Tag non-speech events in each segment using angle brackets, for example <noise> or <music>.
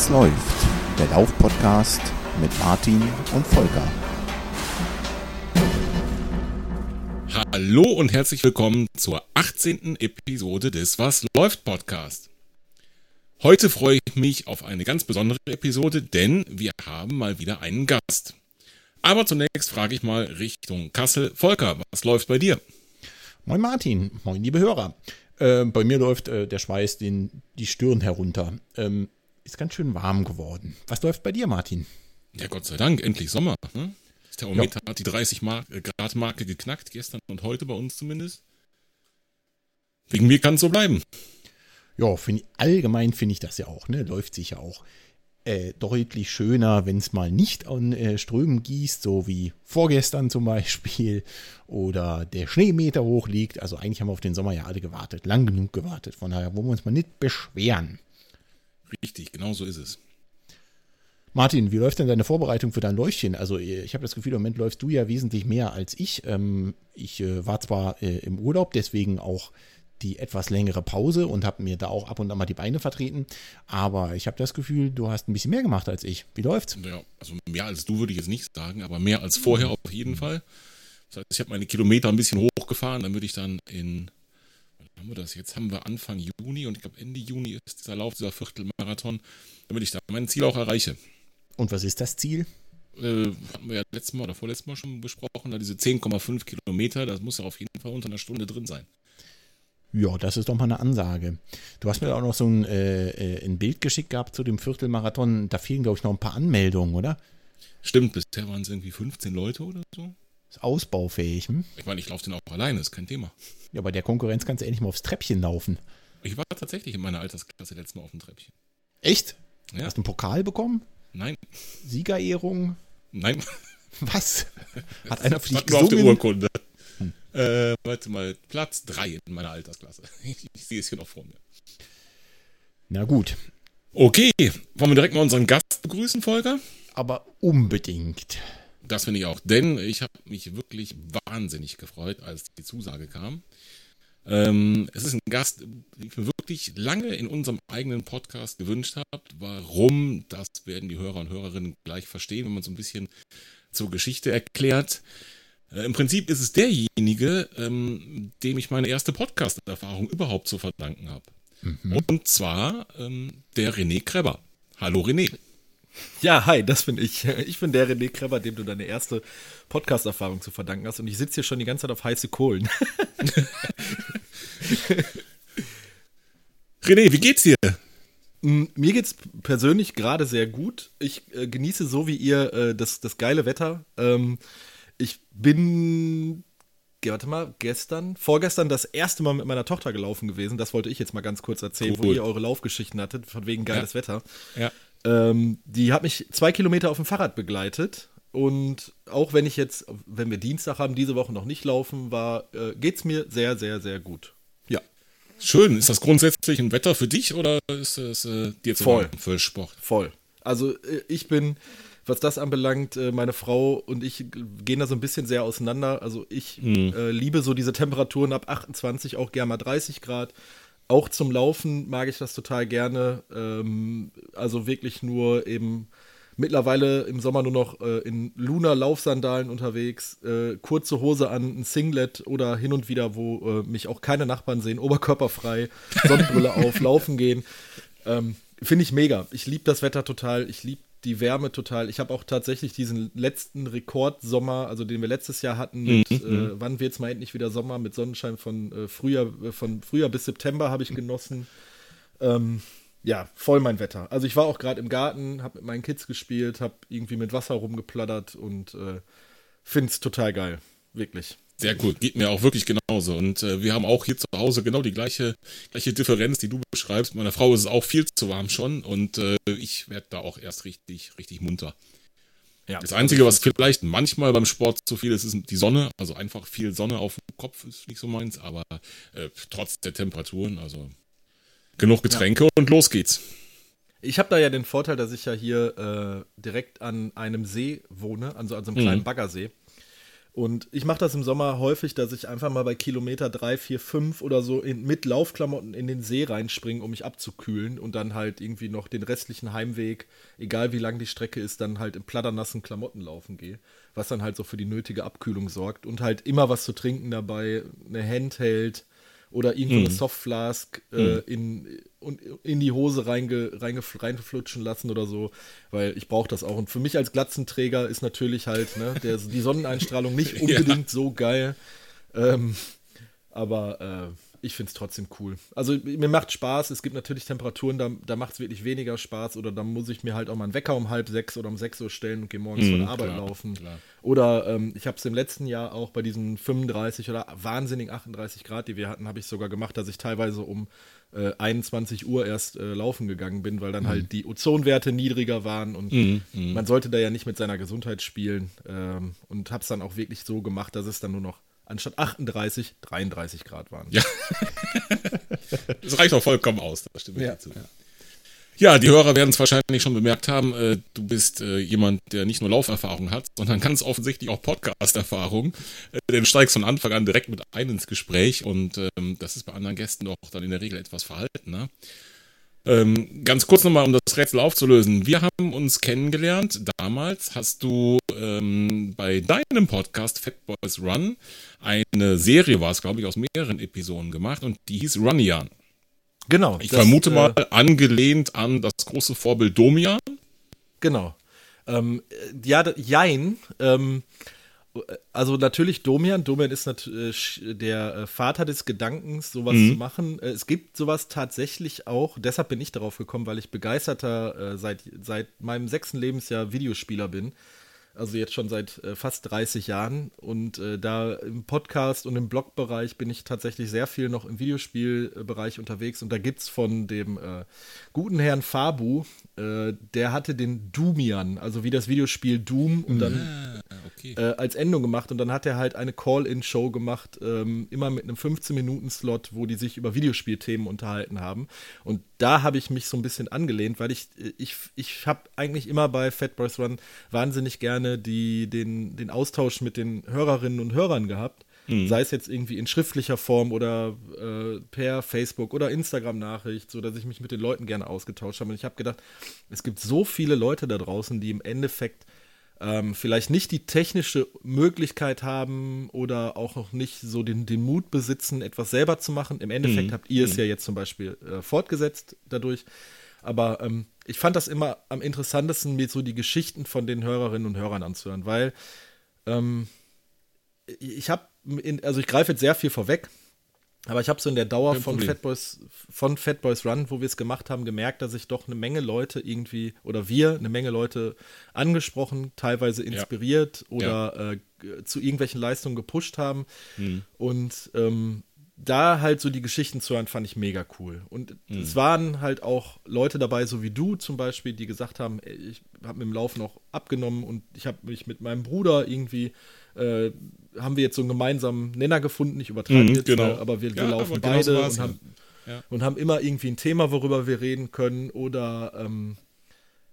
Was läuft? Der Lauf-Podcast mit Martin und Volker. Hallo und herzlich willkommen zur 18. Episode des Was läuft Podcast. Heute freue ich mich auf eine ganz besondere Episode, denn wir haben mal wieder einen Gast. Aber zunächst frage ich mal Richtung Kassel. Volker, was läuft bei dir? Moin Martin, moin liebe Hörer. Äh, bei mir läuft äh, der Schweiß den, die Stirn herunter. Ähm, ist ganz schön warm geworden. Was läuft bei dir, Martin? Ja, Gott sei Dank, endlich Sommer. Ne? Das Thermometer ja. hat die 30 äh, Grad Marke geknackt, gestern und heute bei uns zumindest. Wegen mir kann es so bleiben. Ja, find, allgemein finde ich das ja auch, ne? Läuft sich ja auch äh, deutlich schöner, wenn es mal nicht an äh, Strömen gießt, so wie vorgestern zum Beispiel, oder der Schneemeter hoch liegt. Also eigentlich haben wir auf den Sommer ja alle gewartet, lang genug gewartet. Von daher wollen wir uns mal nicht beschweren. Richtig, genau so ist es. Martin, wie läuft denn deine Vorbereitung für dein Läufchen? Also ich habe das Gefühl, im Moment läufst du ja wesentlich mehr als ich. Ähm, ich äh, war zwar äh, im Urlaub, deswegen auch die etwas längere Pause und habe mir da auch ab und an mal die Beine vertreten. Aber ich habe das Gefühl, du hast ein bisschen mehr gemacht als ich. Wie läuft's? Ja, also mehr als du würde ich jetzt nicht sagen, aber mehr als vorher auf jeden Fall. Das heißt, ich habe meine Kilometer ein bisschen hochgefahren, dann würde ich dann in, haben wir das? Jetzt haben wir Anfang Juni und ich glaube Ende Juni ist dieser Lauf, dieser Viertelmarathon, damit ich da mein Ziel auch erreiche. Und was ist das Ziel? Äh, hatten wir ja letztes Mal oder vorletztes Mal schon besprochen, da diese 10,5 Kilometer, das muss ja auf jeden Fall unter einer Stunde drin sein. Ja, das ist doch mal eine Ansage. Du hast mir auch noch so ein, äh, äh, ein Bild geschickt gehabt zu dem Viertelmarathon. Da fehlen, glaube ich, noch ein paar Anmeldungen, oder? Stimmt, bisher waren es irgendwie 15 Leute oder so. Ist ausbaufähig, hm? Ich meine, ich laufe den auch alleine, ist kein Thema. Ja, bei der Konkurrenz kannst du endlich mal aufs Treppchen laufen. Ich war tatsächlich in meiner Altersklasse letztes Mal auf dem Treppchen. Echt? Ja. Hast du einen Pokal bekommen? Nein. Siegerehrung? Nein. Was? <laughs> Hat einer für dich nur auf der gesungen? Urkunde. Äh, warte mal, Platz 3 in meiner Altersklasse. Ich, <laughs> ich sehe es hier noch vor mir. Na gut, Okay, wollen wir direkt mal unseren Gast begrüßen, Volker? aber unbedingt. Das finde ich auch, denn ich habe mich wirklich wahnsinnig gefreut, als die Zusage kam. Ähm, es ist ein Gast, den ich mir wirklich lange in unserem eigenen Podcast gewünscht habe. Warum, das werden die Hörer und Hörerinnen gleich verstehen, wenn man so ein bisschen zur Geschichte erklärt. Äh, Im Prinzip ist es derjenige, ähm, dem ich meine erste Podcast-Erfahrung überhaupt zu verdanken habe. Und zwar ähm, der René Kreber. Hallo René. Ja, hi, das bin ich. <laughs> Ich bin der René Kreber, dem du deine erste Podcast-Erfahrung zu verdanken hast. Und ich sitze hier schon die ganze Zeit auf heiße Kohlen. <laughs> René, wie geht's dir? Mm, Mir geht's persönlich gerade sehr gut. Ich äh, genieße so wie ihr äh, das, das geile Wetter. Ähm, ich bin, warte mal, gestern, vorgestern das erste Mal mit meiner Tochter gelaufen gewesen. Das wollte ich jetzt mal ganz kurz erzählen, wo Cool. ihr eure Laufgeschichten hattet, von wegen geiles Ja. Wetter. Ja. Ähm, die hat mich zwei Kilometer auf dem Fahrrad begleitet. Und auch wenn ich jetzt, wenn wir Dienstag haben, diese Woche noch nicht laufen, war, äh, geht's mir sehr, sehr, sehr gut. Ja, Schön. Ist das grundsätzlich ein Wetter für dich oder ist es äh, dir zu Voll. für Sport? voll. Also äh, ich bin, was das anbelangt, äh, meine Frau und ich gehen da so ein bisschen sehr auseinander. Also ich äh, liebe so diese Temperaturen ab 28, auch gerne mal 30 Grad. Auch zum Laufen mag ich das total gerne. Ähm, also wirklich nur eben mittlerweile im Sommer nur noch äh, in Luna-Laufsandalen unterwegs, äh, kurze Hose an, ein Singlet oder hin und wieder, wo äh, mich auch keine Nachbarn sehen, oberkörperfrei, Sonnenbrille auf, <laughs> laufen gehen. Ähm, Finde ich mega. Ich liebe das Wetter total. Ich liebe die Wärme total. Ich habe auch tatsächlich diesen letzten Rekordsommer, also den wir letztes Jahr hatten, mit äh, wann wird es mal endlich wieder Sommer mit Sonnenschein von äh, Frühjahr, äh, von Frühjahr bis September habe ich genossen. Ähm, ja, voll mein Wetter. Also ich war auch gerade im Garten, habe mit meinen Kids gespielt, habe irgendwie mit Wasser rumgeplattert und äh, finde es total geil. Wirklich. Sehr cool. Geht mir auch wirklich genauso. Und äh, wir haben auch hier zu Hause genau die gleiche, gleiche Differenz, die du beschreibst. Meiner Frau ist es auch viel zu warm schon und äh, ich werde da auch erst richtig, richtig munter. Ja. Das Einzige, was vielleicht manchmal beim Sport zu viel ist, ist die Sonne. Also einfach viel Sonne auf dem Kopf ist nicht so meins, aber äh, trotz der Temperaturen, also genug Getränke und los geht's. Ich habe da ja den Vorteil, dass ich ja hier äh, direkt an einem See wohne, also an so einem kleinen Baggersee. Und ich mache das im Sommer häufig, dass ich einfach mal bei Kilometer 3, 4, 5 oder so in, mit Laufklamotten in den See reinspringe, um mich abzukühlen und dann halt irgendwie noch den restlichen Heimweg, egal wie lang die Strecke ist, dann halt in platternassen Klamotten laufen gehe. Was dann halt so für die nötige Abkühlung sorgt. Und halt immer was zu trinken dabei, eine Handheld oder irgendwo mm. eine Softflask äh, mm. in, in die Hose reinge, reinge, reingeflutschen lassen oder so, weil ich brauche das auch. Und für mich als Glatzenträger ist natürlich halt ne, der, die Sonneneinstrahlung nicht <laughs> unbedingt ja. so geil. Ähm, aber äh, ich finde es trotzdem cool. Also mir macht Spaß. Es gibt natürlich Temperaturen, da, da macht es wirklich weniger Spaß. Oder da muss ich mir halt auch mal einen Wecker um halb sechs oder um sechs Uhr stellen und gehe morgens mm, von der Arbeit klar, laufen. Klar. Oder ähm, ich habe es im letzten Jahr auch bei diesen 35 oder wahnsinnigen 38 Grad, die wir hatten, habe ich sogar gemacht, dass ich teilweise um äh, 21 Uhr erst äh, laufen gegangen bin, weil dann mm. halt die Ozonwerte niedriger waren und mm, man sollte da ja nicht mit seiner Gesundheit spielen. Ähm, und habe es dann auch wirklich so gemacht, dass es dann nur noch anstatt 38 33 Grad waren. Ja. <laughs> das reicht auch vollkommen aus, da stimme ich ja. dazu. Ja. Ja, die Hörer werden es wahrscheinlich schon bemerkt haben, äh, du bist äh, jemand, der nicht nur Lauferfahrung hat, sondern ganz offensichtlich auch Podcast-Erfahrung. Äh, denn steigst von Anfang an direkt mit ein ins Gespräch und ähm, das ist bei anderen Gästen doch dann in der Regel etwas verhalten. Ne? Ähm, ganz kurz nochmal, um das Rätsel aufzulösen. Wir haben uns kennengelernt. Damals hast du ähm, bei deinem Podcast Fat Boys Run eine Serie, war es glaube ich, aus mehreren Episoden gemacht und die hieß Runnian. Genau. Ich das, vermute mal, äh, angelehnt an das große Vorbild Domian. Genau. Ähm, ja, jein. Ähm, also natürlich Domian. Domian ist natürlich äh, der äh, Vater des Gedankens, sowas mhm. zu machen. Äh, es gibt sowas tatsächlich auch. Deshalb bin ich darauf gekommen, weil ich begeisterter seit, seit meinem sechsten Lebensjahr Videospieler bin also jetzt schon seit äh, fast 30 Jahren. Und äh, da im Podcast und im Blogbereich bin ich tatsächlich sehr viel noch im Videospielbereich unterwegs. Und da gibt es von dem äh, guten Herrn Fabu, äh, der hatte den Doomian, also wie das Videospiel Doom, und dann ah, okay. Äh, als Endung gemacht. Und dann hat er halt eine Call-In-Show gemacht, ähm, immer mit einem 15-Minuten-Slot, wo die sich über Videospielthemen unterhalten haben. Und da habe ich mich so ein bisschen angelehnt, weil ich, äh, ich, ich habe eigentlich immer bei Fat Boys Run wahnsinnig gerne die, den, den Austausch mit den Hörerinnen und Hörern gehabt. Mhm. Sei es jetzt irgendwie in schriftlicher Form oder äh, per Facebook oder Instagram-Nachricht, so dass ich mich mit den Leuten gerne ausgetauscht habe. Und ich habe gedacht, es gibt so viele Leute da draußen, die im Endeffekt ähm, vielleicht nicht die technische Möglichkeit haben oder auch noch nicht so den, den Mut besitzen, etwas selber zu machen. Im Endeffekt mhm. habt ihr es mhm. ja jetzt zum Beispiel äh, fortgesetzt dadurch. Aber ähm, ich fand das immer am interessantesten, mir so die Geschichten von den Hörerinnen und Hörern anzuhören, weil ähm, ich habe, also ich greife jetzt sehr viel vorweg, aber ich habe so in der Dauer von Fatboys, von Fatboys Run, wo wir es gemacht haben, gemerkt, dass ich doch eine Menge Leute irgendwie oder wir eine Menge Leute angesprochen, teilweise inspiriert ja. oder ja. Äh, zu irgendwelchen Leistungen gepusht haben. Mhm. Und ähm, da halt so die Geschichten zu hören, fand ich mega cool. Und mhm. es waren halt auch Leute dabei, so wie du zum Beispiel, die gesagt haben, ey, ich habe mit dem Laufen auch abgenommen und ich habe mich mit meinem Bruder irgendwie äh, haben wir jetzt so einen gemeinsamen Nenner gefunden. Ich übertreibe mhm, jetzt, genau. aber wir, wir ja, laufen genau beide und, haben, ja. und haben immer irgendwie ein Thema, worüber wir reden können. Oder ähm,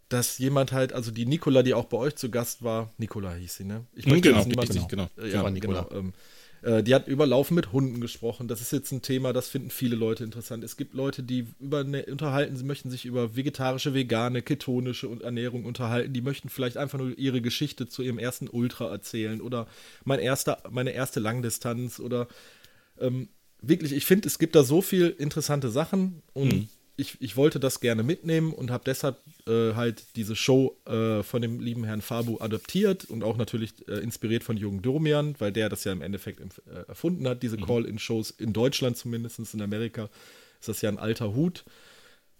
dass jemand halt, also die Nicola, die auch bei euch zu Gast war, Nicola hieß sie, ne? Ich möchte genau, niemand, richtig, genau. Äh, ja, genau. Ähm, äh, die hat über Laufen mit Hunden gesprochen. Das ist jetzt ein Thema, das finden viele Leute interessant. Es gibt Leute, die über eine, unterhalten, sie möchten sich über vegetarische, vegane, ketonische Ernährung unterhalten. Die möchten vielleicht einfach nur ihre Geschichte zu ihrem ersten Ultra erzählen oder mein erster, meine erste Langdistanz oder ähm, wirklich, ich finde, es gibt da so viel interessante Sachen und mhm ich, ich wollte das gerne mitnehmen und habe deshalb äh, halt diese Show äh, von dem lieben Herrn Fabu adaptiert und auch natürlich äh, inspiriert von Jürgen Domian, weil der das ja im Endeffekt äh, erfunden hat, diese mhm. Call-In-Shows in Deutschland zumindest, in Amerika ist das ja ein alter Hut.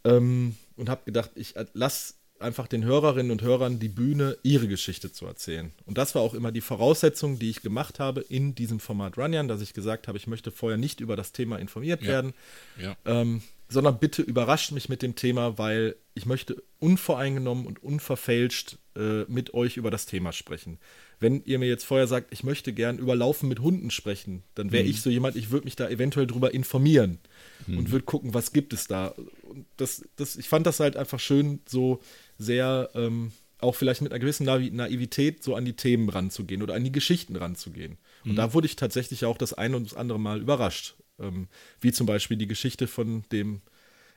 Ähm, und habe gedacht, ich äh, lass einfach den Hörerinnen und Hörern die Bühne, ihre Geschichte zu erzählen. Und das war auch immer die Voraussetzung, die ich gemacht habe in diesem Format Runyan, dass ich gesagt habe, ich möchte vorher nicht über das Thema informiert ja. werden. Ja. Ähm, sondern bitte überrascht mich mit dem Thema, weil ich möchte unvoreingenommen und unverfälscht äh, mit euch über das Thema sprechen. Wenn ihr mir jetzt vorher sagt, ich möchte gern über Laufen mit Hunden sprechen, dann wäre mhm. ich so jemand, ich würde mich da eventuell drüber informieren mhm. und würde gucken, was gibt es da. Und das, das, ich fand das halt einfach schön, so sehr, ähm, auch vielleicht mit einer gewissen Naivität so an die Themen ranzugehen oder an die Geschichten ranzugehen. Und mhm. da wurde ich tatsächlich auch das eine und das andere Mal überrascht. Ähm, wie zum Beispiel die Geschichte von dem,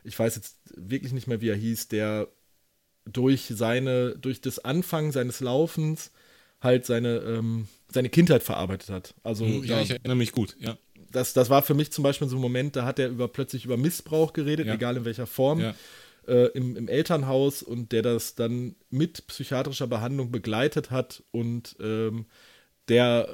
ich weiß jetzt wirklich nicht mehr, wie er hieß, der durch seine, durch das Anfang seines Laufens halt seine, ähm, seine Kindheit verarbeitet hat. Also, mhm, ja, da, ich erinnere mich gut, ja. Das, das war für mich zum Beispiel so ein Moment, da hat er über, plötzlich über Missbrauch geredet, ja. egal in welcher Form. Ja äh, im, im, Elternhaus und der das dann mit psychiatrischer Behandlung begleitet hat und ähm, der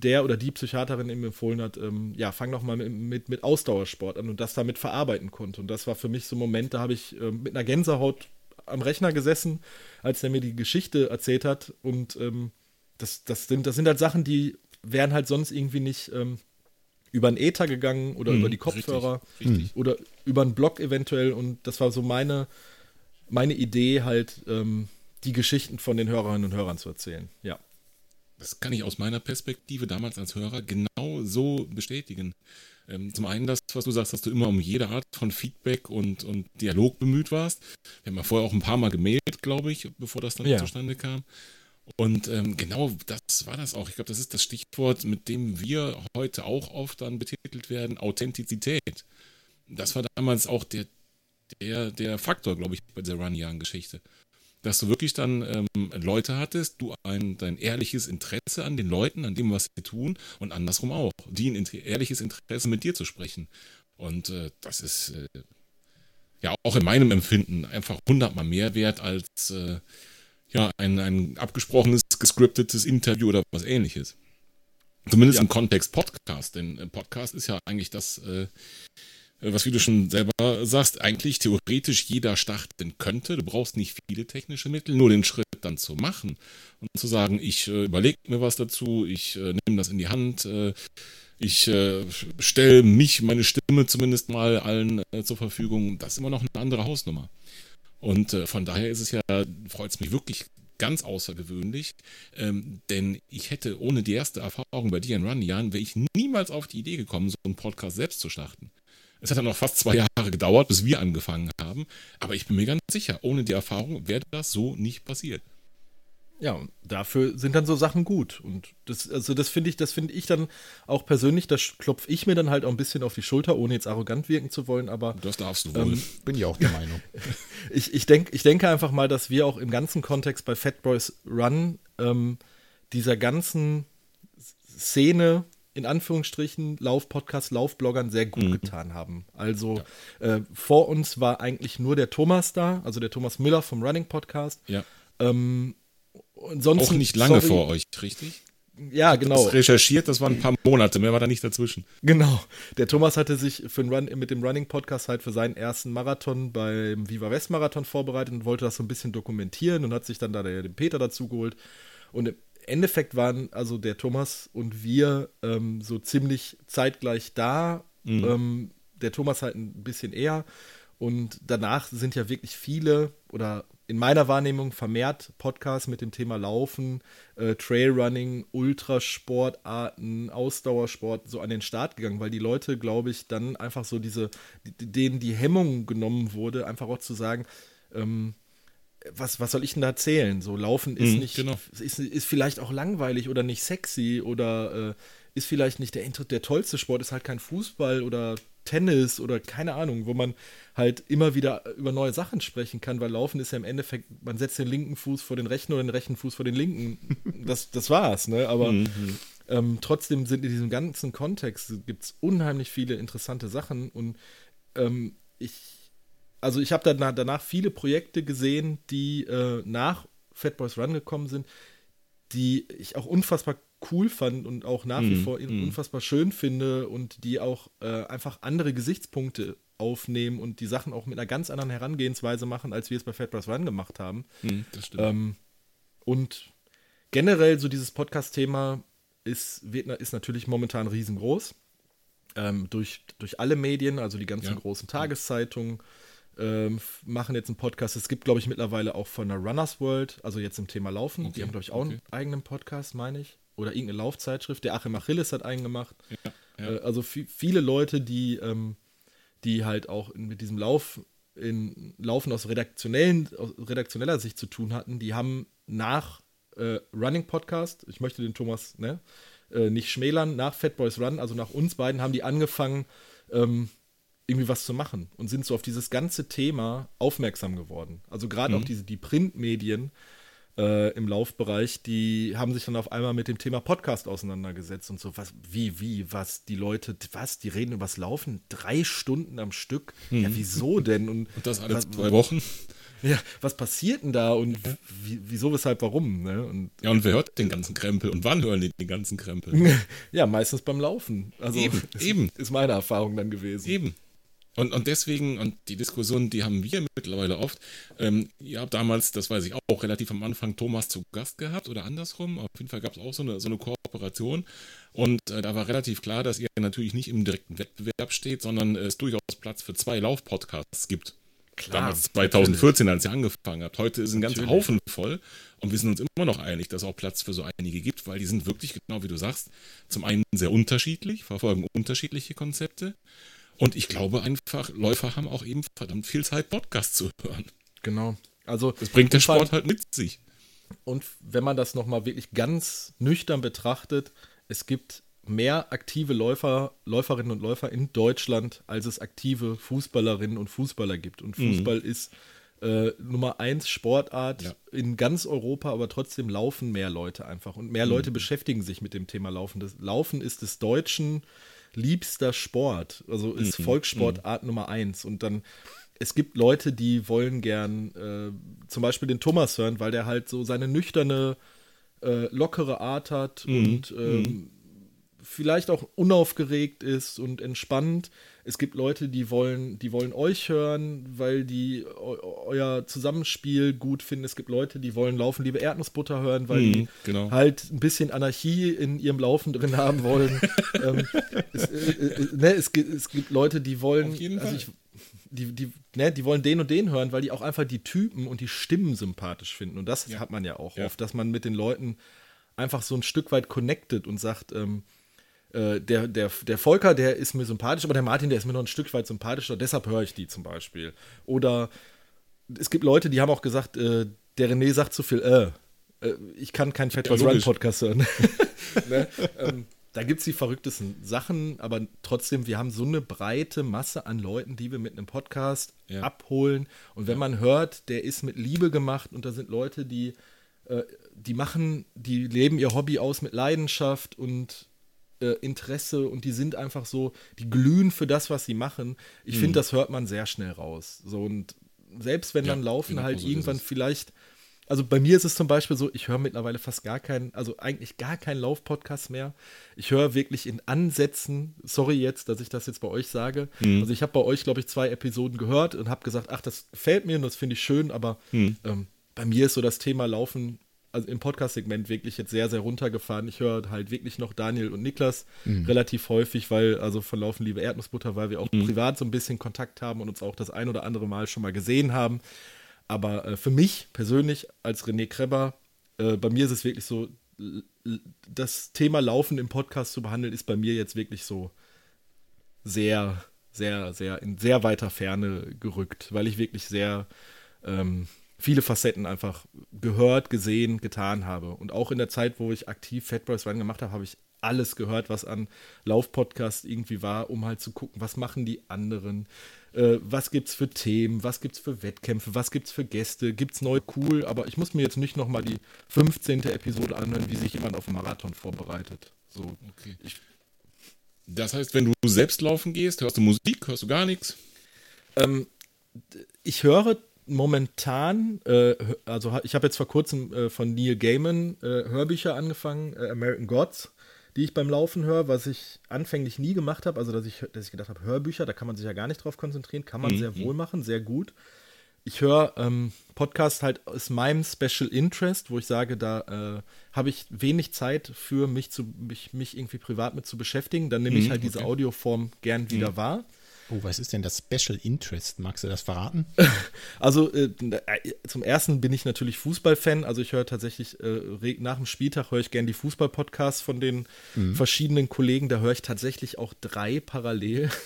der oder die Psychiaterin ihm empfohlen hat, ähm, ja, fang doch mal mit, mit, mit, Ausdauersport an und das damit verarbeiten konnte. Und das war für mich so ein Moment, da habe ich ähm, mit einer Gänsehaut am Rechner gesessen, als er mir die Geschichte erzählt hat. Und ähm, das, das, sind, das sind halt Sachen, die wären halt sonst irgendwie nicht ähm, über einen Ether gegangen oder mhm, über die Kopfhörer richtig, richtig. oder über einen Blog eventuell. Und das war so meine, meine Idee, halt ähm, die Geschichten von den Hörerinnen und Hörern zu erzählen. Ja. Das kann ich aus meiner Perspektive damals als Hörer genau so bestätigen. Ähm, zum einen das, was du sagst, dass du immer um jede Art von Feedback und, und Dialog bemüht warst. Wir haben ja vorher auch ein paar Mal gemailt, glaube ich, bevor das dann ja. zustande kam. Und ähm, genau das war das auch. Ich glaube, das ist das Stichwort, mit dem wir heute auch oft dann betitelt werden, Authentizität. Das war damals auch der, der, der Faktor, glaube ich, bei der Runyan-Geschichte. Dass du wirklich dann ähm, Leute hattest, du ein dein ehrliches Interesse an den Leuten, an dem, was sie tun, und andersrum auch, die ein ehrliches Interesse mit dir zu sprechen. Und äh, das ist äh, ja auch in meinem Empfinden einfach hundertmal mehr wert als äh, ja, ein, ein abgesprochenes, gescriptetes Interview oder was ähnliches. Zumindest ja. im Kontext Podcast, denn äh, Podcast ist ja eigentlich das, äh, was wie du schon selber sagst, eigentlich theoretisch jeder starten könnte. Du brauchst nicht viele technische Mittel, nur den Schritt dann zu machen und zu sagen, ich äh, überlege mir was dazu, ich äh, nehme das in die Hand, äh, ich äh, stelle mich, meine Stimme zumindest mal allen äh, zur Verfügung. Das ist immer noch eine andere Hausnummer. Und äh, von daher ist es ja, freut es mich wirklich ganz außergewöhnlich, ähm, denn ich hätte ohne die erste Erfahrung bei dir in Run Jahren, wäre ich niemals auf die Idee gekommen, so einen Podcast selbst zu starten. Es hat dann noch fast zwei Jahre gedauert, bis wir angefangen haben, aber ich bin mir ganz sicher, ohne die Erfahrung wäre das so nicht passiert. Ja, und dafür sind dann so Sachen gut. Und das, also das finde ich, das finde ich dann auch persönlich, das klopfe ich mir dann halt auch ein bisschen auf die Schulter, ohne jetzt arrogant wirken zu wollen, aber. Das darfst du wohl. Ähm, <laughs> Bin ich auch der Meinung. <laughs> ich, ich, denk, ich denke einfach mal, dass wir auch im ganzen Kontext bei Fat Boys Run ähm, dieser ganzen Szene, in Anführungsstrichen, Lauf-Podcast, Laufbloggern sehr gut mhm. getan haben. Also ja. äh, vor uns war eigentlich nur der Thomas da, also der Thomas Miller vom Running Podcast. Ja. Ähm, auch nicht lange sorry, vor euch, richtig? Ja, genau. Das recherchiert, das waren ein paar Monate, mehr war da nicht dazwischen. Genau. Der Thomas hatte sich für Run, mit dem Running Podcast halt für seinen ersten Marathon beim Viva West Marathon vorbereitet und wollte das so ein bisschen dokumentieren und hat sich dann da den Peter dazu geholt. Und Endeffekt waren also der Thomas und wir ähm, so ziemlich zeitgleich da. Mhm. Ähm, der Thomas halt ein bisschen eher. Und danach sind ja wirklich viele oder in meiner Wahrnehmung vermehrt Podcasts mit dem Thema Laufen, äh, Trailrunning, Ultrasportarten, Ausdauersport so an den Start gegangen, weil die Leute, glaube ich, dann einfach so diese, denen die Hemmung genommen wurde, einfach auch zu sagen, ähm, was, was soll ich denn da erzählen? So, Laufen ist mhm, nicht, genau. ist, ist vielleicht auch langweilig oder nicht sexy oder äh, ist vielleicht nicht der, der tollste Sport, ist halt kein Fußball oder Tennis oder keine Ahnung, wo man halt immer wieder über neue Sachen sprechen kann, weil Laufen ist ja im Endeffekt, man setzt den linken Fuß vor den rechten oder den rechten Fuß vor den linken. Das, das war's, ne? Aber mhm. ähm, trotzdem sind in diesem ganzen Kontext gibt es unheimlich viele interessante Sachen und ähm, ich, also ich habe danach, danach viele Projekte gesehen, die äh, nach Fat Boys Run gekommen sind, die ich auch unfassbar cool fand und auch nach wie mm, vor mm. unfassbar schön finde und die auch äh, einfach andere Gesichtspunkte aufnehmen und die Sachen auch mit einer ganz anderen Herangehensweise machen, als wir es bei Fat Brass Run gemacht haben. Mm, das stimmt. Ähm, und generell so dieses Podcast-Thema ist, ist natürlich momentan riesengroß. Ähm, durch, durch alle Medien, also die ganzen ja. großen Tageszeitungen, ähm, machen jetzt einen Podcast. Es gibt, glaube ich, mittlerweile auch von der Runners World, also jetzt im Thema Laufen. Okay. Die haben, glaube ich, auch okay. einen eigenen Podcast, meine ich oder irgendeine Laufzeitschrift. Der Achim Achilles hat einen gemacht. Ja, ja. Äh, also viele Leute, die, ähm, die halt auch mit diesem Lauf in Laufen aus, redaktionellen, aus redaktioneller Sicht zu tun hatten, die haben nach äh, Running Podcast, ich möchte den Thomas ne, äh, nicht schmälern, nach Fat Boys Run, also nach uns beiden, haben die angefangen, ähm, irgendwie was zu machen und sind so auf dieses ganze Thema aufmerksam geworden. Also gerade mhm. auch diese die Printmedien äh, im Laufbereich, die haben sich dann auf einmal mit dem Thema Podcast auseinandergesetzt und so, was, wie, wie, was, die Leute, was, die reden übers Laufen, drei Stunden am Stück. Mhm. Ja, wieso denn? Und, und das alle zwei Wochen. Ja, was passiert denn da und wie, wieso, weshalb, warum? Ne? Und, ja, und wer hört den ganzen Krempel und wann hören die den ganzen Krempel? <laughs> ja, meistens beim Laufen. Also, eben, <laughs> eben. Ist meine Erfahrung dann gewesen. Eben. Und, und deswegen, und die Diskussion, die haben wir mittlerweile oft. Ähm, ihr habt damals, das weiß ich auch, relativ am Anfang Thomas zu Gast gehabt oder andersrum. Auf jeden Fall gab es auch so eine, so eine Kooperation. Und äh, da war relativ klar, dass ihr natürlich nicht im direkten Wettbewerb steht, sondern es durchaus Platz für zwei Laufpodcasts gibt. Klar, Damals 2014, natürlich. als ihr angefangen habt. Heute ist ein ganzer Haufen voll und wir sind uns immer noch einig, dass es auch Platz für so einige gibt, weil die sind wirklich, genau wie du sagst, zum einen sehr unterschiedlich, verfolgen unterschiedliche Konzepte und ich glaube einfach, Läufer haben auch eben verdammt viel Zeit, Podcasts zu hören. Genau. Also das bringt der Sport halt mit sich. Und wenn man das nochmal wirklich ganz nüchtern betrachtet, es gibt mehr aktive Läufer, Läuferinnen und Läufer in Deutschland, als es aktive Fußballerinnen und Fußballer gibt. Und mhm. Fußball mhm. ist äh, Nummer eins Sportart ja. in ganz Europa, aber trotzdem laufen mehr Leute einfach. Und mehr mhm. Leute beschäftigen sich mit dem Thema Laufen. Das Laufen ist des Deutschen liebster Sport. Also ist mhm. Volkssportart mhm. Nummer eins. Und dann es gibt Leute, die wollen gern äh, zum Beispiel den Thomas hören, weil der halt so seine nüchterne, äh, lockere Art hat mhm. und ähm, mhm vielleicht auch unaufgeregt ist und entspannt. Es gibt Leute, die wollen, die wollen euch hören, weil die euer Zusammenspiel gut finden. Es gibt Leute, die wollen Laufen, liebe Erdnussbutter hören, weil mhm, die genau. halt ein bisschen Anarchie in ihrem Laufen drin haben wollen. <laughs> ähm, es, äh, äh, ne, es, gibt, es gibt Leute, die wollen, also ich, die, die, ne, die wollen den und den hören, weil die auch einfach die Typen und die Stimmen sympathisch finden. Und das ja. hat man ja auch ja. oft, dass man mit den Leuten einfach so ein Stück weit connected und sagt, ähm, äh, der, der, der Volker, der ist mir sympathisch, aber der Martin, der ist mir noch ein Stück weit sympathischer, deshalb höre ich die zum Beispiel. Oder es gibt Leute, die haben auch gesagt, äh, der René sagt zu viel, äh, äh ich kann keinen Fat ja, Run Podcast hören. <laughs> ne? ähm, da gibt es die verrücktesten Sachen, aber trotzdem, wir haben so eine breite Masse an Leuten, die wir mit einem Podcast ja. abholen. Und wenn ja. man hört, der ist mit Liebe gemacht und da sind Leute, die, äh, die machen, die leben ihr Hobby aus mit Leidenschaft und äh, Interesse und die sind einfach so, die glühen für das, was sie machen. Ich mhm. finde, das hört man sehr schnell raus. So und selbst wenn ja, dann Laufen halt so irgendwann vielleicht, also bei mir ist es zum Beispiel so, ich höre mittlerweile fast gar keinen, also eigentlich gar keinen Laufpodcast mehr. Ich höre wirklich in Ansätzen, sorry jetzt, dass ich das jetzt bei euch sage. Mhm. Also ich habe bei euch, glaube ich, zwei Episoden gehört und habe gesagt, ach, das gefällt mir und das finde ich schön, aber mhm. ähm, bei mir ist so das Thema Laufen also im Podcast-Segment wirklich jetzt sehr, sehr runtergefahren. Ich höre halt wirklich noch Daniel und Niklas mhm. relativ häufig, weil, also von Laufen Liebe Erdnussbutter, weil wir auch mhm. privat so ein bisschen Kontakt haben und uns auch das ein oder andere Mal schon mal gesehen haben. Aber äh, für mich persönlich als René Kreber, äh, bei mir ist es wirklich so, das Thema Laufen im Podcast zu behandeln, ist bei mir jetzt wirklich so sehr, sehr, sehr in sehr weiter Ferne gerückt, weil ich wirklich sehr ähm, viele Facetten einfach gehört, gesehen, getan habe. Und auch in der Zeit, wo ich aktiv Fat Boys Run gemacht habe, habe ich alles gehört, was an Laufpodcast irgendwie war, um halt zu gucken, was machen die anderen, äh, was gibt's für Themen, was gibt's für Wettkämpfe, was gibt's für Gäste, gibt's neu cool, aber ich muss mir jetzt nicht nochmal die 15. Episode anhören, wie sich jemand auf einen Marathon vorbereitet. So. Okay. Ich, das heißt, wenn du selbst laufen gehst, hörst du Musik, hörst du gar nichts? Ähm, ich höre momentan, äh, also ich habe jetzt vor kurzem äh, von Neil Gaiman äh, Hörbücher angefangen, äh, American Gods, die ich beim Laufen höre, was ich anfänglich nie gemacht habe, also dass ich, dass ich gedacht habe, Hörbücher, da kann man sich ja gar nicht drauf konzentrieren, kann man mhm. sehr wohl machen, sehr gut. Ich höre ähm, Podcast halt aus meinem Special Interest, wo ich sage, da äh, habe ich wenig Zeit für mich zu mich, mich irgendwie privat mit zu beschäftigen. Dann nehme ich mhm, halt diese Audioform gern wieder mhm. wahr. Oh, was ist denn das Special Interest? Magst du das verraten? <laughs> Also äh, zum ersten bin ich natürlich Fußballfan. Also ich höre tatsächlich äh, nach dem Spieltag höre ich gerne die Fußballpodcasts von den mhm. verschiedenen Kollegen. Da höre ich tatsächlich auch drei parallel. <laughs>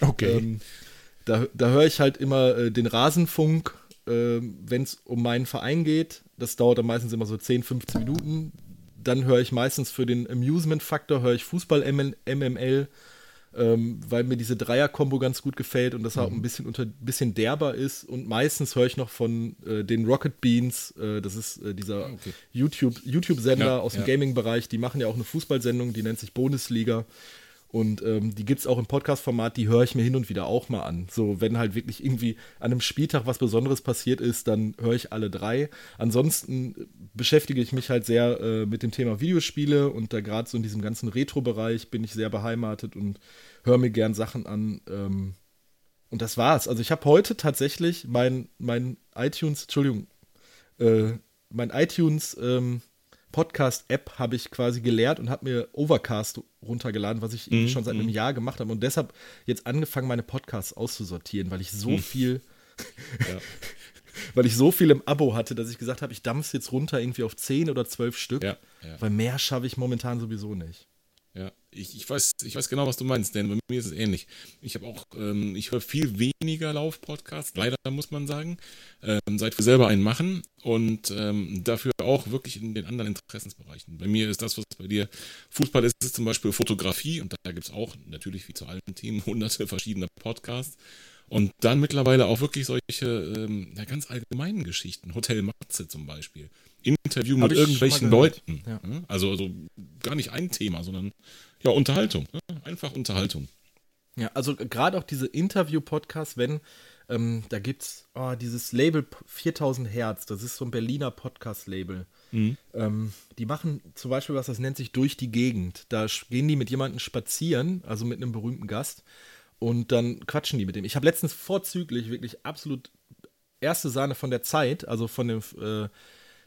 Okay. ähm, da, da höre ich halt immer äh, den Rasenfunk, äh, wenn es um meinen Verein geht. Das dauert dann meistens immer so 10, 15 Minuten. Dann höre ich meistens für den Amusement-Faktor, höre ich Fußball-MML ähm, weil mir diese Dreier-Kombo ganz gut gefällt und das auch mhm. ein bisschen unter bisschen derber ist. Und meistens höre ich noch von äh, den Rocket Beans, äh, das ist äh, dieser ah, okay. YouTube, YouTube-Sender ja, aus dem ja. Gaming-Bereich, die machen ja auch eine Fußballsendung, die nennt sich Bundesliga. Und ähm, die gibt es auch im Podcast-Format, die höre ich mir hin und wieder auch mal an. So, wenn halt wirklich irgendwie an einem Spieltag was Besonderes passiert ist, dann höre ich alle drei. Ansonsten beschäftige ich mich halt sehr äh, mit dem Thema Videospiele und da gerade so in diesem ganzen Retro-Bereich bin ich sehr beheimatet und höre mir gern Sachen an. Ähm, und das war's. Also ich habe heute tatsächlich mein, mein iTunes, Entschuldigung, äh, mein iTunes ähm, Podcast-App habe ich quasi geleert und habe mir Overcast runtergeladen, was ich mhm. schon seit einem mhm. Jahr gemacht habe und deshalb jetzt angefangen, meine Podcasts auszusortieren, weil ich so mhm. viel, ja. <laughs> weil ich so viel im Abo hatte, dass ich gesagt habe, ich dampfe es jetzt runter irgendwie auf 10 oder 12 Stück, ja, ja. weil mehr schaffe ich momentan sowieso nicht. Ich, ich, weiß, ich weiß genau, was du meinst, denn bei mir ist es ähnlich. Ich habe auch, ähm, ich höre viel weniger Lauf-Podcasts, leider muss man sagen, ähm, seit wir selber einen machen und ähm, dafür auch wirklich in den anderen Interessensbereichen. Bei mir ist das, was bei dir Fußball ist, ist zum Beispiel Fotografie und da gibt es auch natürlich wie zu allen Themen <laughs> hunderte verschiedene Podcasts. Und dann mittlerweile auch wirklich solche ähm, ja, ganz allgemeinen Geschichten. Hotel Matze zum Beispiel. Interview mit irgendwelchen Leuten. Ja. Also, also gar nicht ein Thema, sondern ja, Unterhaltung. Ne? Einfach Unterhaltung. Ja, also gerade auch diese Interview-Podcasts, wenn, ähm, da gibt es oh, dieses Label 4000 Hertz, das ist so ein Berliner Podcast-Label. Mhm. Ähm, die machen zum Beispiel was, das nennt sich Durch die Gegend. Da gehen die mit jemandem spazieren, also mit einem berühmten Gast, und dann quatschen die mit dem. Ich habe letztens vorzüglich wirklich absolut erste Sahne von der Zeit, also von dem äh,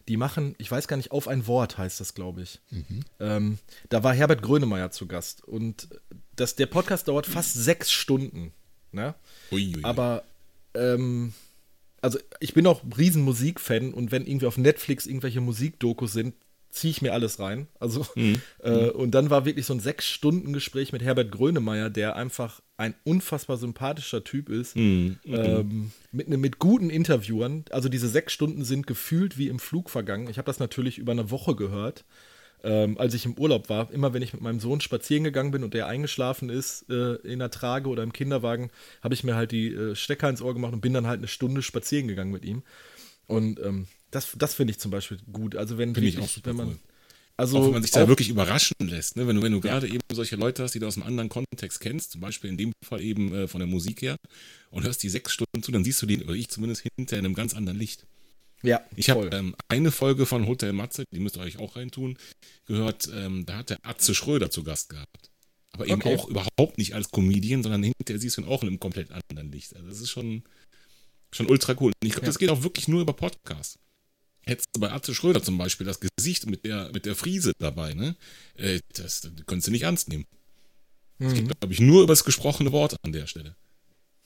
die machen, ich weiß gar nicht, auf ein Wort heißt das, glaube ich. Mhm. Ähm, da war Herbert Grönemeyer zu Gast und das, der Podcast dauert fast sechs Stunden. Ne? Ui, ui. Aber ähm, also ich bin auch riesen Musikfan und wenn irgendwie auf Netflix irgendwelche Musikdokus sind, ziehe ich mir alles rein. Also, mhm. <laughs> äh, und dann war wirklich so ein Sechs-Stunden-Gespräch mit Herbert Grönemeyer, der einfach ein unfassbar sympathischer Typ ist. Mhm. Ähm, mit, ne, mit guten Interviewern. Also, diese sechs Stunden sind gefühlt wie im Flug vergangen. Ich habe das natürlich über eine Woche gehört. Ähm, als ich im Urlaub war, immer wenn ich mit meinem Sohn spazieren gegangen bin und der eingeschlafen ist äh, in der Trage oder im Kinderwagen, habe ich mir halt die äh, Stecker ins Ohr gemacht und bin dann halt eine Stunde spazieren gegangen mit ihm. Und ähm, das, das finde ich zum Beispiel gut. Also wenn, wirklich, ich auch super wenn man, cool. Also auch wenn man sich da wirklich überraschen lässt, ne? wenn du, wenn du gerade eben solche Leute hast, die du aus einem anderen Kontext kennst, zum Beispiel in dem Fall eben äh, von der Musik her, und hörst die sechs Stunden zu, dann siehst du die, oder ich zumindest, hinter in einem ganz anderen Licht. Ja, ich habe ähm, eine Folge von Hotel Matze, die müsst ihr euch auch reintun, gehört, ähm, da hat der Atze Schröder zu Gast gehabt. Aber eben okay. auch überhaupt nicht als Comedian, sondern hinterher siehst du ihn auch in einem komplett anderen Licht. Also das ist schon, schon ultra cool. Und ich glaube, ja. das geht auch wirklich nur über Podcasts hättest du bei Atze Schröder zum Beispiel das Gesicht mit der, mit der Friese dabei, ne? Äh, das, das könntest du nicht ernst nehmen. Es mhm. geht, glaube ich, nur über das gesprochene Wort an der Stelle.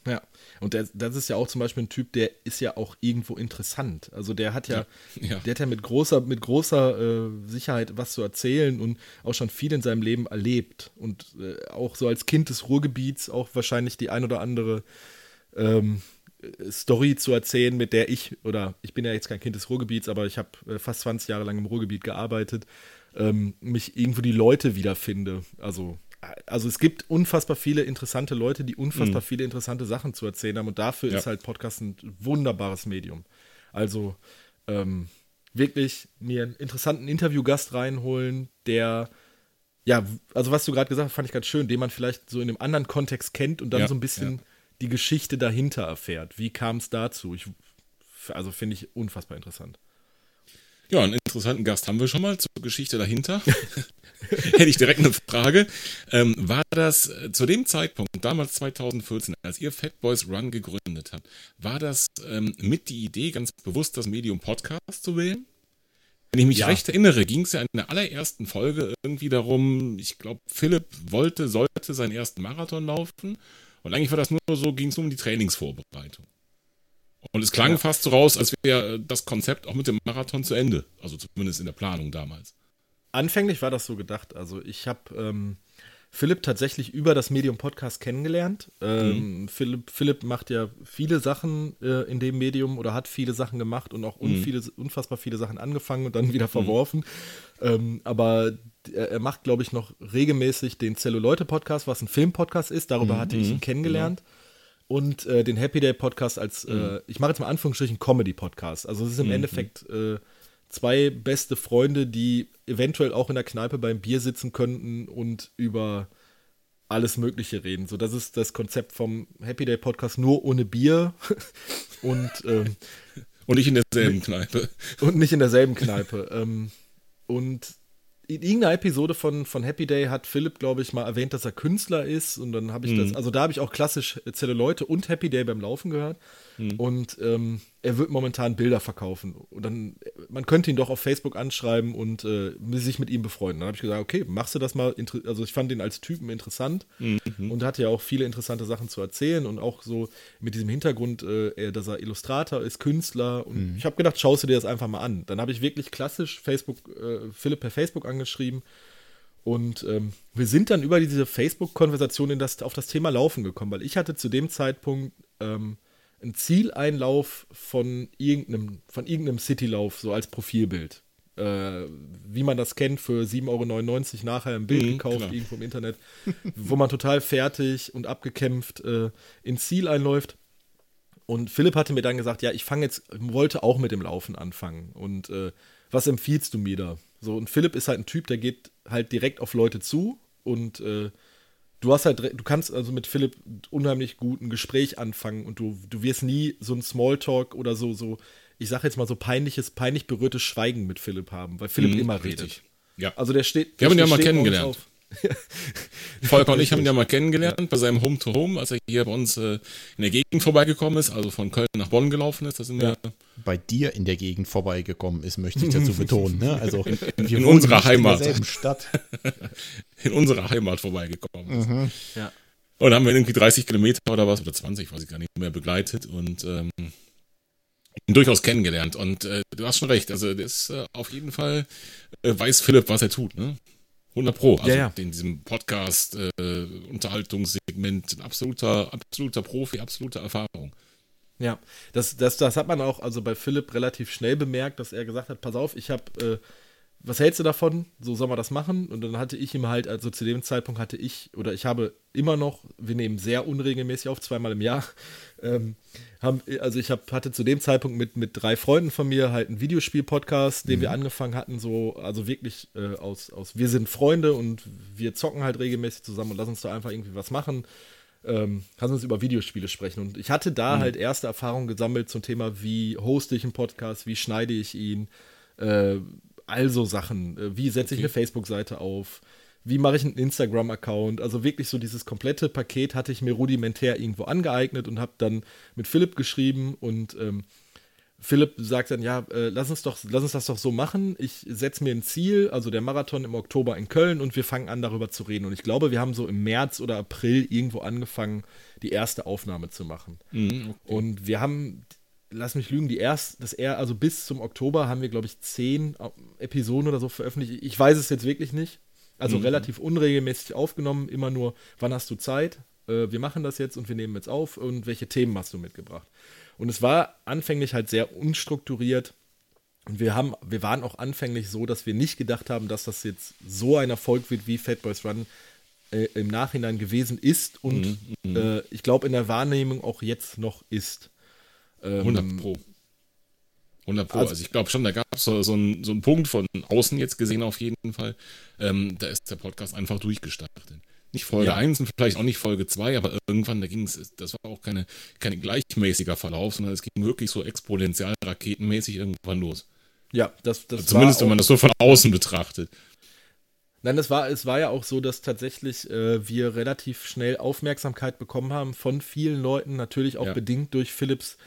Ja, und der, das ist ja auch zum Beispiel ein Typ, der ist ja auch irgendwo interessant. Also der hat ja, ja, ja. der hat ja mit großer, mit großer äh, Sicherheit was zu erzählen und auch schon viel in seinem Leben erlebt. Und äh, auch so als Kind des Ruhrgebiets auch wahrscheinlich die ein oder andere ähm, Story zu erzählen, mit der ich, oder ich bin ja jetzt kein Kind des Ruhrgebiets, aber ich habe äh, fast 20 Jahre lang im Ruhrgebiet gearbeitet, ähm, mich irgendwo die Leute wiederfinde. Also, also es gibt unfassbar viele interessante Leute, die unfassbar mhm. viele interessante Sachen zu erzählen haben und dafür ja. ist halt Podcast ein wunderbares Medium. Also ähm, wirklich mir einen interessanten Interviewgast reinholen, der ja, also was du gerade gesagt hast, fand ich ganz schön, den man vielleicht so in einem anderen Kontext kennt und dann ja, so ein bisschen ja die Geschichte dahinter erfährt. Wie kam es dazu? Ich, also finde ich unfassbar interessant. Ja, einen interessanten Gast haben wir schon mal zur Geschichte dahinter. <laughs> Hätte ich direkt eine Frage. Ähm, war das äh, zu dem Zeitpunkt, damals 2014, als ihr Fat Boys Run gegründet habt, war das ähm, mit die Idee, ganz bewusst das Medium Podcast zu wählen? Wenn ich mich ja. recht erinnere, ging es ja in der allerersten Folge irgendwie darum, ich glaube, Philipp wollte, sollte seinen ersten Marathon laufen und eigentlich war das nur so, ging es nur um die Trainingsvorbereitung. Und es klang ja. fast so raus, als wäre das Konzept auch mit dem Marathon zu Ende. Also zumindest in der Planung damals. Anfänglich war das so gedacht. Also ich habe ähm, Philipp tatsächlich über das Medium Podcast kennengelernt. Ähm, mhm. Philipp, Philipp macht ja viele Sachen äh, in dem Medium oder hat viele Sachen gemacht und auch un mhm. unfassbar viele Sachen angefangen und dann wieder mhm. verworfen. Mhm. Ähm, aber er, er macht, glaube ich, noch regelmäßig den Zelluleute-Podcast, was ein Film-Podcast ist. Darüber mhm. hatte ich ihn kennengelernt. Genau. Und äh, den Happy Day Podcast als, äh, mhm. ich mache jetzt mal Anführungsstrichen Comedy-Podcast. Also es ist im Endeffekt äh, zwei beste Freunde, die eventuell auch in der Kneipe beim Bier sitzen könnten und über alles Mögliche reden. So, das ist das Konzept vom Happy Day Podcast, nur ohne Bier <laughs> und ähm, und nicht in derselben Kneipe. Und nicht in derselben Kneipe. <laughs> ähm, und in irgendeiner Episode von, von Happy Day hat Philipp, glaube ich, mal erwähnt, dass er Künstler ist. Und dann habe ich mhm. das, also da habe ich auch klassisch Zelluleute und Happy Day beim Laufen gehört. Mhm. Und ähm, er wird momentan Bilder verkaufen. Und dann, man könnte ihn doch auf Facebook anschreiben und äh, sich mit ihm befreunden. Dann habe ich gesagt, okay, machst du das mal. Also ich fand ihn als Typen interessant mhm. und hatte ja auch viele interessante Sachen zu erzählen und auch so mit diesem Hintergrund, äh, dass er Illustrator ist, Künstler. Und mhm. ich habe gedacht, schaust du dir das einfach mal an. Dann habe ich wirklich klassisch Facebook, äh, Philipp per Facebook angeschrieben. Und ähm, wir sind dann über diese Facebook-Konversation auf das Thema Laufen gekommen, weil ich hatte zu dem Zeitpunkt ähm, ein Zieleinlauf von irgendeinem, von irgendeinem Citylauf, so als Profilbild. Äh, wie man das kennt, für 7,99 Euro nachher ein Bild mhm, gekauft, klar. irgendwo im Internet, <laughs> wo man total fertig und abgekämpft äh, ins Ziel einläuft. Und Philipp hatte mir dann gesagt, ja, ich fange jetzt, wollte auch mit dem Laufen anfangen. Und äh, was empfiehlst du mir da? So, und Philipp ist halt ein Typ, der geht halt direkt auf Leute zu und äh, du hast halt, du kannst also mit Philipp unheimlich gut ein Gespräch anfangen und du, du wirst nie so ein Smalltalk oder so, so, ich sag jetzt mal so peinliches, peinlich berührtes Schweigen mit Philipp haben, weil Philipp mhm, immer richtig. redet. Ja. Also der steht. Wir haben ihn ja mal kennengelernt. <laughs> Volker und ich haben ihn ja mal kennengelernt ja. bei seinem Home-to-Home, -Home, als er hier bei uns äh, in der Gegend vorbeigekommen ist, also von Köln nach Bonn gelaufen ist. Da sind ja. wir bei dir in der Gegend vorbeigekommen ist, möchte ich dazu <laughs> betonen. Ne? Also in, in unserer Heimat. In derselben Stadt. <laughs> in unserer Heimat vorbeigekommen ist. Mhm. Ja. Und haben wir irgendwie 30 Kilometer oder was, oder 20, weiß ich gar nicht mehr, begleitet und ähm, ihn durchaus kennengelernt. Und äh, du hast schon recht, also das ist äh, auf jeden Fall, äh, weiß Philipp, was er tut, ne? 100 Pro. Also ja, ja. in diesem Podcast, äh, Unterhaltungssegment, absoluter, absoluter Profi, absolute Erfahrung. Ja, das, das, das hat man auch also bei Philipp relativ schnell bemerkt, dass er gesagt hat, pass auf, ich habe, äh, was hältst du davon? So soll man das machen? Und dann hatte ich ihm halt, also zu dem Zeitpunkt hatte ich, oder ich habe immer noch, wir nehmen sehr unregelmäßig auf, zweimal im Jahr, ähm, haben, also ich hab, hatte zu dem Zeitpunkt mit, mit drei Freunden von mir halt einen Videospiel-Podcast, den mhm. wir angefangen hatten, so, also wirklich äh, aus, aus, wir sind Freunde und wir zocken halt regelmäßig zusammen und lass uns da einfach irgendwie was machen ähm, lass uns über Videospiele sprechen. Und ich hatte da mhm. halt erste Erfahrungen gesammelt zum Thema, wie hoste ich einen Podcast, wie schneide ich ihn, äh, also Sachen, äh, wie setze ich okay. eine Facebook-Seite auf, wie mache ich einen Instagram-Account. Also wirklich so dieses komplette Paket hatte ich mir rudimentär irgendwo angeeignet und habe dann mit Philipp geschrieben und ähm, Philipp sagt dann, ja, äh, lass uns doch, lass uns das doch so machen. Ich setze mir ein Ziel, also der Marathon im Oktober in Köln und wir fangen an, darüber zu reden. Und ich glaube, wir haben so im März oder April irgendwo angefangen, die erste Aufnahme zu machen. Mhm, okay. Und wir haben, lass mich lügen, die erste, das er, also bis zum Oktober haben wir, glaube ich, zehn Episoden oder so veröffentlicht. Ich weiß es jetzt wirklich nicht. Also mhm. relativ unregelmäßig aufgenommen, immer nur, wann hast du Zeit? Äh, wir machen das jetzt und wir nehmen jetzt auf und welche Themen hast du mitgebracht? Und es war anfänglich halt sehr unstrukturiert. Und wir haben, wir waren auch anfänglich so, dass wir nicht gedacht haben, dass das jetzt so ein Erfolg wird, wie Fat Boys Run äh, im Nachhinein gewesen ist und mhm, mhm. äh, ich glaube in der Wahrnehmung auch jetzt noch ist. Ähm, 100 Pro. 100 Pro. Also, also ich glaube schon, da gab es so, so, einen, so einen Punkt von außen jetzt gesehen auf jeden Fall. Ähm, da ist der Podcast einfach durchgestartet. Nicht Folge ja. 1 und vielleicht auch nicht Folge 2, aber irgendwann, da ging es, das war auch keine, kein gleichmäßiger Verlauf, sondern es ging wirklich so exponentiell raketenmäßig irgendwann los. Ja, das, das also Zumindest, wenn man das so von außen betrachtet. Nein, das war, es war ja auch so, dass tatsächlich äh, wir relativ schnell Aufmerksamkeit bekommen haben von vielen Leuten, natürlich auch ja. bedingt durch Philips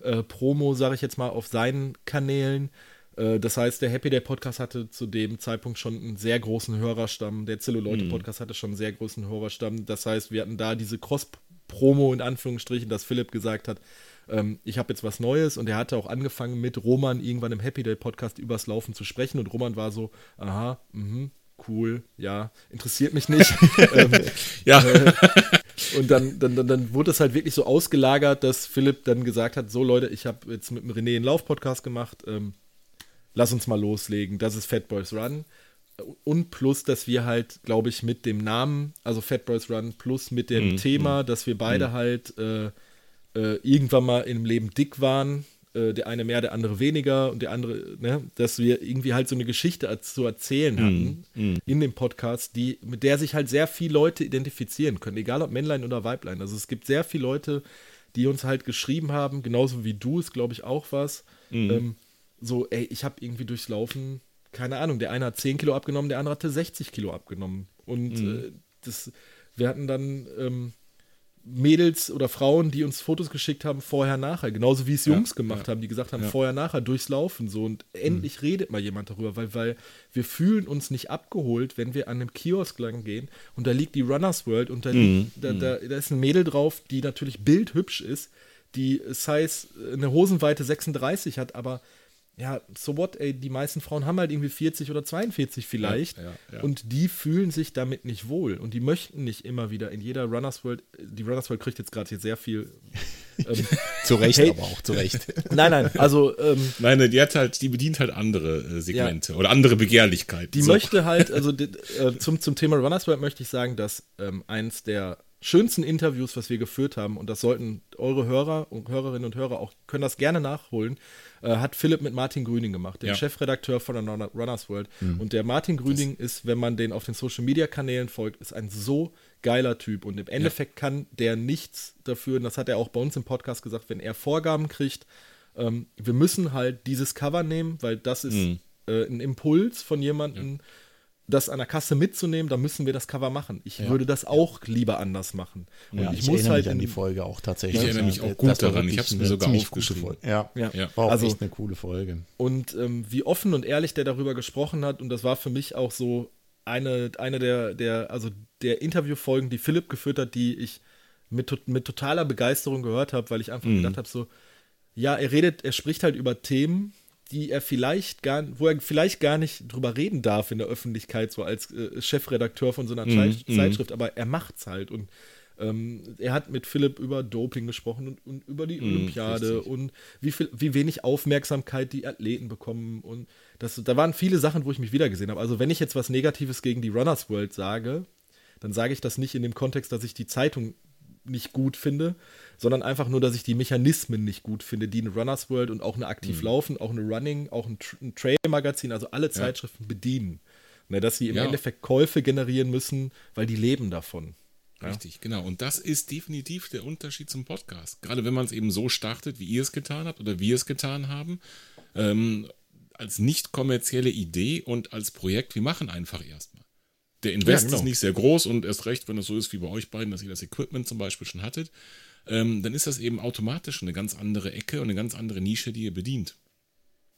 äh, Promo, sage ich jetzt mal, auf seinen Kanälen. Äh, das heißt, der Happy Day Podcast hatte zu dem Zeitpunkt schon einen sehr großen Hörerstamm. Der Zelluleute Podcast hatte schon einen sehr großen Hörerstamm. Das heißt, wir hatten da diese Cross-Promo in Anführungsstrichen, dass Philipp gesagt hat, ähm, ich habe jetzt was Neues und er hatte auch angefangen mit Roman irgendwann im Happy Day Podcast übers Laufen zu sprechen und Roman war so, aha, mhm, cool, ja, interessiert mich nicht. <laughs> ähm, Ja, äh, <laughs> und dann, dann, dann, dann wurde es halt wirklich so ausgelagert, dass Philipp dann gesagt hat: So, Leute, ich habe jetzt mit dem René einen Lauf-Podcast gemacht, ähm, lass uns mal loslegen. Das ist Fat Boys Run. Und plus, dass wir halt, glaube ich, mit dem Namen, also Fat Boys Run, plus mit dem Mhm, Thema, dass wir beide halt äh, äh, irgendwann mal im Leben dick waren, äh, der eine mehr, der andere weniger und der andere, ne, dass wir irgendwie halt so eine Geschichte zu erzählen hatten in dem Podcast, die, mit der sich halt sehr viele Leute identifizieren können, egal ob Männlein oder Weiblein. Also es gibt sehr viele Leute, die uns halt geschrieben haben, genauso wie du es, glaube ich, auch was. Ähm, so, ey, ich habe irgendwie durchs Laufen, keine Ahnung, der eine hat 10 Kilo abgenommen, der andere hatte 60 Kilo abgenommen. Und äh, das, wir hatten dann ähm, Mädels oder Frauen, die uns Fotos geschickt haben, vorher, nachher. Genauso wie es Jungs gemacht haben, die gesagt haben, Ja. vorher, nachher, durchs Laufen. So. Und endlich redet mal jemand darüber, weil, weil wir fühlen uns nicht abgeholt, wenn wir an einem Kiosk lang gehen und da liegt die Runners World und da, liegt, da, da, da ist ein Mädel drauf, die natürlich bildhübsch ist, die Size, eine Hosenweite 36 hat, aber ja, so what, ey, die meisten Frauen haben halt irgendwie 40 oder 42 vielleicht Ja, ja, ja. und die fühlen sich damit nicht wohl und die möchten nicht immer wieder in jeder Runners World, die Runners World kriegt jetzt gerade hier sehr viel. <laughs> Ähm, Zu Recht, Hey. aber auch zu Recht. <laughs> nein, nein, also ähm, nein, die hat halt, die bedient halt andere äh, Segmente oder andere Begehrlichkeiten. Die So. möchte halt, also <laughs> die, äh, zum, zum Thema Runners World möchte ich sagen, dass ähm, eins der schönsten Interviews, was wir geführt haben, und das sollten eure Hörer und Hörerinnen und Hörer auch, können das gerne nachholen, äh, hat Philipp mit Martin Grüning gemacht, dem Ja. Chefredakteur von der Runner- Runners World. Und der Martin Grüning ist, wenn man den auf den Social Media Kanälen folgt, ist ein so geiler Typ. Und im Endeffekt kann der nichts dafür, und das hat er auch bei uns im Podcast gesagt, wenn er Vorgaben kriegt, ähm, wir müssen halt dieses Cover nehmen, weil das ist Mhm. äh, ein Impuls von jemandem, das an der Kasse mitzunehmen, da müssen wir das Cover machen. Ich würde das auch lieber anders machen. Und Ja, ich, ich, muss erinnere halt mich an die Folge auch tatsächlich. Ich erinnere mich Ja, auch das gut daran. Ich hab's mir eine sogar ziemlich gute aufgeschrieben. Ja, Ja. Ja. war auch Also- echt eine coole Folge. Und ähm, wie offen und ehrlich der darüber gesprochen hat, und das war für mich auch so eine, eine der, der, also der Interviewfolgen, die Philipp geführt hat, die ich mit, mit totaler Begeisterung gehört habe, weil ich einfach gedacht habe, so, ja, er redet, er spricht halt über Themen, die er vielleicht gar, wo er vielleicht gar nicht drüber reden darf in der Öffentlichkeit, so als äh, Chefredakteur von so einer Zei- Zeitschrift, aber er macht's halt und ähm, er hat mit Philipp über Doping gesprochen und, und über die Olympiade richtig. und wie viel, wie wenig Aufmerksamkeit die Athleten bekommen und das, da waren viele Sachen, wo ich mich wiedergesehen habe. Also wenn ich jetzt was Negatives gegen die Runners World sage, dann sage ich das nicht in dem Kontext, dass ich die Zeitung nicht gut finde, sondern einfach nur, dass ich die Mechanismen nicht gut finde, die eine Runners World und auch eine Aktiv Mhm. Laufen, auch eine Running, auch ein, ein Trail-Magazin, also alle Zeitschriften bedienen. Ne, dass sie im Ja. Endeffekt Käufe generieren müssen, weil die leben davon. Richtig, genau. Und das ist definitiv der Unterschied zum Podcast. Gerade wenn man es eben so startet, wie ihr es getan habt oder wir es getan haben, ähm, als nicht kommerzielle Idee und als Projekt, wir machen einfach erstmal. Der Invest Ja, genau. ist nicht sehr groß und erst recht, wenn es so ist wie bei euch beiden, dass ihr das Equipment zum Beispiel schon hattet, ähm, dann ist das eben automatisch eine ganz andere Ecke und eine ganz andere Nische, die ihr bedient.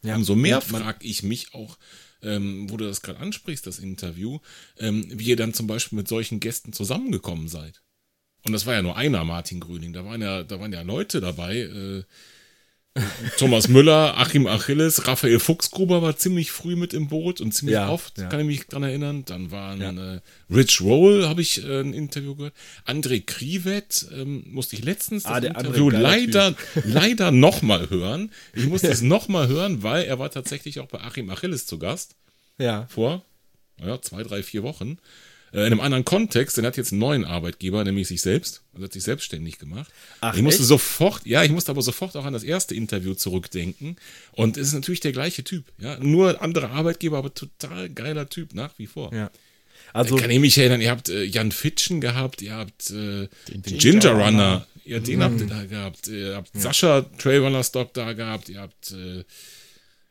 Umso mehr Ja, frage ich mich auch, ähm, wo du das gerade ansprichst, das Interview, ähm, wie ihr dann zum Beispiel mit solchen Gästen zusammengekommen seid. Und das war ja nur einer, Martin Grüning. Da waren ja, da waren ja Leute dabei. Äh, <laughs> Thomas Müller, Achim Achilles, Raphael Fuchsgruber war ziemlich früh mit im Boot und ziemlich Ja, oft, ja. kann ich mich dran erinnern. Dann waren äh, Rich Roll, habe ich äh, ein Interview gehört. André Krivet ähm, musste ich letztens das Ah, André, Interview leider, <laughs> leider nochmal hören. Ich musste es <laughs> nochmal hören, weil er war tatsächlich auch bei Achim Achilles zu Gast Ja. vor ja, zwei, drei, vier Wochen. Äh, in einem anderen Kontext, denn er hat jetzt einen neuen Arbeitgeber, nämlich sich selbst. Also hat sich selbstständig gemacht. Ach, ich musste echt? sofort, ja, ich musste aber sofort auch an das erste Interview zurückdenken. Und es ist natürlich der gleiche Typ. Ja, nur anderer Arbeitgeber, aber total geiler Typ nach wie vor. ja. Also, Also, kann ich mich erinnern, ihr habt äh, Jan Fitschen gehabt, ihr habt äh, den, Ginger Ginger, Runner. Runner, ja, den habt ihr da gehabt, ihr habt Sascha Trailrunner Stock da gehabt, ihr habt äh,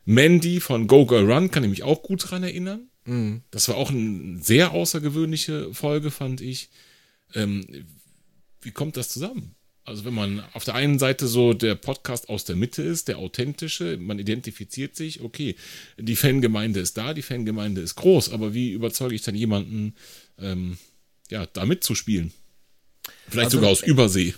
Mandy von Go Girl Run, kann ich mich auch gut dran erinnern. Das war auch eine sehr außergewöhnliche Folge, fand ich. Ähm, wie kommt das zusammen? Also wenn man auf der einen Seite so der Podcast aus der Mitte ist, der authentische, man identifiziert sich, okay, die Fangemeinde ist da, die Fangemeinde ist groß, aber wie überzeuge ich dann jemanden, ähm, ja, da mitzuspielen? Vielleicht Also- sogar aus Übersee.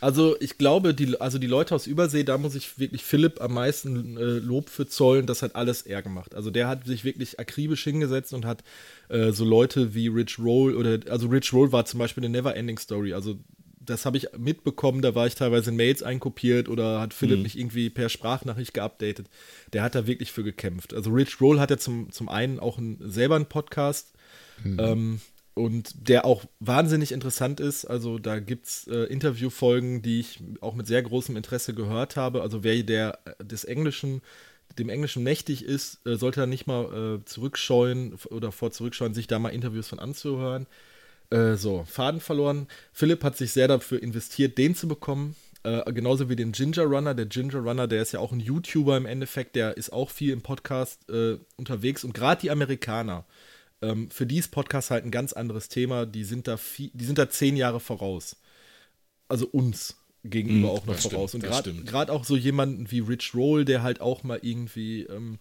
Also ich glaube, die, also die Leute aus Übersee, da muss ich wirklich Philipp am meisten äh, Lob für zollen, das hat alles er gemacht. Also der hat sich wirklich akribisch hingesetzt und hat äh, so Leute wie Rich Roll oder, also Rich Roll war zum Beispiel eine Never-Ending Story, also das habe ich mitbekommen, da war ich teilweise in Mails einkopiert oder hat Philipp mhm. mich irgendwie per Sprachnachricht geupdatet. Der hat da wirklich für gekämpft. Also Rich Roll hat ja zum, zum einen auch ein, selber einen Podcast, mhm. ähm, und der auch wahnsinnig interessant ist. Also da gibt es äh, Interviewfolgen, die ich auch mit sehr großem Interesse gehört habe. Also wer der äh, des Englischen, dem Englischen mächtig ist, äh, sollte da nicht mal äh, zurückscheuen oder vor zurückscheuen, sich da mal Interviews von anzuhören. Äh, so, Faden verloren. Philipp hat sich sehr dafür investiert, den zu bekommen. Äh, genauso wie den Ginger Runner. Der Ginger Runner, der ist ja auch ein YouTuber im Endeffekt, der ist auch viel im Podcast unterwegs. Und gerade die Amerikaner, ähm, für die ist Podcast halt ein ganz anderes Thema. Die sind da, viel, die sind da zehn Jahre voraus. Also uns gegenüber mm, auch noch voraus. Stimmt, Und gerade auch so jemanden wie Rich Roll, der halt auch mal irgendwie, ähm,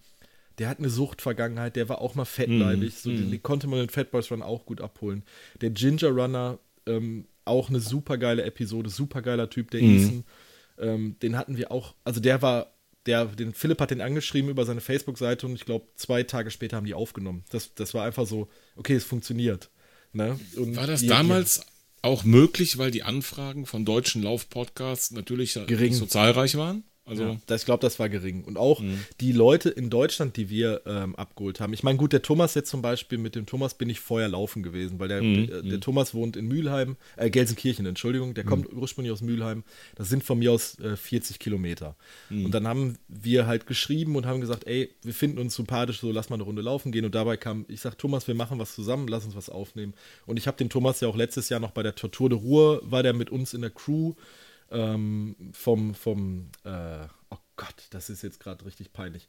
der hat eine Suchtvergangenheit, der war auch mal fettleibig. Mm, so, mm. Den, den, konnte man den Fat Boys Run auch gut abholen. Der Ginger Runner, ähm, auch eine super geile Episode, super geiler Typ, der mm. Ethan. Ähm, den hatten wir auch, also der war der, den Philipp hat den angeschrieben über seine Facebook-Seite und ich glaube, zwei Tage später haben die aufgenommen. Das, das war einfach so, okay, es funktioniert. Ne? war das die, damals die, auch möglich, weil die Anfragen von deutschen Lauf-Podcasts natürlich gering. so zahlreich waren? Also ja, das, ich glaube, das war gering. Und auch mhm. die Leute in Deutschland, die wir ähm, abgeholt haben. Ich meine, gut, der Thomas jetzt zum Beispiel, mit dem Thomas bin ich vorher laufen gewesen, weil der, mhm. der, der, mhm. Thomas wohnt in Mülheim, äh, Gelsenkirchen, Entschuldigung, der mhm. kommt ursprünglich aus Mülheim. Das sind von mir aus äh, 40 Kilometer. Mhm. Und dann haben wir halt geschrieben und haben gesagt, ey, wir finden uns sympathisch, so lass mal eine Runde laufen gehen. Und dabei kam, ich sag, Thomas, wir machen was zusammen, lass uns was aufnehmen. Und ich habe den Thomas ja auch letztes Jahr noch bei der Tortur de Ruhr, war der mit uns in der Crew ähm, vom, vom äh, oh Gott, das ist jetzt gerade richtig peinlich.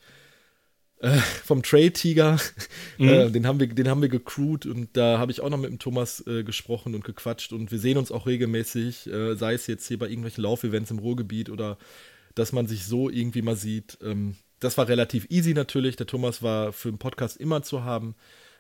Äh, vom Trade Tiger, mhm. äh, den, haben wir, den haben wir gecrewt und da habe ich auch noch mit dem Thomas äh, gesprochen und gequatscht und wir sehen uns auch regelmäßig, äh, sei es jetzt hier bei irgendwelchen Laufevents im Ruhrgebiet oder dass man sich so irgendwie mal sieht. Ähm, das war relativ easy natürlich. Der Thomas war für den Podcast immer zu haben.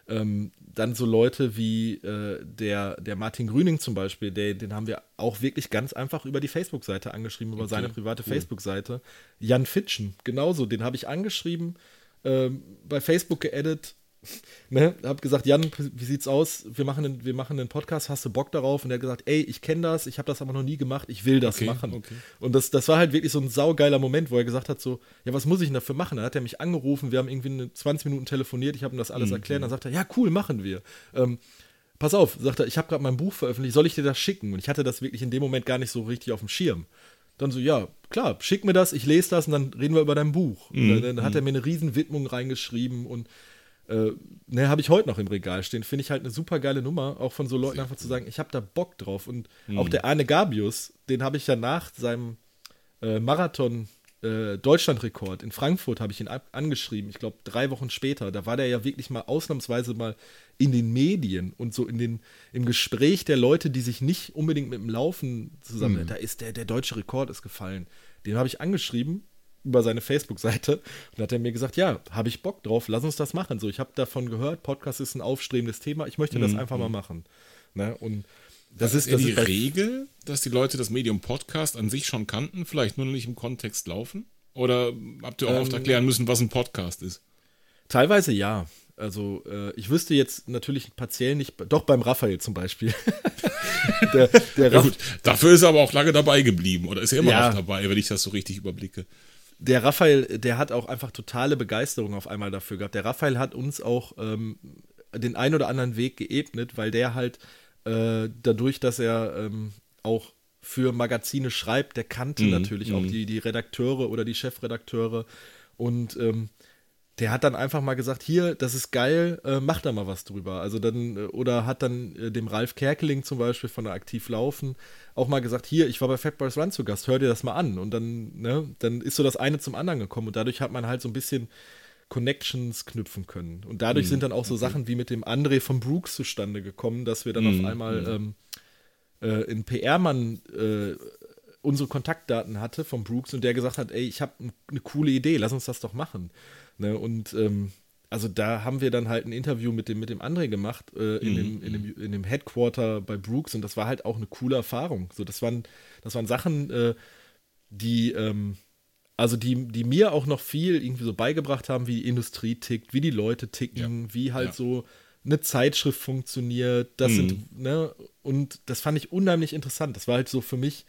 Ähm, dann so Leute wie äh, der, der Martin Grüning zum Beispiel, der, den haben wir auch wirklich ganz einfach über die Facebook-Seite angeschrieben, über okay, seine private cool. Facebook-Seite. Jan Fitschen, genauso, den habe ich angeschrieben, ähm, bei Facebook geedit <laughs> ne, hab gesagt, Jan, wie sieht's aus? Wir machen, einen, wir machen einen Podcast, hast du Bock darauf? Und er hat gesagt, ey, ich kenne das, ich habe das aber noch nie gemacht, ich will das okay, machen. Okay. Und das, das war halt wirklich so ein saugeiler Moment, wo er gesagt hat, so, ja, was muss ich denn dafür machen? Dann hat er mich angerufen, wir haben irgendwie 20 Minuten telefoniert, ich habe ihm das alles mhm. erklärt, dann sagt er, ja, cool, machen wir. Ähm, pass auf, sagt er, ich habe gerade mein Buch veröffentlicht, soll ich dir das schicken? Und ich hatte das wirklich in dem Moment gar nicht so richtig auf dem Schirm. Dann so, ja, klar, schick mir das, ich lese das und dann reden wir über dein Buch. Mhm. Dann, dann, hat er mhm. mir eine riesen Widmung reingeschrieben und äh, ne, habe ich heute noch im Regal stehen. Finde ich halt eine super geile Nummer, auch von so Leuten einfach zu sagen, ich habe da Bock drauf. Und mhm. auch der Arne Gabius, den habe ich ja nach seinem äh, Marathon äh, Deutschlandrekord in Frankfurt habe ich ihn angeschrieben. Ich glaube drei Wochen später. Da war der ja wirklich mal ausnahmsweise mal in den Medien und so in den im Gespräch der Leute, die sich nicht unbedingt mit dem Laufen zusammen. Mhm. Da ist der der deutsche Rekord ist gefallen. Den habe ich angeschrieben über seine Facebook-Seite und hat er mir gesagt, ja, habe ich Bock drauf, lass uns das machen. So, ich habe davon gehört, Podcast ist ein aufstrebendes Thema, ich möchte das mhm. einfach mal machen. Ne? Und das ist, das die ist Regel, dass die Leute das Medium Podcast an sich schon kannten, vielleicht nur noch nicht im Kontext laufen? Oder habt ihr auch ähm, oft erklären müssen, was ein Podcast ist? Teilweise ja. Also äh, ich wüsste jetzt natürlich partiell nicht, doch beim Raphael zum Beispiel. <laughs> der, der ja, gut, dafür ist er aber auch lange dabei geblieben oder ist er immer ja. noch dabei, wenn ich das so richtig überblicke der Raphael, der hat auch einfach totale Begeisterung auf einmal dafür gehabt. Der Raphael hat uns auch ähm, den ein oder anderen Weg geebnet, weil der halt äh, dadurch, dass er ähm, auch für Magazine schreibt, der kannte mm, natürlich auch mhm. die, die Redakteure oder die Chefredakteure und ähm, der hat dann einfach mal gesagt, hier, das ist geil, äh, mach da mal was drüber. Also dann, äh, oder hat dann äh, dem Ralf Kerkeling zum Beispiel von der Aktiv Laufen auch mal gesagt, hier, ich war bei Fat Boys Run zu Gast, hör dir das mal an. Und dann, ne, dann ist so das eine zum anderen gekommen und dadurch hat man halt so ein bisschen Connections knüpfen können. Und dadurch mhm. sind dann auch so okay. Sachen wie mit dem André von Brooks zustande gekommen, dass wir dann mhm. auf einmal mhm. ähm, äh, in PR-Mann äh, unsere Kontaktdaten hatte von Brooks und der gesagt hat, ey, ich habe eine coole Idee, lass uns das doch machen. Ne? Und ähm, also da haben wir dann halt ein Interview mit dem, mit dem André gemacht, äh, in, Mhm. dem, in, dem, in dem Headquarter bei Brooks und das war halt auch eine coole Erfahrung. So, das waren, das waren Sachen, äh, die, ähm, also die, die mir auch noch viel irgendwie so beigebracht haben, wie die Industrie tickt, wie die Leute ticken, wie halt Ja. so eine Zeitschrift funktioniert. Das Mhm. sind, ne, und das fand ich unheimlich interessant. Das war halt so für mich,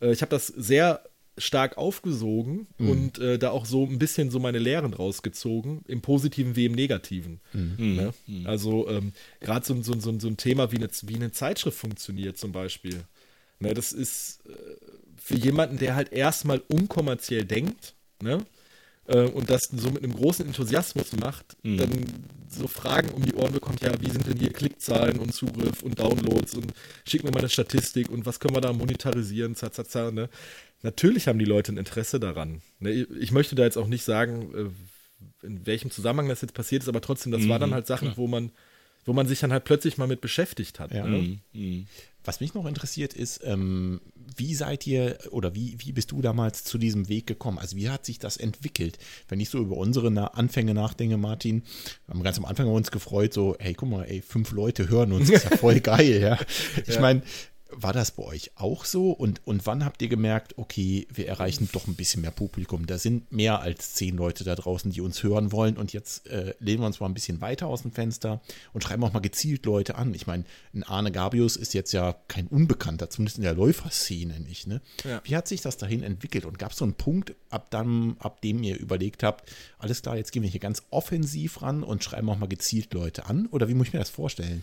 äh, ich habe das sehr stark aufgesogen und äh, da auch so ein bisschen so meine Lehren rausgezogen, im Positiven wie im Negativen. Ne? Also ähm, gerade so, so, so, so ein Thema wie eine, wie eine Zeitschrift funktioniert zum Beispiel. Ne, das ist äh, für jemanden, der halt erstmal unkommerziell denkt, ne? äh, und das so mit einem großen Enthusiasmus macht, dann so Fragen um die Ohren bekommt, ja, wie sind denn hier Klickzahlen und Zugriff und Downloads und schick mir mal eine Statistik und was können wir da monetarisieren, za, za, za, ne? Natürlich haben die Leute ein Interesse daran. Ne? Ich möchte da jetzt auch nicht sagen, äh, in welchem Zusammenhang das jetzt passiert ist, aber trotzdem, das war dann halt Sachen, wo man, wo man sich dann halt plötzlich mal mit beschäftigt hat. Ja. Ne? Mhm. Was mich noch interessiert ist, ähm, wie seid ihr oder wie, wie bist du damals zu diesem Weg gekommen? Also wie hat sich das entwickelt? Wenn ich so über unsere Anfänge nachdenke, Martin, wir haben ganz am Anfang uns gefreut, so, hey, guck mal, ey, fünf Leute hören uns, ist ja voll <laughs> geil, ja. Ich meine, war das bei euch auch so? Und, und wann habt ihr gemerkt, okay, wir erreichen doch ein bisschen mehr Publikum? Da sind mehr als zehn Leute da draußen, die uns hören wollen. Und jetzt äh, lehnen wir uns mal ein bisschen weiter aus dem Fenster und schreiben auch mal gezielt Leute an. Ich meine, ein Arne Gabius ist jetzt ja kein Unbekannter, zumindest in der Läuferszene nicht. Ne? Ja. Wie hat sich das dahin entwickelt? Und gab es so einen Punkt, ab, dann, ab dem ihr überlegt habt, alles klar, jetzt gehen wir hier ganz offensiv ran und schreiben auch mal gezielt Leute an? Oder wie muss ich mir das vorstellen?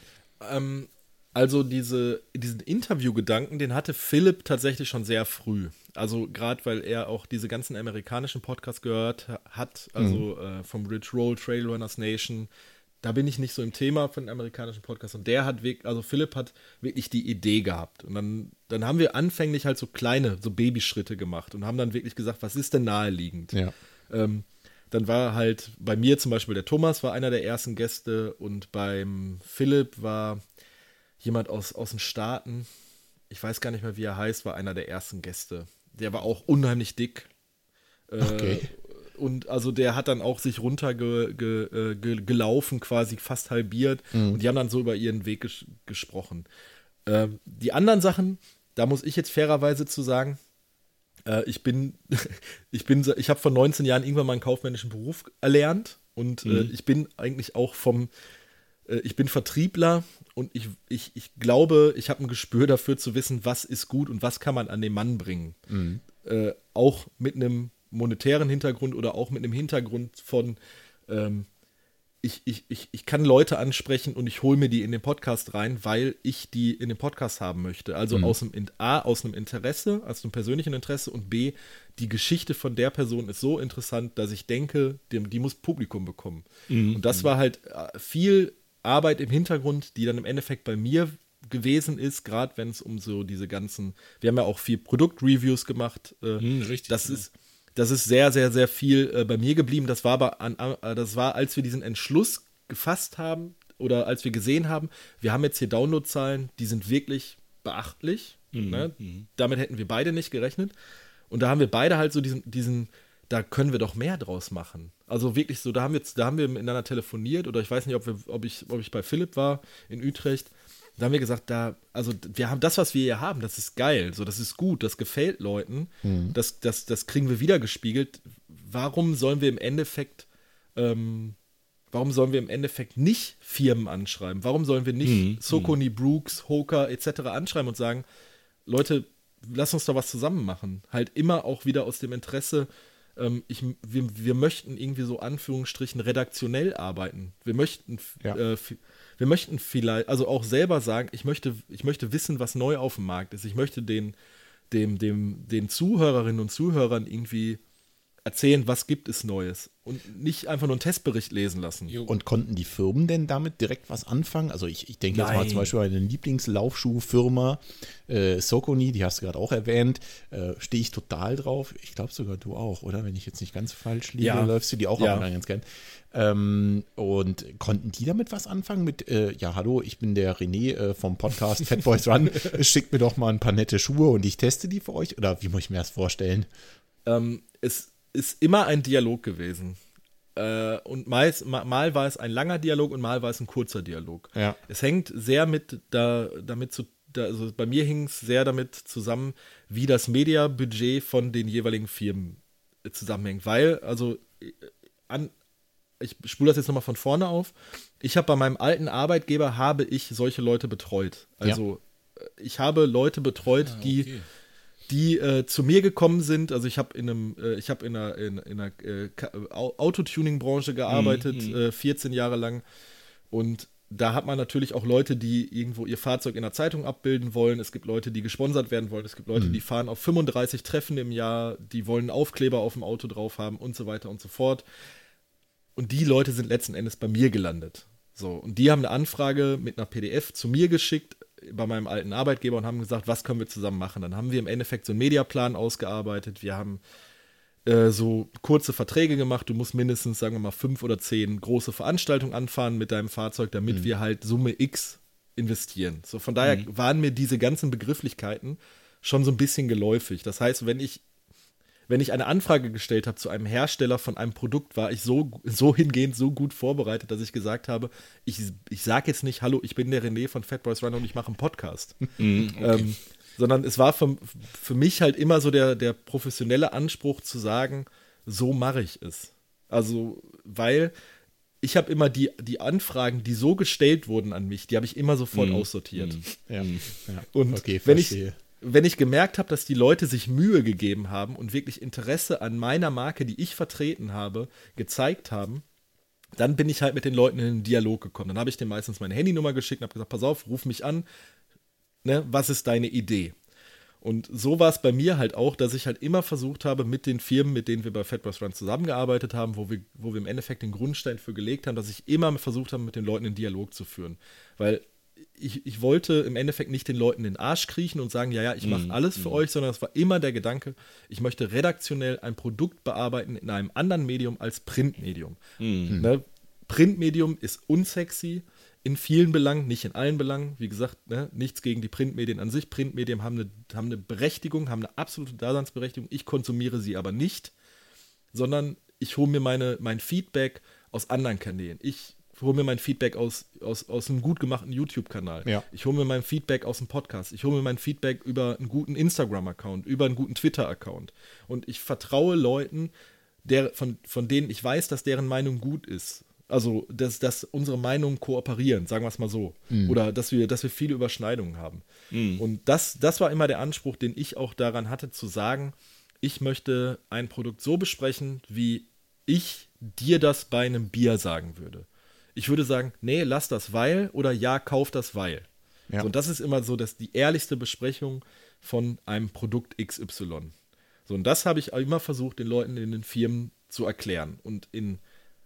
Ähm, also diese, diesen Interviewgedanken, den hatte Philipp tatsächlich schon sehr früh. Also gerade weil er auch diese ganzen amerikanischen Podcasts gehört ha- hat, also äh, vom Rich Roll, Trailrunners Nation. Da bin ich nicht so im Thema von amerikanischen Podcasts. Und der hat wirklich, also Philipp hat wirklich die Idee gehabt. Und dann, dann haben wir anfänglich halt so kleine, so Babyschritte gemacht und haben dann wirklich gesagt, was ist denn naheliegend? Ja. Ähm, dann war halt bei mir zum Beispiel der Thomas war einer der ersten Gäste und beim Philipp war jemand aus, aus den Staaten, ich weiß gar nicht mehr, wie er heißt, war einer der ersten Gäste. Der war auch unheimlich dick. Äh, Okay. Und also der hat dann auch sich runtergelaufen, ge, äh, ge, gelaufen, quasi fast halbiert. Und die haben dann so über ihren Weg ges gesprochen. Ähm, die anderen Sachen, da muss ich jetzt fairerweise zu sagen, äh, ich bin, <laughs> ich bin, ich habe vor 19 Jahren irgendwann mal einen kaufmännischen Beruf erlernt und äh, ich bin eigentlich auch vom, äh, ich bin Vertriebler und ich, ich, ich glaube, ich habe ein Gespür dafür zu wissen, was ist gut und was kann man an den Mann bringen. Äh, auch mit einem monetären Hintergrund oder auch mit einem Hintergrund von, ähm, ich, ich, ich, ich kann Leute ansprechen und ich hole mir die in den Podcast rein, weil ich die in den Podcast haben möchte. Also aus einem In- A, aus einem Interesse, aus einem persönlichen Interesse und B, die Geschichte von der Person ist so interessant, dass ich denke, die, die muss Publikum bekommen. Und das war halt äh, viel Arbeit im Hintergrund, die dann im Endeffekt bei mir gewesen ist, gerade wenn es um so diese ganzen, wir haben ja auch viel Produktreviews gemacht. Äh, Hm, richtig, Das ja. ist das ist sehr, sehr, sehr viel äh, bei mir geblieben. Das war aber, an, äh, das war, als wir diesen Entschluss gefasst haben oder als wir gesehen haben, wir haben jetzt hier Downloadzahlen, die sind wirklich beachtlich. Ne? Damit hätten wir beide nicht gerechnet. Und da haben wir beide halt so diesen, diesen, da können wir doch mehr draus machen. Also wirklich so, da haben wir, da haben wir miteinander telefoniert oder ich weiß nicht, ob, wir, ob, ich, ob ich bei Philipp war in Utrecht. Da haben wir gesagt, da, also wir haben das, was wir hier haben, das ist geil, so das ist gut, das gefällt Leuten, das, das, das kriegen wir wieder gespiegelt. Warum sollen wir im Endeffekt, ähm, warum sollen wir im Endeffekt nicht Firmen anschreiben? Warum sollen wir nicht Sokoni, Brooks, Hoka etc. anschreiben und sagen, Leute, lass uns doch was zusammen machen. Halt immer auch wieder aus dem Interesse, ähm, ich, wir, wir möchten irgendwie so Anführungsstrichen redaktionell arbeiten. Wir möchten, Ja. äh, wir möchten vielleicht, also auch selber sagen, ich möchte, ich möchte wissen, was neu auf dem Markt ist. Ich möchte den, dem, dem, den Zuhörerinnen und Zuhörern irgendwie erzählen, was gibt es Neues. Und nicht einfach nur einen Testbericht lesen lassen. Jo. Und konnten die Firmen denn damit direkt was anfangen? Also ich, ich denke jetzt mal Nein. zum Beispiel an eine Lieblingslaufschuhfirma, äh, Sokoni, die hast du gerade auch erwähnt, äh, stehe ich total drauf. Ich glaube sogar du auch, oder? Wenn ich jetzt nicht ganz falsch liege, Ja. läufst du die auch Ja. ab ganz gern. Ähm, und konnten die damit was anfangen mit, äh, ja hallo, ich bin der René äh, vom Podcast Fat Boys Run, <laughs> schickt mir doch mal ein paar nette Schuhe und ich teste die für euch? Oder wie muss ich mir das vorstellen? ähm, es ist immer ein Dialog gewesen. Äh, und meist, mal, mal war es ein langer Dialog und mal war es ein kurzer Dialog. Ja. Es hängt sehr mit da, damit zu, da, also bei mir hing es sehr damit zusammen, wie das Mediabudget von den jeweiligen Firmen äh, zusammenhängt. Weil, also äh, an, ich spule das jetzt nochmal von vorne auf. Ich habe bei meinem alten Arbeitgeber habe ich solche Leute betreut. Also äh, ich habe Leute betreut, Ah, okay. die äh, zu mir gekommen sind. Also ich habe in einem, äh, ich habe in einer, in, in einer äh, Autotuning-Branche gearbeitet, Mhm, äh, 14 Jahre lang. Und da hat man natürlich auch Leute, die irgendwo ihr Fahrzeug in der Zeitung abbilden wollen. Es gibt Leute, die gesponsert werden wollen. Es gibt Leute, die fahren auf 35 Treffen im Jahr, die wollen Aufkleber auf dem Auto drauf haben und so weiter und so fort. Und die Leute sind letzten Endes bei mir gelandet. So, und die haben eine Anfrage mit einer PDF zu mir geschickt bei meinem alten Arbeitgeber und haben gesagt, was können wir zusammen machen? Dann haben wir im Endeffekt so einen Mediaplan ausgearbeitet. Wir haben äh, so kurze Verträge gemacht. Du musst mindestens, sagen wir mal, fünf oder zehn große Veranstaltungen anfahren mit deinem Fahrzeug, damit wir halt Summe X investieren. So, von daher waren mir diese ganzen Begrifflichkeiten schon so ein bisschen geläufig. Das heißt, wenn ich wenn ich eine Anfrage gestellt habe zu einem Hersteller von einem Produkt, war ich so, so hingehend so gut vorbereitet, dass ich gesagt habe, ich, ich sage jetzt nicht, hallo, ich bin der René von Fat Boys Run und ich mache einen Podcast. <laughs> ähm, sondern es war für, für mich halt immer so der, der professionelle Anspruch zu sagen, so mache ich es. Also, weil ich habe immer die, die Anfragen, die so gestellt wurden an mich, die habe ich immer sofort aussortiert. Ja. ja. Und okay, wenn, ich, verstehe. Wenn ich gemerkt habe, dass die Leute sich Mühe gegeben haben und wirklich Interesse an meiner Marke, die ich vertreten habe, gezeigt haben, dann bin ich halt mit den Leuten in den Dialog gekommen. Dann habe ich denen meistens meine Handynummer geschickt und habe gesagt, pass auf, ruf mich an, ne, was ist deine Idee? Und so war es bei mir halt auch, dass ich halt immer versucht habe, mit den Firmen, mit denen wir bei Fatboys Run zusammengearbeitet haben, wo wir, wo wir im Endeffekt den Grundstein für gelegt haben, dass ich immer versucht habe, mit den Leuten in Dialog zu führen. Weil ich, ich wollte im Endeffekt nicht den Leuten in den Arsch kriechen und sagen, ja, ja, ich mache alles für euch, sondern es war immer der Gedanke, ich möchte redaktionell ein Produkt bearbeiten in einem anderen Medium als Printmedium. Ne? Printmedium ist unsexy in vielen Belangen, nicht in allen Belangen. Wie gesagt, ne? nichts gegen die Printmedien an sich. Printmedien haben eine, haben eine Berechtigung, haben eine absolute Daseinsberechtigung. Ich konsumiere sie aber nicht, sondern ich hole mir meine, mein Feedback aus anderen Kanälen. Ich hole mir mein Feedback aus, aus, aus einem gut gemachten YouTube-Kanal. Ja. Ich hole mir mein Feedback aus dem Podcast. Ich hole mir mein Feedback über einen guten Instagram-Account, über einen guten Twitter-Account. Und ich vertraue Leuten, der, von, von denen ich weiß, dass deren Meinung gut ist. Also, dass, dass unsere Meinungen kooperieren, sagen wir es mal so. Oder dass wir, dass wir viele Überschneidungen haben. Und das, das war immer der Anspruch, den ich auch daran hatte, zu sagen, ich möchte ein Produkt so besprechen, wie ich dir das bei einem Bier sagen würde. Ich würde sagen, nee, lass das weil oder ja, kauf das weil. Ja. So, und das ist immer so, dass die ehrlichste Besprechung von einem Produkt XY. So, und das habe ich immer versucht, den Leuten in den Firmen zu erklären. Und in,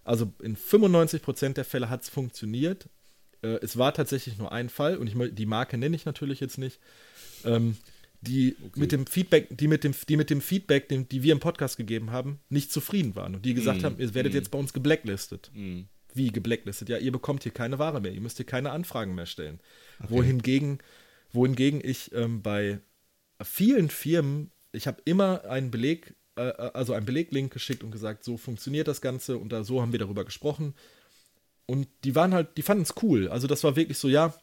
also in 95% der Fälle hat es funktioniert. Äh, es war tatsächlich nur ein Fall, und ich, die Marke nenne ich natürlich jetzt nicht, ähm, die mit dem Feedback, die mit dem, die mit dem Feedback, den, die wir im Podcast gegeben haben, nicht zufrieden waren. Und die gesagt haben, ihr werdet jetzt bei uns geblacklistet. Wie geblacklistet? Ja, ihr bekommt hier keine Ware mehr, ihr müsst hier keine Anfragen mehr stellen. Wohingegen, wohingegen ich ähm, bei vielen Firmen, ich habe immer einen Beleg, äh, also einen Beleglink geschickt und gesagt, so funktioniert das Ganze und da so haben wir darüber gesprochen. Und die waren halt, die fanden es cool. Also das war wirklich so, ja,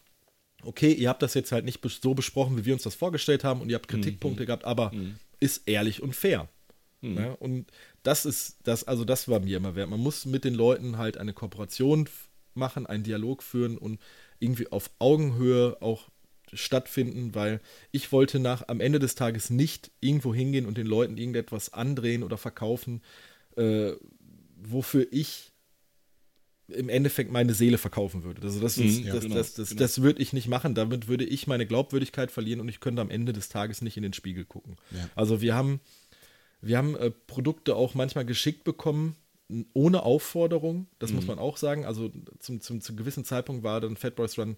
okay, ihr habt das jetzt halt nicht so besprochen, wie wir uns das vorgestellt haben und ihr habt Kritikpunkte gehabt, aber ist ehrlich und fair. Ja, und das ist das, also das war mir immer wert. Man muss mit den Leuten halt eine Kooperation machen, einen Dialog führen und irgendwie auf Augenhöhe auch stattfinden, weil ich wollte nach am Ende des Tages nicht irgendwo hingehen und den Leuten irgendetwas andrehen oder verkaufen, äh, wofür ich im Endeffekt meine Seele verkaufen würde. Also das, ist, Mhm, ja, das, genau, das, das, genau. das würde ich nicht machen. Damit würde ich meine Glaubwürdigkeit verlieren und ich könnte am Ende des Tages nicht in den Spiegel gucken. Also wir haben, wir haben äh, Produkte auch manchmal geschickt bekommen, ohne Aufforderung. Das Mhm. muss man auch sagen. Also zum, zum, zum gewissen Zeitpunkt war dann Fat Boys Run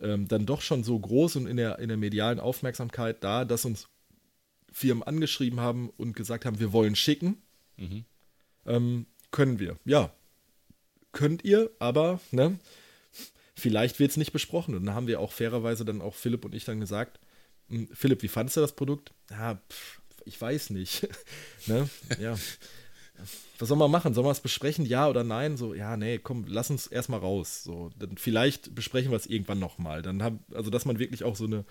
ähm, dann doch schon so groß und in der, in der medialen Aufmerksamkeit da, dass uns Firmen angeschrieben haben und gesagt haben, wir wollen schicken. Mhm. Ähm, können wir. Ja, könnt ihr, aber ne, vielleicht wird es nicht besprochen. Und dann haben wir auch fairerweise dann auch Philipp und ich dann gesagt, "Hm, Philipp, wie fandest du das Produkt? Ja, pff, ich weiß nicht. <laughs> ne? Ja. was soll man machen? Sollen wir es besprechen, ja oder nein? So, ja, nee, komm, lass uns erstmal raus. So, dann vielleicht besprechen wir es irgendwann nochmal. Dann haben, also dass man wirklich auch so eine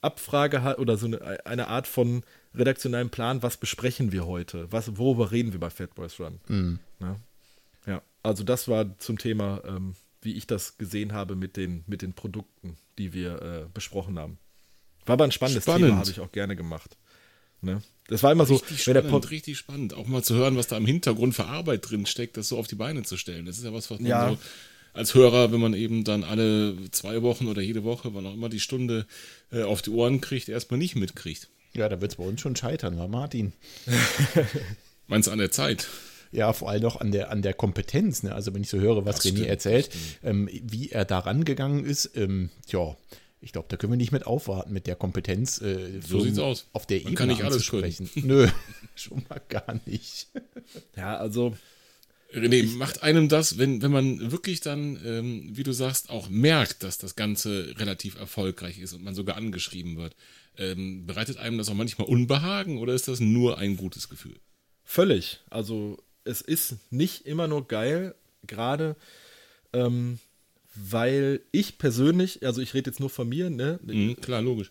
Abfrage hat oder so eine, eine Art von redaktionellem Plan, was besprechen wir heute? Was, worüber reden wir bei Fat Boys Run? Mhm. Ja. ja, also das war zum Thema, ähm, wie ich das gesehen habe mit den, mit den Produkten, die wir äh, besprochen haben. War aber ein spannendes Spannend. Thema, habe ich auch gerne gemacht. Ne? Das war immer so, Richtig wenn der spannend, Pod richtig spannend. Auch mal zu hören, was da im Hintergrund für Arbeit drin steckt, das so auf die Beine zu stellen. Das ist ja was, was man Ja. so als Hörer, wenn man eben dann alle zwei Wochen oder jede Woche, wann auch immer die Stunde äh, auf die Ohren kriegt, erstmal nicht mitkriegt. Ja, da wird es bei uns schon scheitern, war Martin. <laughs> Meinst du an der Zeit? Ja, vor allem auch an der, an der Kompetenz. Ne? Also wenn ich so höre, was Das René stimmt, erzählt, ähm, wie er da rangegangen ist, ähm, tja, ich glaube, da können wir nicht mit aufwarten mit der Kompetenz. Äh, So sieht's aus. Auf der Man Ebene kann nicht alles anzusprechen. <laughs> Nö, schon mal gar nicht. ja, also René, macht einem das, wenn, wenn man wirklich dann, ähm, wie du sagst, auch merkt, dass das Ganze relativ erfolgreich ist und man sogar angeschrieben wird, ähm, bereitet einem das auch manchmal Unbehagen oder ist das nur ein gutes Gefühl? Völlig. Also es ist nicht immer nur geil, gerade ähm, weil ich persönlich, also ich rede jetzt nur von mir, ne? Mhm, klar, logisch.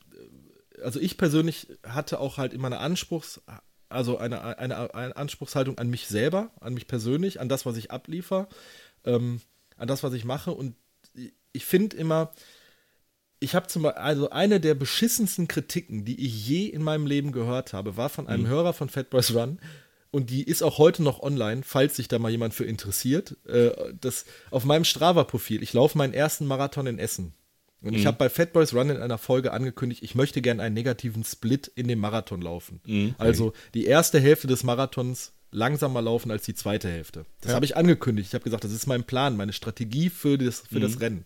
Also ich persönlich hatte auch halt immer eine Anspruchs, also eine, eine, eine Anspruchshaltung an mich selber, an mich persönlich, an das, was ich abliefer, ähm, an das, was ich mache. Und ich finde immer, ich habe zum Beispiel, also eine der beschissensten Kritiken, die ich je in meinem Leben gehört habe, war von einem Hörer von Fat Boys Run. Und die ist auch heute noch online, falls sich da mal jemand für interessiert. Äh, das auf meinem Strava-Profil. Ich laufe meinen ersten Marathon in Essen. Und ich habe bei Fat Boys Run in einer Folge angekündigt, ich möchte gerne einen negativen Split in dem Marathon laufen. Also die erste Hälfte des Marathons langsamer laufen als die zweite Hälfte. Das habe ich angekündigt. Ich habe gesagt, das ist mein Plan, meine Strategie für das, für das Rennen.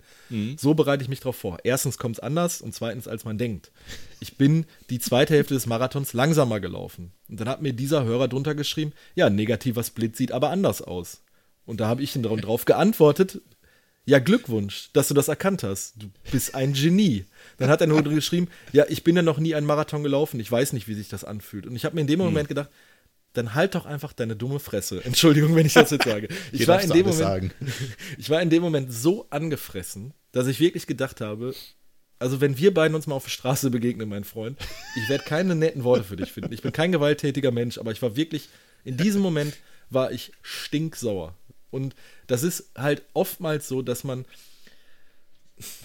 So bereite ich mich darauf vor. Erstens kommt es anders und zweitens, als man denkt. Ich bin die zweite Hälfte des Marathons langsamer gelaufen. Und dann hat mir dieser Hörer drunter geschrieben, ja, ein negativer Split sieht aber anders aus. Und da habe ich dra- drauf geantwortet, ja, Glückwunsch, dass du das erkannt hast. Du bist ein Genie. Dann hat er nur geschrieben, ja, ich bin ja noch nie einen Marathon gelaufen, ich weiß nicht, wie sich das anfühlt. Und ich habe mir in dem Moment gedacht, dann halt doch einfach deine dumme Fresse. <laughs> Entschuldigung, wenn ich das jetzt sage. <laughs> Ich war, in dem Moment, <laughs> ich war in dem Moment so angefressen, dass ich wirklich gedacht habe, also wenn wir beiden uns mal auf der Straße begegnen, mein Freund, ich werde keine netten Worte für dich finden. Ich bin kein gewalttätiger Mensch, aber ich war wirklich, in diesem Moment war ich stinksauer. Und das ist halt oftmals so, dass man,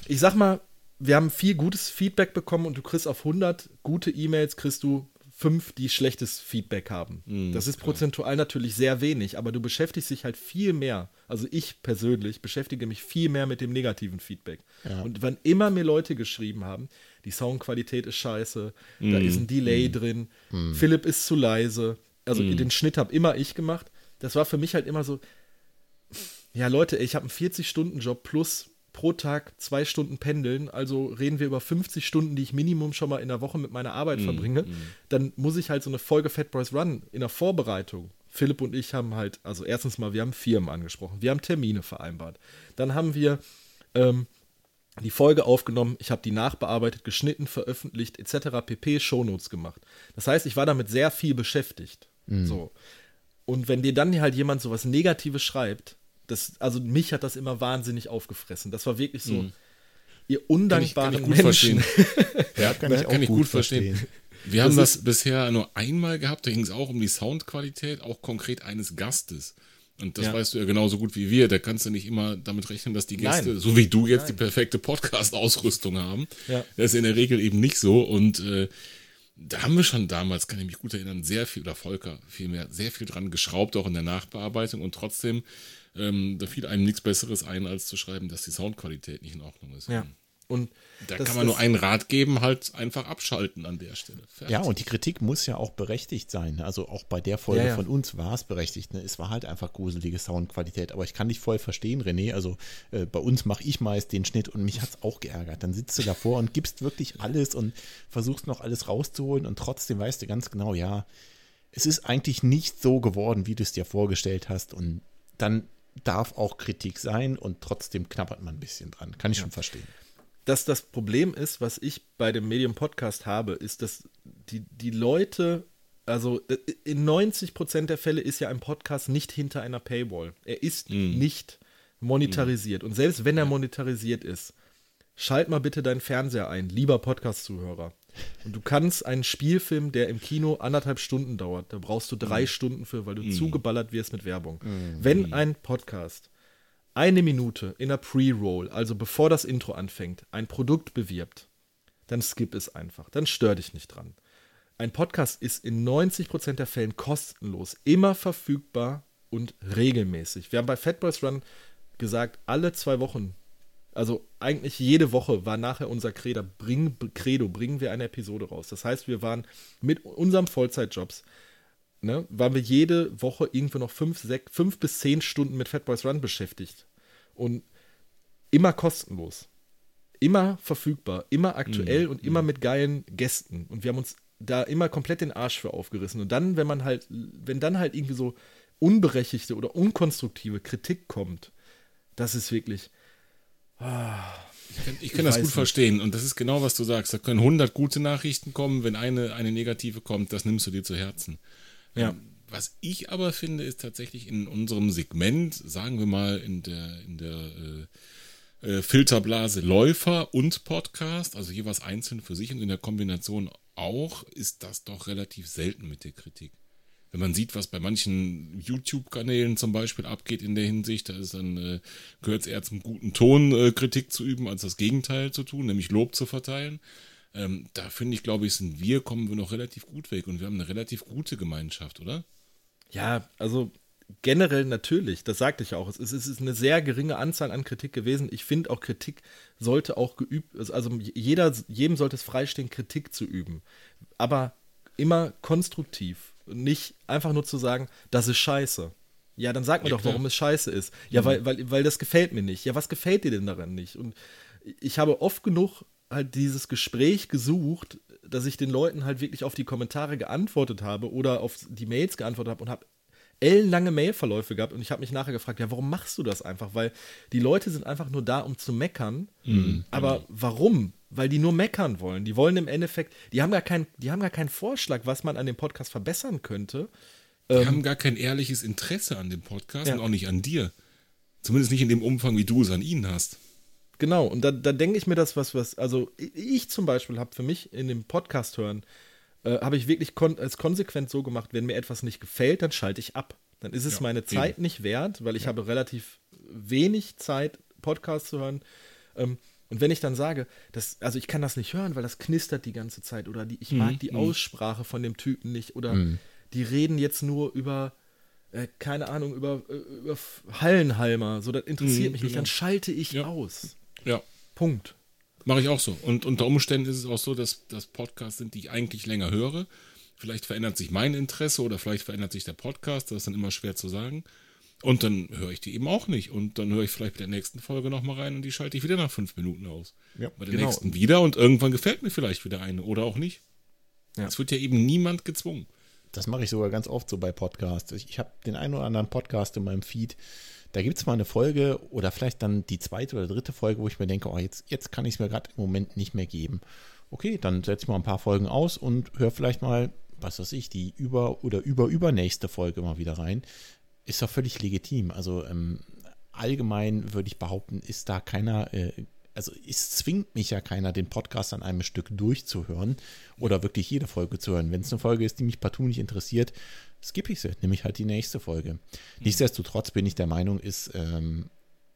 ich sag mal, wir haben viel gutes Feedback bekommen und du kriegst auf 100 gute E-Mails, kriegst du fünf, die schlechtes Feedback haben. das ist prozentual natürlich sehr wenig, aber du beschäftigst dich halt viel mehr, also ich persönlich beschäftige mich viel mehr mit dem negativen Feedback. Und wann immer mir Leute geschrieben haben, die Soundqualität ist scheiße, da ist ein Delay drin, Philipp ist zu leise, also den Schnitt habe immer ich gemacht, das war für mich halt immer so, ja, Leute, ich habe einen 40-Stunden-Job plus pro Tag zwei Stunden pendeln. Also reden wir über 50 Stunden, die ich Minimum schon mal in der Woche mit meiner Arbeit verbringe. Dann muss ich halt so eine Folge Fat Boys Run in der Vorbereitung. Philipp und ich haben halt, also erstens mal, wir haben Firmen angesprochen, wir haben Termine vereinbart. Dann haben wir ähm, die Folge aufgenommen, ich habe die nachbearbeitet, geschnitten, veröffentlicht, etc. pp. Shownotes gemacht. Das heißt, ich war damit sehr viel beschäftigt. So. Und wenn dir dann halt jemand sowas Negatives schreibt, das, also mich hat das immer wahnsinnig aufgefressen. Das war wirklich so, ihr undankbaren kann ich gut Menschen. verstehen. <laughs> Ja, kann ich auch Kann ich gut gut verstehen. verstehen. Wir haben Das das bisher nur einmal gehabt, da ging es auch um die Soundqualität, auch konkret eines Gastes. Und das Ja. weißt du ja genauso gut wie wir. Da kannst du nicht immer damit rechnen, dass die Gäste, Nein. so wie du jetzt, die perfekte Podcast-Ausrüstung haben. Ja. Das ist in der Regel eben nicht so. Und äh, da haben wir schon damals, kann ich mich gut erinnern, sehr viel, oder Volker vielmehr, sehr viel dran geschraubt, auch in der Nachbearbeitung. Und trotzdem, ähm, da fiel einem nichts Besseres ein, als zu schreiben, dass die Soundqualität nicht in Ordnung ist. Ja. Und Da kann man nur einen Rat geben, halt einfach abschalten an der Stelle. Fertig. Ja, und die Kritik muss ja auch berechtigt sein. Also auch bei der Folge Ja, ja. von uns war es berechtigt. Ne? Es war halt einfach gruselige Soundqualität. Aber ich kann dich voll verstehen, René. Also äh, bei uns mache ich meist den Schnitt und mich hat es auch geärgert. Dann sitzt du davor und gibst wirklich alles und versuchst noch alles rauszuholen und trotzdem weißt du ganz genau, ja, es ist eigentlich nicht so geworden, wie du es dir vorgestellt hast. Und dann darf auch Kritik sein und trotzdem knabbert man ein bisschen dran. Kann ich schon verstehen. dass das Problem ist, was ich bei dem Medium Podcast habe, ist, dass die, die Leute Also äh, in 90 Prozent der Fälle ist ja ein Podcast nicht hinter einer Paywall. Er ist Mhm. nicht monetarisiert. Und selbst wenn er monetarisiert ist, schalt mal bitte deinen Fernseher ein, lieber Podcast-Zuhörer. Und du kannst einen Spielfilm, der im Kino anderthalb Stunden dauert, da brauchst du Mhm. drei Stunden für, weil du zugeballert wirst mit Werbung. Wenn ein Podcast eine Minute in der Pre-Roll, also bevor das Intro anfängt, ein Produkt bewirbt, dann skip es einfach. Dann stör dich nicht dran. Ein Podcast ist in 90% der Fällen kostenlos, immer verfügbar und regelmäßig. Wir haben bei Fatboys Run gesagt, alle zwei Wochen, also eigentlich jede Woche war nachher unser Credo, bring, Credo, bringen wir eine Episode raus. Das heißt, wir waren mit unserem Vollzeitjobs, ne, waren wir jede Woche irgendwo noch fünf, sechs, fünf bis zehn Stunden mit Fatboys Run beschäftigt. Und immer kostenlos immer verfügbar, immer aktuell und immer mit geilen Gästen. Und wir haben uns da immer komplett den Arsch für aufgerissen. Und dann, wenn man halt, wenn dann halt irgendwie so unberechtigte oder unkonstruktive Kritik kommt, das ist wirklich. Ich kann, ich kann Ich das gut nicht. verstehen. Und das ist genau, was du sagst. Da können 100 gute Nachrichten kommen. Wenn eine, eine negative kommt, das nimmst du dir zu Herzen. Ja. Ähm, Was ich aber finde, ist tatsächlich in unserem Segment, sagen wir mal in der, in der äh, äh, Filterblase Läufer und Podcast, also jeweils einzeln für sich und in der Kombination auch, ist das doch relativ selten mit der Kritik. Wenn man sieht, was bei manchen YouTube-Kanälen zum Beispiel abgeht in der Hinsicht, da ist dann, äh, gehört es eher zum guten Ton, äh, Kritik zu üben, als das Gegenteil zu tun, nämlich Lob zu verteilen. Ähm, da finde ich, glaube ich, sind wir, kommen wir noch relativ gut weg und wir haben eine relativ gute Gemeinschaft, oder? Ja, also generell natürlich, das sagte ich auch. Es ist, es ist eine sehr geringe Anzahl an Kritik gewesen. Ich finde auch Kritik sollte auch geübt, also jeder, jedem sollte es freistehen, Kritik zu üben. Aber immer konstruktiv. Nicht einfach nur zu sagen, das ist scheiße. Ja, dann sag mir Ja, doch, klar. warum es scheiße ist. Ja, weil, weil, weil das gefällt mir nicht. Ja, was gefällt dir denn daran nicht? Und ich habe oft genug halt dieses Gespräch gesucht, dass ich den Leuten halt wirklich auf die Kommentare geantwortet habe oder auf die Mails geantwortet habe und habe ellenlange Mailverläufe gehabt und ich habe mich nachher gefragt, ja, warum machst du das einfach? Weil die Leute sind einfach nur da, um zu meckern. Aber warum? Weil die nur meckern wollen. Die wollen im Endeffekt, die haben gar keinen, die haben gar keinen Vorschlag, was man an dem Podcast verbessern könnte. Wir haben gar kein ehrliches Interesse an dem Podcast Ja. und auch nicht an dir. Zumindest nicht in dem Umfang, wie du es an ihnen hast. Genau, und da, da denke ich mir das, was, was, also ich- ich zum Beispiel habe für mich in dem Podcast hören, äh, habe ich wirklich kon als konsequent so gemacht, wenn mir etwas nicht gefällt, dann schalte ich ab. Dann ist es Ja, meine eben. Zeit nicht wert, weil ich habe relativ wenig Zeit, Podcasts zu hören. Ähm, und wenn ich dann sage, das, also ich kann das nicht hören, weil das knistert die ganze Zeit oder die, ich Mhm, mag die Aussprache von dem Typen nicht oder die reden jetzt nur über, äh, keine Ahnung, über, äh, über Hallenhalmer, so das interessiert Mhm, mich nicht, genau. dann schalte ich Ja. aus. Ja, Punkt. Mache ich auch so. Und unter Umständen ist es auch so, dass das Podcasts sind, die ich eigentlich länger höre. Vielleicht verändert sich mein Interesse oder vielleicht verändert sich der Podcast, das ist dann immer schwer zu sagen. Und dann höre ich die eben auch nicht. Und dann höre ich vielleicht bei der nächsten Folge nochmal rein und die schalte ich wieder nach fünf Minuten aus. Ja, bei der genau. nächsten wieder und irgendwann gefällt mir vielleicht wieder eine oder auch nicht. Ja. Es wird ja eben niemand gezwungen. Das mache ich sogar ganz oft so bei Podcasts. Ich, ich habe den einen oder anderen Podcast in meinem Feed. Da gibt es mal eine Folge oder vielleicht dann die zweite oder dritte Folge, wo ich mir denke, oh, jetzt, jetzt kann ich es mir gerade im Moment nicht mehr geben. Okay, dann setze ich mal ein paar Folgen aus und höre vielleicht mal, was weiß ich, die über- oder über-übernächste Folge mal wieder rein. Ist doch völlig legitim. Also ähm, allgemein würde ich behaupten, ist da keiner, äh, also es zwingt mich ja keiner, den Podcast an einem Stück durchzuhören oder wirklich jede Folge zu hören. Wenn es eine Folge ist, die mich partout nicht interessiert, skippe ich sie, nehme ich halt die nächste Folge. Nichtsdestotrotz bin ich der Meinung, ist ähm,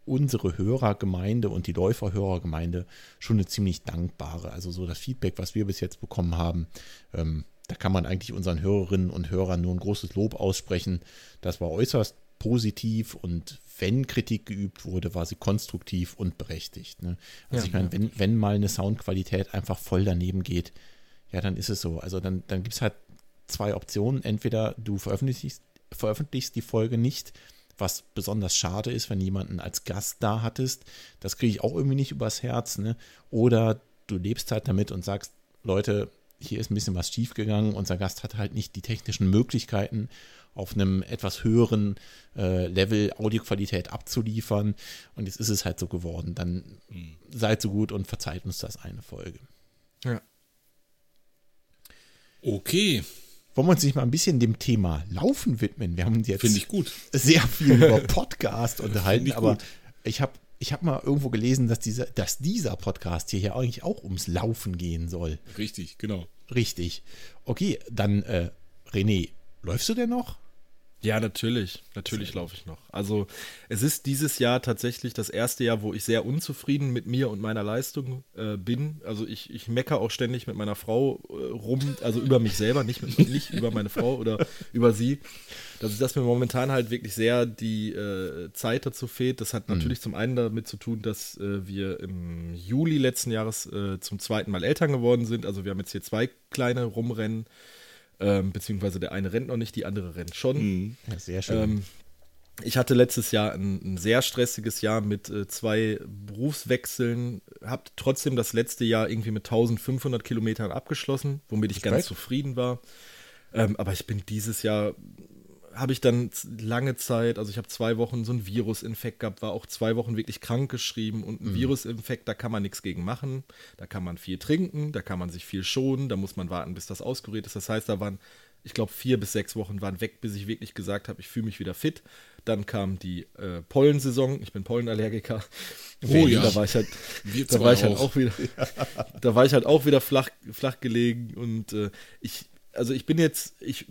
unsere Hörergemeinde und die Läuferhörergemeinde schon eine ziemlich dankbare. Also so das Feedback, was wir bis jetzt bekommen haben, ähm, da kann man eigentlich unseren Hörerinnen und Hörern nur ein großes Lob aussprechen. Das war äußerst positiv und wenn Kritik geübt wurde, war sie konstruktiv und berechtigt. Ne? Also Ja, ich meine, ja. wenn, wenn mal eine Soundqualität einfach voll daneben geht, ja, dann ist es so. Also dann, dann gibt es halt zwei Optionen. Entweder du veröffentlichst, veröffentlichst die Folge nicht, was besonders schade ist, wenn jemanden als Gast da hattest. Das kriege ich auch irgendwie nicht übers Herz. Ne? Oder du lebst halt damit und sagst, Leute, hier ist ein bisschen was schiefgegangen. Unser Gast hat halt nicht die technischen Möglichkeiten, auf einem etwas höheren äh, Level Audioqualität abzuliefern. Und jetzt ist es halt so geworden. Dann seid so gut und verzeiht uns das eine Folge. Ja. Okay. wollen wir uns nicht mal ein bisschen dem Thema Laufen widmen? Wir haben jetzt Finde ich gut. sehr viel über <laughs> Podcast unterhalten, ich aber gut. ich habe ich hab mal irgendwo gelesen, dass dieser, dass dieser Podcast hier ja eigentlich auch ums Laufen gehen soll. Richtig, genau. Richtig. Okay, dann äh, René, läufst du denn noch? Ja, natürlich. Natürlich laufe ich noch. Also es ist dieses Jahr tatsächlich das erste Jahr, wo ich sehr unzufrieden mit mir und meiner Leistung äh, bin. Also ich, ich mecker auch ständig mit meiner Frau äh, rum, also über mich selber, nicht, mit, nicht über meine Frau oder über sie. Das ist, dass mir momentan halt wirklich sehr die äh, Zeit dazu fehlt. Das hat natürlich zum einen damit zu tun, dass äh, wir im Juli letzten Jahres äh, zum zweiten Mal Eltern geworden sind. Also wir haben jetzt hier zwei kleine rumrennen. Ähm, beziehungsweise der eine rennt noch nicht, die andere rennt schon. Ja, sehr schön. Ähm, ich hatte letztes Jahr ein, ein sehr stressiges Jahr mit äh, zwei Berufswechseln, habe trotzdem das letzte Jahr irgendwie mit 1500 Kilometern abgeschlossen, womit ich ganz Respekt. zufrieden war. Ähm, aber ich bin dieses Jahr, habe ich dann lange Zeit, also ich habe zwei Wochen so einen Virusinfekt gehabt, war auch zwei Wochen wirklich krank geschrieben und ein Virusinfekt, da kann man nichts gegen machen. Da kann man viel trinken, da kann man sich viel schonen, da muss man warten, bis das auskuriert ist. Das heißt, da waren, ich glaube, vier bis sechs Wochen waren weg, bis ich wirklich gesagt habe, ich fühle mich wieder fit. Dann kam die äh, Pollensaison, ich bin Pollenallergiker. Oh ja. Da war ich halt, da war ich halt auch. auch wieder, <laughs> da war ich halt auch wieder flach, flach gelegen und äh, ich, also ich bin jetzt, ich,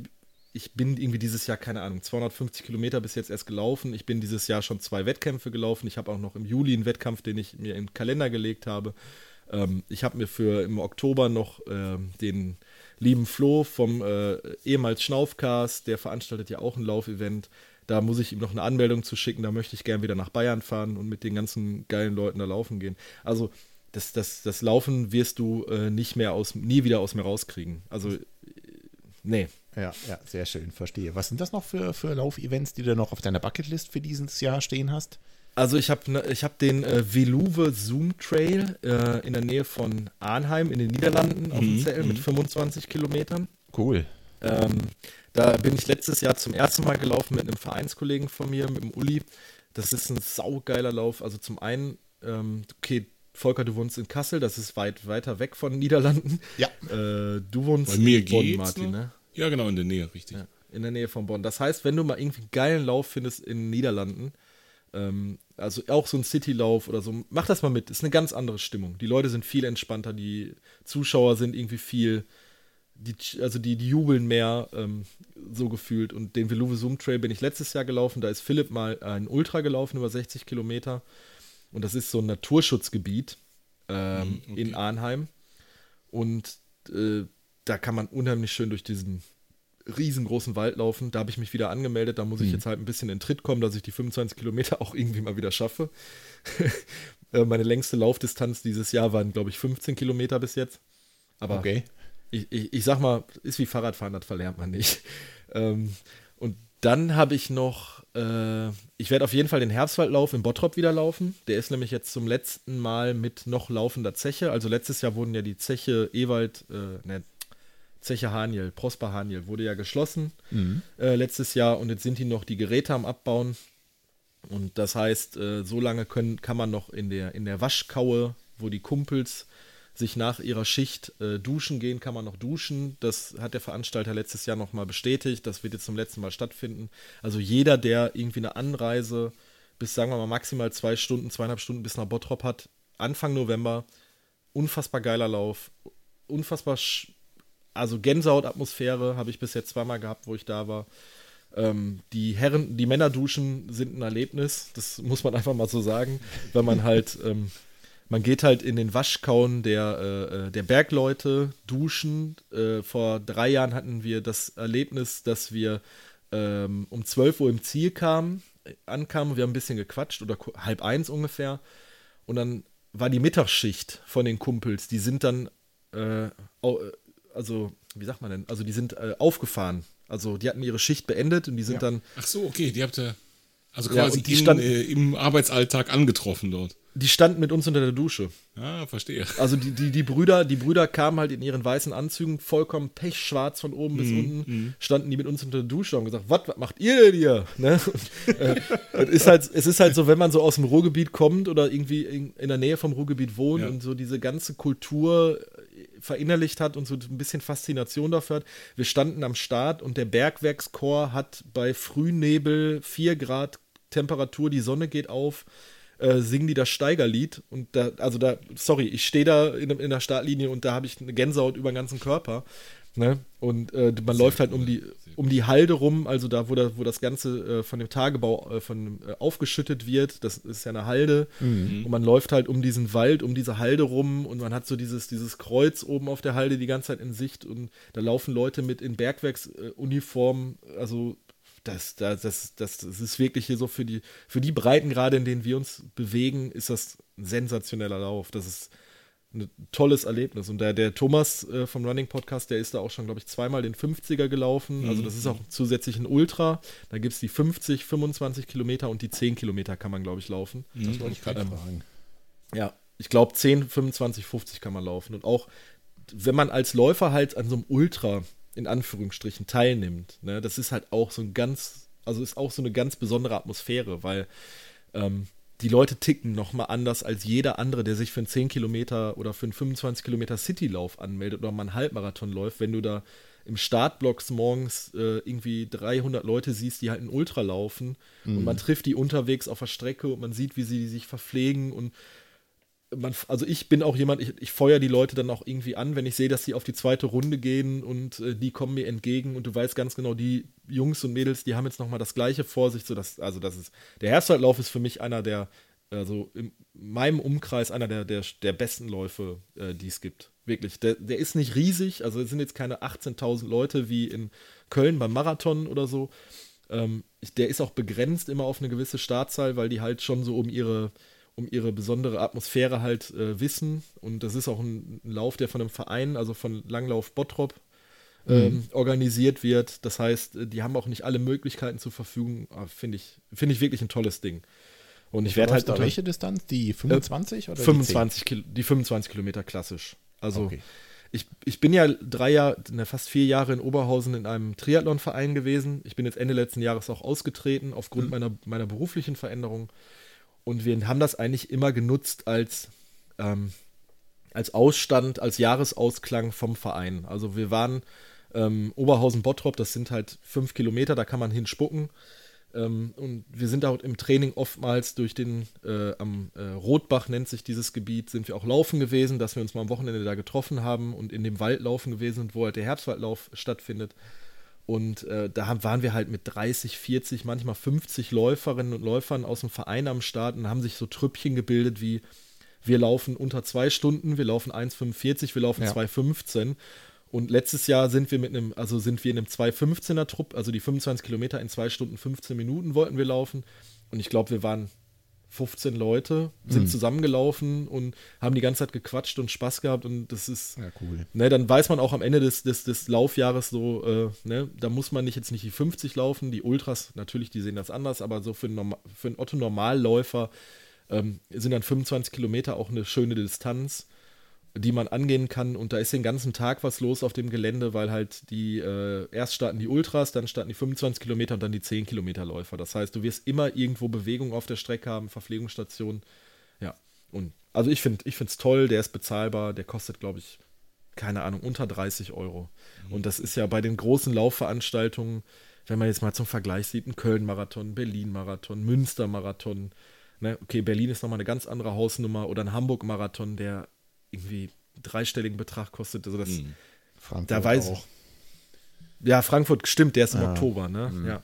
ich bin irgendwie dieses Jahr, keine Ahnung, 250 Kilometer bis jetzt erst gelaufen. Ich bin dieses Jahr schon zwei Wettkämpfe gelaufen. Ich habe auch noch im Juli einen Wettkampf, den ich mir den Kalender gelegt habe. Ähm, ich habe mir für im Oktober noch ähm, den lieben Flo vom äh, ehemals Schnaufcast, der veranstaltet ja auch ein Laufevent. Da muss ich ihm noch eine Anmeldung zu schicken. Da möchte ich gern wieder nach Bayern fahren und mit den ganzen geilen Leuten da laufen gehen. Also das, das, das Laufen wirst du äh, nicht mehr aus, nie wieder aus mir rauskriegen. Also, äh, nee. Ja, ja, sehr schön, verstehe. Was sind das noch für, für Laufevents, die du noch auf deiner Bucketlist für dieses Jahr stehen hast? Also ich habe ne, ich hab den äh, Veluwe Zoom Trail äh, in der Nähe von Arnheim in den Niederlanden auf dem Zell mit 25 Kilometern. Cool. Ähm, da bin ich letztes Jahr zum ersten Mal gelaufen mit einem Vereinskollegen von mir, mit dem Uli. Das ist ein saugeiler Lauf. Also zum einen, ähm, okay, Volker, du wohnst in Kassel, das ist weit weiter weg von den Niederlanden. Ja. Äh, du wohnst Bei mir in Bonn, Martin, ne? Ja, genau, in der Nähe, richtig. Ja, in der Nähe von Bonn. Das heißt, wenn du mal irgendwie einen geilen Lauf findest in den Niederlanden, ähm, also auch so ein Citylauf oder so, mach das mal mit. Ist eine ganz andere Stimmung. Die Leute sind viel entspannter, die Zuschauer sind irgendwie viel, die, also die, die jubeln mehr, ähm, so gefühlt. Und den Veluwe Zoom Trail bin ich letztes Jahr gelaufen. Da ist Philipp mal ein Ultra gelaufen über 60 Kilometer. Und das ist so ein Naturschutzgebiet ähm, Mhm, okay. in Arnheim. Und äh, da kann man unheimlich schön durch diesen riesengroßen Wald laufen. Da habe ich mich wieder angemeldet. Da muss ich jetzt halt ein bisschen in Tritt kommen, dass ich die 25 Kilometer auch irgendwie mal wieder schaffe. <laughs> Äh, Meine längste Laufdistanz dieses Jahr waren, glaube ich, 15 Kilometer bis jetzt. Aber Okay. ich, ich, ich sag mal, ist wie Fahrradfahren, das verlernt man nicht. <laughs> Ähm, und dann habe ich noch, äh, ich werde auf jeden Fall den Herbstwaldlauf in Bottrop wieder laufen. Der ist nämlich jetzt zum letzten Mal mit noch laufender Zeche. Also letztes Jahr wurden ja die Zeche Ewald, äh, ne, Zeche Haniel, Prosper Haniel, wurde ja geschlossen äh, letztes Jahr und jetzt sind die noch die Geräte am Abbauen. Und das heißt, äh, so lange können, kann man noch in der, in der Waschkaue, wo die Kumpels sich nach ihrer Schicht äh, duschen gehen, kann man noch duschen. Das hat der Veranstalter letztes Jahr nochmal bestätigt. Das wird jetzt zum letzten Mal stattfinden. Also jeder, der irgendwie eine Anreise bis, sagen wir mal, maximal zwei Stunden, zweieinhalb Stunden bis nach Bottrop hat, Anfang November, unfassbar geiler Lauf, unfassbar, also Gänsehautatmosphäre habe ich bis jetzt zweimal gehabt, wo ich da war. Ähm, die Herren, die Männerduschen sind ein Erlebnis, das muss man <laughs> einfach mal so sagen, weil man halt, ähm, man geht halt in den Waschkauen der, äh, äh, der Bergleute duschen. Äh, vor drei Jahren hatten wir das Erlebnis, dass wir ähm, um 12 Uhr im Ziel kamen, äh, ankamen, wir haben ein bisschen gequatscht oder halb eins ungefähr. Und dann war die Mittagsschicht von den Kumpels, die sind dann, äh, also, wie sagt man denn, also die sind äh, aufgefahren. Also die hatten ihre Schicht beendet und die sind Ja. dann, Ach so, okay, die habt ihr also Ja, quasi und die in, stand- äh, im Arbeitsalltag angetroffen dort. die standen mit uns unter der Dusche. Ah, verstehe. Also die, die, die Brüder, die Brüder kamen halt in ihren weißen Anzügen, vollkommen pechschwarz von oben bis unten, standen die mit uns unter der Dusche und haben gesagt, was macht ihr denn hier? <laughs> Ne? Und, äh, es, ist halt, es ist halt so, wenn man so aus dem Ruhrgebiet kommt oder irgendwie in, in der Nähe vom Ruhrgebiet wohnt Ja. und so diese ganze Kultur verinnerlicht hat und so ein bisschen Faszination dafür hat. Wir standen am Start und der Bergwerkschor hat bei Frühnebel 4 Grad Temperatur, die Sonne geht auf, äh, singen die das Steigerlied und da, also da, sorry, ich stehe da in, in der Startlinie und da habe ich eine Gänsehaut über den ganzen Körper. Ne? Und äh, man Sehr läuft halt um die, um die Halde rum, also da, wo, da, wo das Ganze äh, von dem Tagebau äh, von, äh, aufgeschüttet wird. Das ist ja eine Halde. Mhm. Und man läuft halt um diesen Wald, um diese Halde rum und man hat so dieses, dieses Kreuz oben auf der Halde die ganze Zeit in Sicht und da laufen Leute mit in Bergwerksuniformen. also das, das, das, das, das ist wirklich hier so für die, für die Breiten gerade, in denen wir uns bewegen, ist das ein sensationeller Lauf. Das ist ein tolles Erlebnis. Und der, der Thomas äh, vom Running Podcast, der ist da auch schon, glaube ich, zweimal den 50er gelaufen. Mhm. Also das ist auch zusätzlich ein Ultra. Da gibt es die 50, 25 Kilometer und die 10 Kilometer kann man, glaube ich, laufen. Mhm. Das wollte ich gerade ähm, fragen. Ja, ich glaube 10, 25, 50 kann man laufen. Und auch, wenn man als Läufer halt an so einem Ultra in Anführungsstrichen teilnimmt, ne, das ist halt auch so ein ganz, also ist auch so eine ganz besondere Atmosphäre, weil ähm, die Leute ticken nochmal anders als jeder andere, der sich für einen 10 Kilometer oder für einen 25 Kilometer Citylauf anmeldet oder mal einen Halbmarathon läuft, wenn du da im Startblocks morgens äh, irgendwie 300 Leute siehst, die halt einen Ultra laufen mhm. und man trifft die unterwegs auf der Strecke und man sieht, wie sie sich verpflegen und man, also ich bin auch jemand, ich, ich feuer die Leute dann auch irgendwie an, wenn ich sehe, dass sie auf die zweite Runde gehen und äh, die kommen mir entgegen und du weißt ganz genau, die Jungs und Mädels, die haben jetzt nochmal das gleiche vor sich, so dass, also das ist, der Herbstzeitlauf ist für mich einer der, also in meinem Umkreis einer der, der, der besten Läufe, äh, die es gibt. Wirklich. Der, der ist nicht riesig, also es sind jetzt keine 18.000 Leute wie in Köln beim Marathon oder so. Ähm, der ist auch begrenzt immer auf eine gewisse Startzahl, weil die halt schon so um ihre um ihre besondere Atmosphäre halt äh, wissen. Und das ist auch ein, ein, Lauf, der von einem Verein, also von Langlauf Bottrop, ähm, mhm. organisiert wird. Das heißt, äh, die haben auch nicht alle Möglichkeiten zur Verfügung. Ah, finde ich, find ich wirklich ein tolles Ding. Und ich werde halt. Unter, welche Distanz? Die 25 äh, oder 25 die, die 25 Kilometer klassisch. Also okay. ich, ich bin ja drei Jahre, ne, fast vier Jahre in Oberhausen in einem Triathlonverein gewesen. Ich bin jetzt Ende letzten Jahres auch ausgetreten aufgrund mhm. meiner, meiner beruflichen Veränderung. Und wir haben das eigentlich immer genutzt als, ähm, als Ausstand, als Jahresausklang vom Verein. Also wir waren ähm, Oberhausen-Bottrop, das sind halt fünf Kilometer, da kann man hinspucken. Ähm, und wir sind auch im Training oftmals durch den, äh, am äh, Rotbach nennt sich dieses Gebiet, sind wir auch laufen gewesen, dass wir uns mal am Wochenende da getroffen haben und in dem Wald laufen gewesen sind, wo halt der Herbstwaldlauf stattfindet. Und äh, da waren wir halt mit 30, 40, manchmal 50 Läuferinnen und Läufern aus dem Verein am Start und haben sich so Trüppchen gebildet wie wir laufen unter zwei Stunden, wir laufen 1,45, wir laufen ja. 2,15. Und letztes Jahr sind wir mit einem, also sind wir in einem 2,15er Trupp, also die 25 Kilometer in 2 Stunden 15 Minuten wollten wir laufen. Und ich glaube, wir waren 15 Leute sind mhm. zusammengelaufen und haben die ganze Zeit gequatscht und Spaß gehabt und das ist, ja, cool. Ne, dann weiß man auch am Ende des, des, des Laufjahres so, äh, ne, da muss man nicht jetzt nicht die 50 laufen, die Ultras, natürlich, die sehen das anders, aber so für einen, für einen Otto-Normalläufer ähm, sind dann 25 Kilometer auch eine schöne Distanz die man angehen kann. Und da ist den ganzen Tag was los auf dem Gelände, weil halt die, äh, erst starten die Ultras, dann starten die 25 Kilometer und dann die 10 Kilometer Läufer. Das heißt, du wirst immer irgendwo Bewegung auf der Strecke haben, Verpflegungsstationen. Ja, und also ich finde es toll, der ist bezahlbar, der kostet, glaube ich, keine Ahnung, unter 30 Euro. Mhm. Und das ist ja bei den großen Laufveranstaltungen, wenn man jetzt mal zum Vergleich sieht, ein Köln-Marathon, Berlin-Marathon, Münster-Marathon, ne, okay, Berlin ist nochmal eine ganz andere Hausnummer oder ein Hamburg-Marathon, der irgendwie dreistelligen Betrag kostet. Also das, mhm. Frankfurt da weiß auch. Ja, Frankfurt stimmt, der ist im ah. Oktober, ne? Mhm. Ja.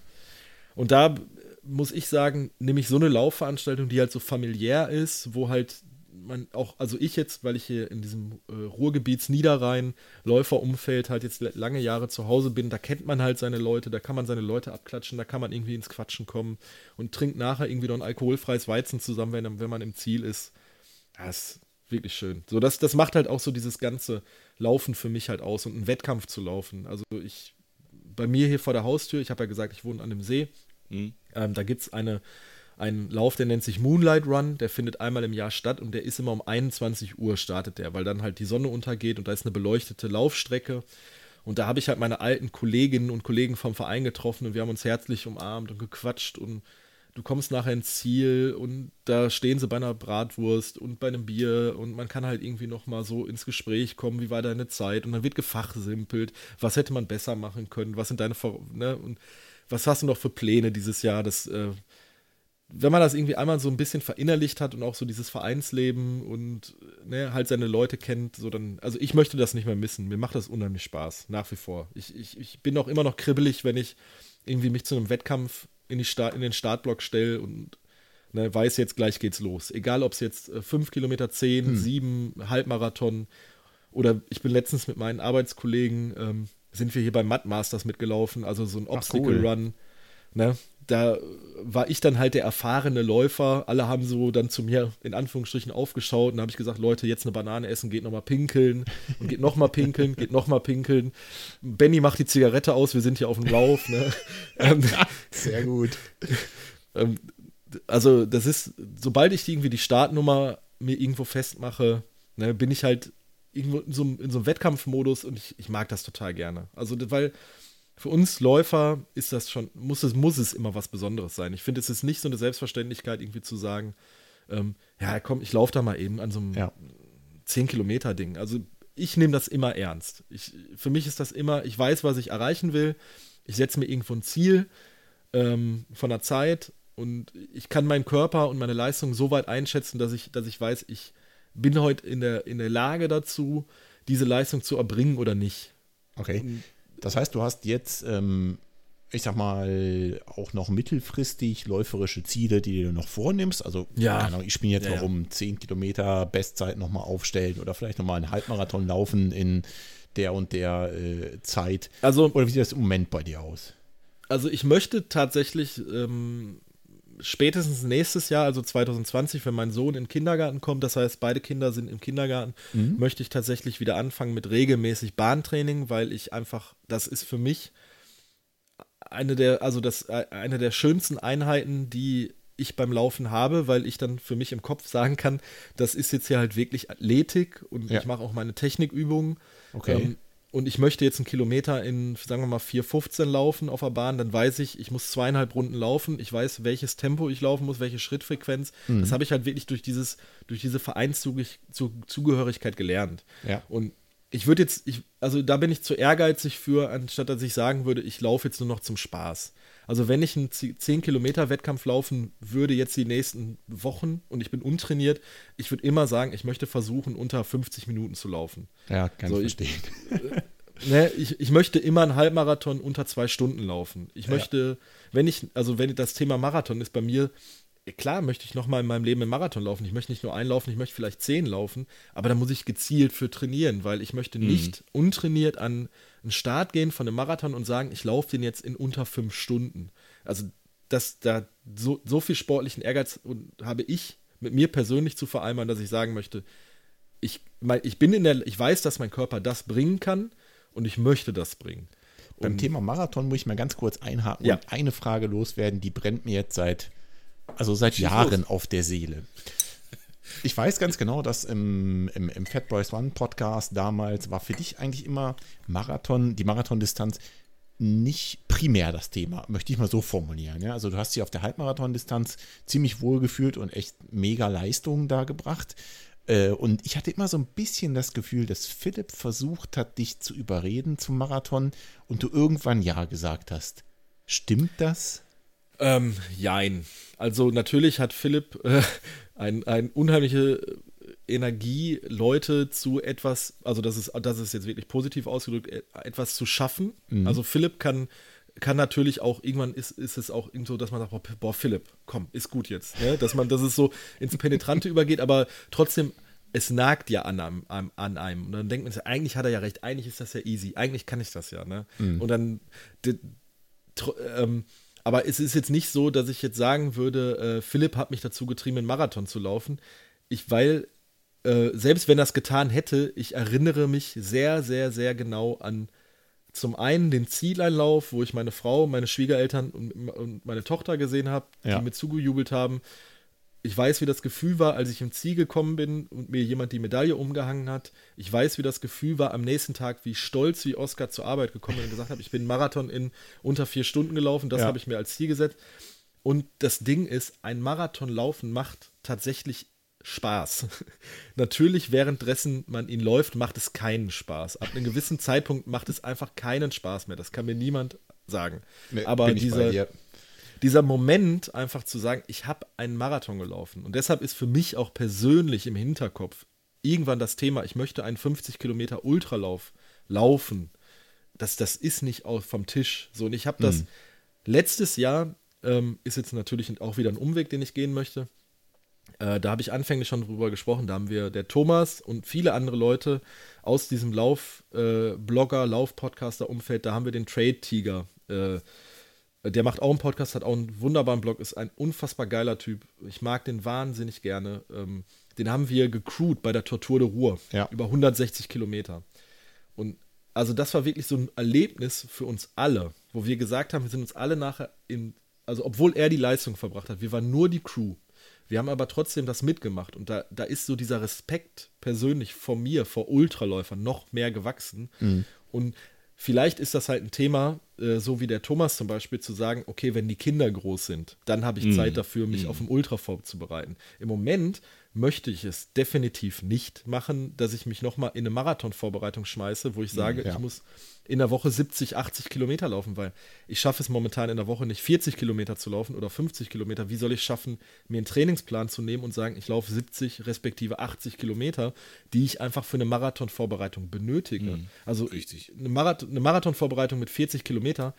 Und da muss ich sagen, nämlich so eine Laufveranstaltung, die halt so familiär ist, wo halt man auch, also ich jetzt, weil ich hier in diesem äh, Ruhrgebiets Niederrhein Läuferumfeld halt jetzt lange Jahre zu Hause bin, da kennt man halt seine Leute, da kann man seine Leute abklatschen, da kann man irgendwie ins Quatschen kommen und trinkt nachher irgendwie noch ein alkoholfreies Weizen zusammen, wenn, wenn man im Ziel ist. Das wirklich schön. So, das, das macht halt auch so dieses ganze Laufen für mich halt aus und einen Wettkampf zu laufen. Also ich, bei mir hier vor der Haustür, ich habe ja gesagt, ich wohne an dem See, mhm. ähm, da gibt es eine, einen Lauf, der nennt sich Moonlight Run, der findet einmal im Jahr statt und der ist immer um 21 Uhr startet der, weil dann halt die Sonne untergeht und da ist eine beleuchtete Laufstrecke. Und da habe ich halt meine alten Kolleginnen und Kollegen vom Verein getroffen und wir haben uns herzlich umarmt und gequatscht und du kommst nachher ins Ziel und da stehen sie bei einer Bratwurst und bei einem Bier und man kann halt irgendwie noch mal so ins Gespräch kommen, wie war deine Zeit und dann wird gefachsimpelt, was hätte man besser machen können, was sind deine, ne, und was hast du noch für Pläne dieses Jahr, das, äh, wenn man das irgendwie einmal so ein bisschen verinnerlicht hat und auch so dieses Vereinsleben und ne, halt seine Leute kennt, so dann, also ich möchte das nicht mehr missen. Mir macht das unheimlich Spaß, nach wie vor. Ich, ich, ich bin auch immer noch kribbelig, wenn ich irgendwie mich zu einem Wettkampf in, die Start, in den Startblock stelle und ne, weiß jetzt gleich geht's los. Egal ob es jetzt 5 äh, Kilometer, 10, hm. 7, Halbmarathon oder ich bin letztens mit meinen Arbeitskollegen, ähm, sind wir hier beim Mud Masters mitgelaufen, also so ein Obstacle cool. Run. Ne? da war ich dann halt der erfahrene Läufer. Alle haben so dann zu mir in Anführungsstrichen aufgeschaut und habe ich gesagt, Leute, jetzt eine Banane essen, geht nochmal pinkeln und geht nochmal pinkeln, geht nochmal pinkeln. Benny macht die Zigarette aus, wir sind hier auf dem Lauf. Ne? <laughs> Ähm, Sehr gut. Ähm, also das ist, sobald ich irgendwie die Startnummer mir irgendwo festmache, ne, bin ich halt irgendwo in so, in so einem Wettkampfmodus und ich, ich mag das total gerne. Also weil für uns Läufer ist das schon, muss es, muss es immer was Besonderes sein. Ich finde, es ist nicht so eine Selbstverständlichkeit, irgendwie zu sagen, ähm, ja, komm, ich laufe da mal eben an so einem ja. 10-Kilometer-Ding. Also ich nehme das immer ernst. Ich, für mich ist das immer, ich weiß, was ich erreichen will. Ich setze mir irgendwo ein Ziel ähm, von der Zeit und ich kann meinen Körper und meine Leistung so weit einschätzen, dass ich, dass ich weiß, ich bin heute in der, in der Lage dazu, diese Leistung zu erbringen oder nicht. Okay. Und das heißt, du hast jetzt, ähm, ich sag mal, auch noch mittelfristig läuferische Ziele, die du noch vornimmst. Also, ja. Ahnung, ich spiele jetzt ja, noch um 10 Kilometer Bestzeit nochmal aufstellen oder vielleicht nochmal einen Halbmarathon laufen in der und der äh, Zeit. Also, oder wie sieht das im Moment bei dir aus? Also, ich möchte tatsächlich ähm, spätestens nächstes Jahr, also 2020, wenn mein Sohn in den Kindergarten kommt, das heißt, beide Kinder sind im Kindergarten, mhm. möchte ich tatsächlich wieder anfangen mit regelmäßig Bahntraining, weil ich einfach, das ist für mich eine der, also das, eine der schönsten Einheiten, die ich beim Laufen habe, weil ich dann für mich im Kopf sagen kann, das ist jetzt hier halt wirklich Athletik und ja. ich mache auch meine Technikübungen. Okay. Ähm, und ich möchte jetzt einen Kilometer in, sagen wir mal, 4,15 laufen auf der Bahn, dann weiß ich, ich muss zweieinhalb Runden laufen. Ich weiß, welches Tempo ich laufen muss, welche Schrittfrequenz. Mhm. Das habe ich halt wirklich durch, dieses, durch diese Vereinszugehörigkeit gelernt. Ja. Und ich würde jetzt, ich, also da bin ich zu ehrgeizig für, anstatt dass ich sagen würde, ich laufe jetzt nur noch zum Spaß. Also wenn ich einen 10 Kilometer Wettkampf laufen würde jetzt die nächsten Wochen und ich bin untrainiert, ich würde immer sagen, ich möchte versuchen, unter 50 Minuten zu laufen. Ja, kann so, ich verstehen. Ich, ne, ich, ich möchte immer einen Halbmarathon unter zwei Stunden laufen. Ich ja. möchte, wenn ich, also wenn das Thema Marathon ist bei mir, klar möchte ich nochmal in meinem Leben einen Marathon laufen. Ich möchte nicht nur einen laufen, ich möchte vielleicht zehn laufen, aber da muss ich gezielt für trainieren, weil ich möchte mhm. nicht untrainiert an einen Start gehen von einem Marathon und sagen, ich laufe den jetzt in unter fünf Stunden. Also dass da so, so viel sportlichen Ehrgeiz habe ich mit mir persönlich zu vereinbaren, dass ich sagen möchte, ich, ich bin in der, ich weiß, dass mein Körper das bringen kann und ich möchte das bringen. Beim Thema Marathon muss ich mal ganz kurz einhaken ja. und eine Frage loswerden, die brennt mir jetzt seit also seit Jahren los. auf der Seele. Ich weiß ganz genau, dass im, im, im Fat Boys One Podcast damals war für dich eigentlich immer Marathon, die Marathondistanz nicht primär das Thema, möchte ich mal so formulieren. Ja? Also du hast dich auf der Halbmarathondistanz ziemlich wohl gefühlt und echt mega Leistungen da gebracht. Äh, und ich hatte immer so ein bisschen das Gefühl, dass Philipp versucht hat, dich zu überreden zum Marathon und du irgendwann Ja gesagt hast. Stimmt das? Ähm, jein. Also natürlich hat Philipp äh, ein, ein unheimliche Energie, Leute zu etwas, also das ist, das ist jetzt wirklich positiv ausgedrückt, e, etwas zu schaffen. Mhm. Also Philipp kann, kann natürlich auch, irgendwann ist, ist es auch so, dass man sagt, boah, Philipp, komm, ist gut jetzt. Ne? Dass man, dass es so ins Penetrante <laughs> übergeht, aber trotzdem, es nagt ja an einem, an einem. Und dann denkt man sich, eigentlich hat er ja recht, eigentlich ist das ja easy, eigentlich kann ich das ja. Ne? Mhm. Und dann, ähm, aber es ist jetzt nicht so, dass ich jetzt sagen würde, äh, Philipp hat mich dazu getrieben, einen Marathon zu laufen. Ich, weil, äh, selbst wenn er es getan hätte, ich erinnere mich sehr, sehr, sehr genau an zum einen den Zieleinlauf, wo ich meine Frau, meine Schwiegereltern und, und meine Tochter gesehen habe, ja. die mir zugejubelt haben ich weiß, wie das Gefühl war, als ich im Ziel gekommen bin und mir jemand die Medaille umgehangen hat. Ich weiß, wie das Gefühl war am nächsten Tag, wie stolz wie Oscar zur Arbeit gekommen bin und gesagt habe, ich bin einen Marathon in unter vier Stunden gelaufen. Das ja. habe ich mir als Ziel gesetzt. Und das Ding ist, ein Marathon laufen macht tatsächlich Spaß. <laughs> Natürlich, währenddessen man ihn läuft, macht es keinen Spaß. Ab einem gewissen Zeitpunkt macht es einfach keinen Spaß mehr. Das kann mir niemand sagen. Nee, Aber dieser. Dieser Moment, einfach zu sagen, ich habe einen Marathon gelaufen. Und deshalb ist für mich auch persönlich im Hinterkopf irgendwann das Thema, ich möchte einen 50 Kilometer Ultralauf laufen. Das, das ist nicht vom Tisch. So, und ich habe das letztes Jahr, ähm, ist jetzt natürlich auch wieder ein Umweg, den ich gehen möchte. Äh, da habe ich anfänglich schon drüber gesprochen. Da haben wir der Thomas und viele andere Leute aus diesem Lauf-Blogger, Lauf-Podcaster-Umfeld, da haben wir den Trade-Tiger. Äh, der macht auch einen Podcast, hat auch einen wunderbaren Blog, ist ein unfassbar geiler Typ. Ich mag den wahnsinnig gerne. Ähm, den haben wir gecrewt bei der Tortur de Ruhr. Ja. Über 160 Kilometer. Und also das war wirklich so ein Erlebnis für uns alle, wo wir gesagt haben, wir sind uns alle nachher in, also obwohl er die Leistung verbracht hat, wir waren nur die Crew. Wir haben aber trotzdem das mitgemacht und da, da ist so dieser Respekt persönlich vor mir, vor Ultraläufern noch mehr gewachsen. Und vielleicht ist das halt ein Thema, äh, so wie der Thomas zum Beispiel, zu sagen, okay, wenn die Kinder groß sind, dann habe ich Zeit dafür, mich auf den Ultra vorzubereiten. Im Moment möchte ich es definitiv nicht machen, dass ich mich nochmal in eine Marathonvorbereitung schmeiße, wo ich sage, Ja. ich muss in der Woche 70, 80 Kilometer laufen, weil ich schaffe es momentan in der Woche nicht 40 Kilometer zu laufen oder 50 Kilometer. Wie soll ich schaffen, mir einen Trainingsplan zu nehmen und sagen, ich laufe 70 respektive 80 Kilometer, die ich einfach für eine Marathonvorbereitung benötige? also richtig. eine, Marathon, eine Marathonvorbereitung mit 40 Kilometer,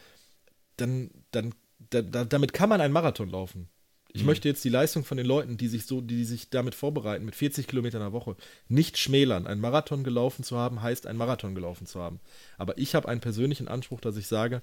dann, dann da, da, damit kann man einen Marathon laufen. Ich möchte jetzt die Leistung von den Leuten, die sich so, die sich damit vorbereiten, mit 40 Kilometern in der Woche, nicht schmälern. Ein Marathon gelaufen zu haben, heißt ein Marathon gelaufen zu haben. Aber ich habe einen persönlichen Anspruch, dass ich sage,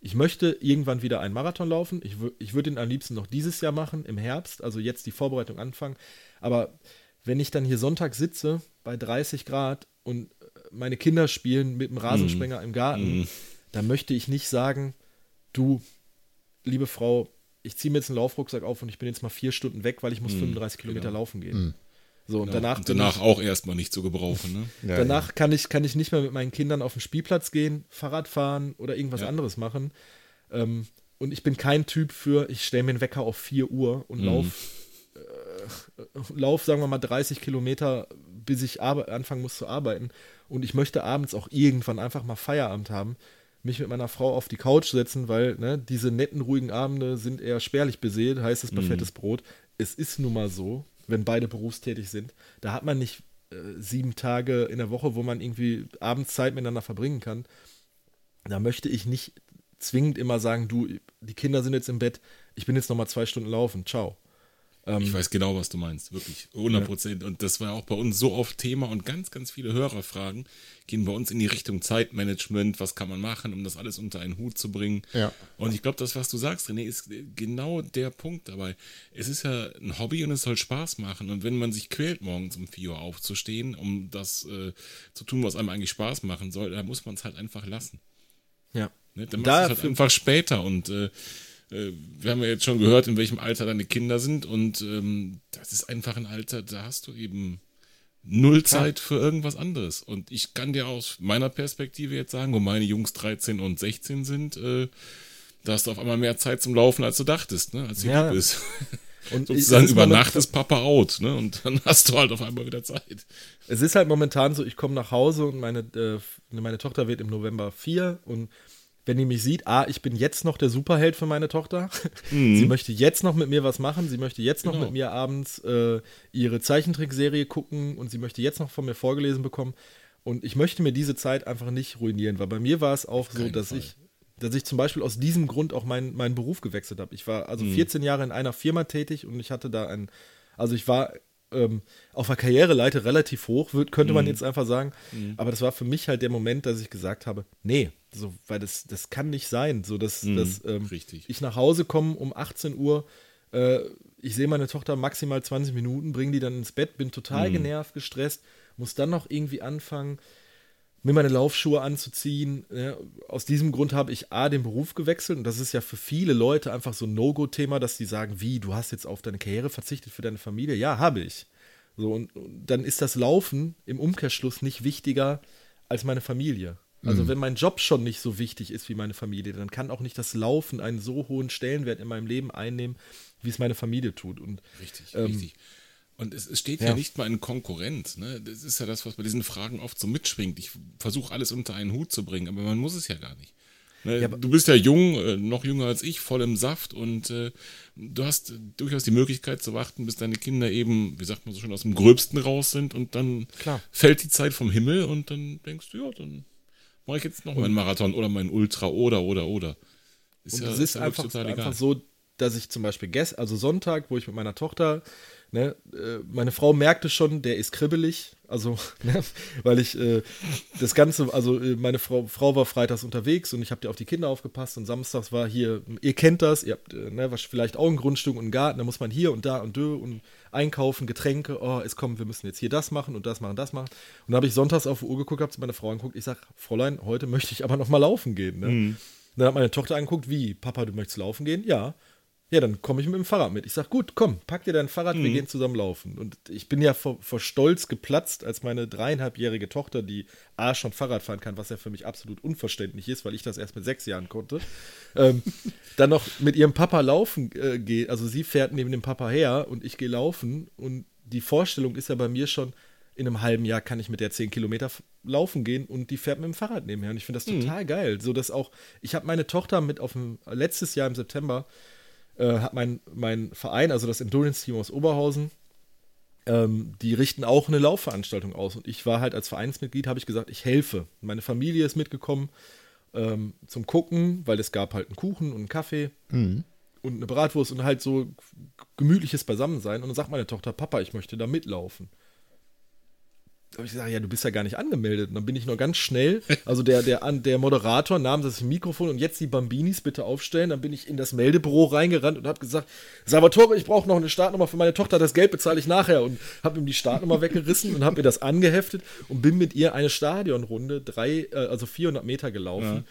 ich möchte irgendwann wieder einen Marathon laufen. Ich, ich würde ihn am liebsten noch dieses Jahr machen, im Herbst, also jetzt die Vorbereitung anfangen. Aber wenn ich dann hier Sonntag sitze bei 30 Grad und äh, meine Kinder spielen mit dem Rasensprenger im Garten, dann möchte ich nicht sagen, du, liebe Frau, ich ziehe mir jetzt einen Laufrucksack auf und ich bin jetzt mal vier Stunden weg, weil ich muss 35 Kilometer laufen gehen. So, und danach, und danach ich, auch erstmal nicht zu gebrauchen. Ne? Ja, danach kann, ich, kann ich nicht mehr mit meinen Kindern auf den Spielplatz gehen, Fahrrad fahren oder irgendwas Ja. anderes machen. Ähm, und ich bin kein Typ für, ich stelle mir einen Wecker auf 4 Uhr und lauf, äh, lauf, sagen wir mal, 30 Kilometer, bis ich anfangen muss zu arbeiten. Und ich möchte abends auch irgendwann einfach mal Feierabend haben, mich mit meiner Frau auf die Couch setzen, weil ne, diese netten, ruhigen Abende sind eher spärlich beseelt, heißt es bei fettes Brot. Es ist nun mal so, wenn beide berufstätig sind, da hat man nicht äh, sieben Tage in der Woche, wo man irgendwie abends Zeit miteinander verbringen kann. Da möchte ich nicht zwingend immer sagen, du, die Kinder sind jetzt im Bett, ich bin jetzt noch mal zwei Stunden laufen, ciao. Ähm, Ich weiß genau, was du meinst, wirklich. 100 Prozent. Und das war auch bei uns so oft Thema und ganz, ganz viele Hörerfragen gehen bei uns in die Richtung Zeitmanagement. Was kann man machen, um das alles unter einen Hut zu bringen? Ja. Und ich glaube, das, was du sagst, René, ist genau der Punkt dabei. Es ist ja ein Hobby und es soll Spaß machen. Und wenn man sich quält, morgens um 4 Uhr aufzustehen, um das äh, zu tun, was einem eigentlich Spaß machen soll, dann muss man es halt einfach lassen. ja. Ne? Dann machst es halt einfach später und äh, äh, wir haben ja jetzt schon gehört, in welchem Alter deine Kinder sind und ähm, das ist einfach ein Alter, da hast du eben null Zeit für irgendwas anderes. Und ich kann dir aus meiner Perspektive jetzt sagen, wo meine Jungs 13 und 16 sind, äh, da hast du auf einmal mehr Zeit zum Laufen, als du dachtest, ne? als du Ja. bist. <laughs> Und <laughs> Sozusagen über Nacht ist Papa out, ne? Und <laughs> dann hast du halt auf einmal wieder Zeit. Es ist halt momentan so, ich komme nach Hause und meine, äh, meine Tochter wird im November vier und wenn die mich sieht, ah, ich bin jetzt noch der Superheld für meine Tochter. <laughs> Sie möchte jetzt noch mit mir was machen. Sie möchte jetzt noch Genau. mit mir abends äh, ihre Zeichentrickserie gucken und sie möchte jetzt noch von mir vorgelesen bekommen. Und ich möchte mir diese Zeit einfach nicht ruinieren, weil bei mir war es auch so, dass Fall. ich, dass ich zum Beispiel aus diesem Grund auch meinen meinen Beruf gewechselt habe. Ich war Mhm. also 14 Jahre in einer Firma tätig und ich hatte da ein, also ich war ähm, auf der Karriereleiter relativ hoch, würd, könnte Mhm. man jetzt einfach sagen. Aber das war für mich halt der Moment, dass ich gesagt habe, nee, so, weil das, das kann nicht sein, so dass, dass ähm, Mhm. ich nach Hause komme um 18 Uhr, äh, ich sehe meine Tochter maximal 20 Minuten, bringe die dann ins Bett, bin Mhm. total genervt, gestresst, muss dann noch irgendwie anfangen, mir meine Laufschuhe anzuziehen. Ja, aus diesem Grund habe ich A, den Beruf gewechselt und das ist ja für viele Leute einfach so ein No-Go-Thema, dass die sagen, wie, du hast jetzt auf deine Karriere verzichtet für deine Familie? Ja, habe ich. So, und, und dann ist das Laufen im Umkehrschluss nicht wichtiger als meine Familie. Also mhm. wenn mein Job schon nicht so wichtig ist wie meine Familie, dann kann auch nicht das Laufen einen so hohen Stellenwert in meinem Leben einnehmen, wie es meine Familie tut. Und, richtig, ähm, richtig. Und es, es steht ja. ja. nicht mal in Konkurrenz. Ne? Das ist ja das, was bei diesen Fragen oft so mitschwingt. Ich versuche alles unter einen Hut zu bringen, aber man muss es ja gar nicht. Ne? Ja, du bist ja jung, äh, noch jünger als ich, voll im Saft und äh, du hast durchaus die Möglichkeit zu warten, bis deine Kinder eben, wie sagt man so schön, aus dem Gröbsten raus sind und dann Klar. fällt die Zeit vom Himmel und dann denkst du, ja, dann mache ich jetzt noch meinen Marathon oder meinen Ultra oder oder oder. Ist und ja, es ist, ist einfach, einfach so, dass ich zum Beispiel gestern, also Sonntag, wo ich mit meiner Tochter Ne, äh, meine Frau merkte schon, der ist kribbelig, also, <laughs> ne, weil ich äh, das Ganze, also äh, meine Frau, Frau war freitags unterwegs und ich habe dir auf die Kinder aufgepasst und samstags war hier, ihr kennt das, ihr habt äh, ne, vielleicht auch ein Grundstück und einen Garten, da muss man hier und da und dö und einkaufen, Getränke, oh, es kommt, wir müssen jetzt hier das machen und das machen, das machen. Und da habe ich sonntags auf die Uhr geguckt, habe meine Frau angeguckt, ich sage, Fräulein, heute möchte ich aber noch mal laufen gehen. Ne? Mhm. Dann hat meine Tochter angeguckt, wie, Papa, du möchtest laufen gehen? Ja. Ja, dann komme ich mit dem Fahrrad mit. Ich sage, gut, komm, pack dir dein Fahrrad, mhm. wir gehen zusammen laufen. Und ich bin ja vor, vor, Stolz geplatzt, als meine dreieinhalbjährige Tochter, die A schon Fahrrad fahren kann, was ja für mich absolut unverständlich ist, weil ich das erst mit sechs Jahren konnte, <laughs> ähm, dann noch mit ihrem Papa laufen äh, geht. Also sie fährt neben dem Papa her und ich gehe laufen. Und die Vorstellung ist ja bei mir schon, in einem halben Jahr kann ich mit der zehn Kilometer laufen gehen und die fährt mit dem Fahrrad nebenher. Und ich finde das mhm. total geil. So dass auch, ich habe meine Tochter mit auf dem, letztes Jahr im September äh, hat mein, mein Verein, also das Endurance-Team aus Oberhausen, ähm, die richten auch eine Laufveranstaltung aus. Und ich war halt als Vereinsmitglied, habe ich gesagt, ich helfe. Meine Familie ist mitgekommen ähm, zum Gucken, weil es gab halt einen Kuchen und einen Kaffee mhm. und eine Bratwurst und halt so gemütliches Beisammensein. Und dann sagt meine Tochter, Papa, ich möchte da mitlaufen habe ich gesagt, ja, du bist ja gar nicht angemeldet. Und dann bin ich nur ganz schnell, also der, der, der Moderator nahm das Mikrofon und jetzt die Bambinis bitte aufstellen. Dann bin ich in das Meldebüro reingerannt und habe gesagt, Salvatore, ich brauche noch eine Startnummer für meine Tochter, das Geld bezahle ich nachher. Und habe ihm die Startnummer weggerissen und habe mir das angeheftet und bin mit ihr eine Stadionrunde, drei, äh, also 400 Meter gelaufen. Ja.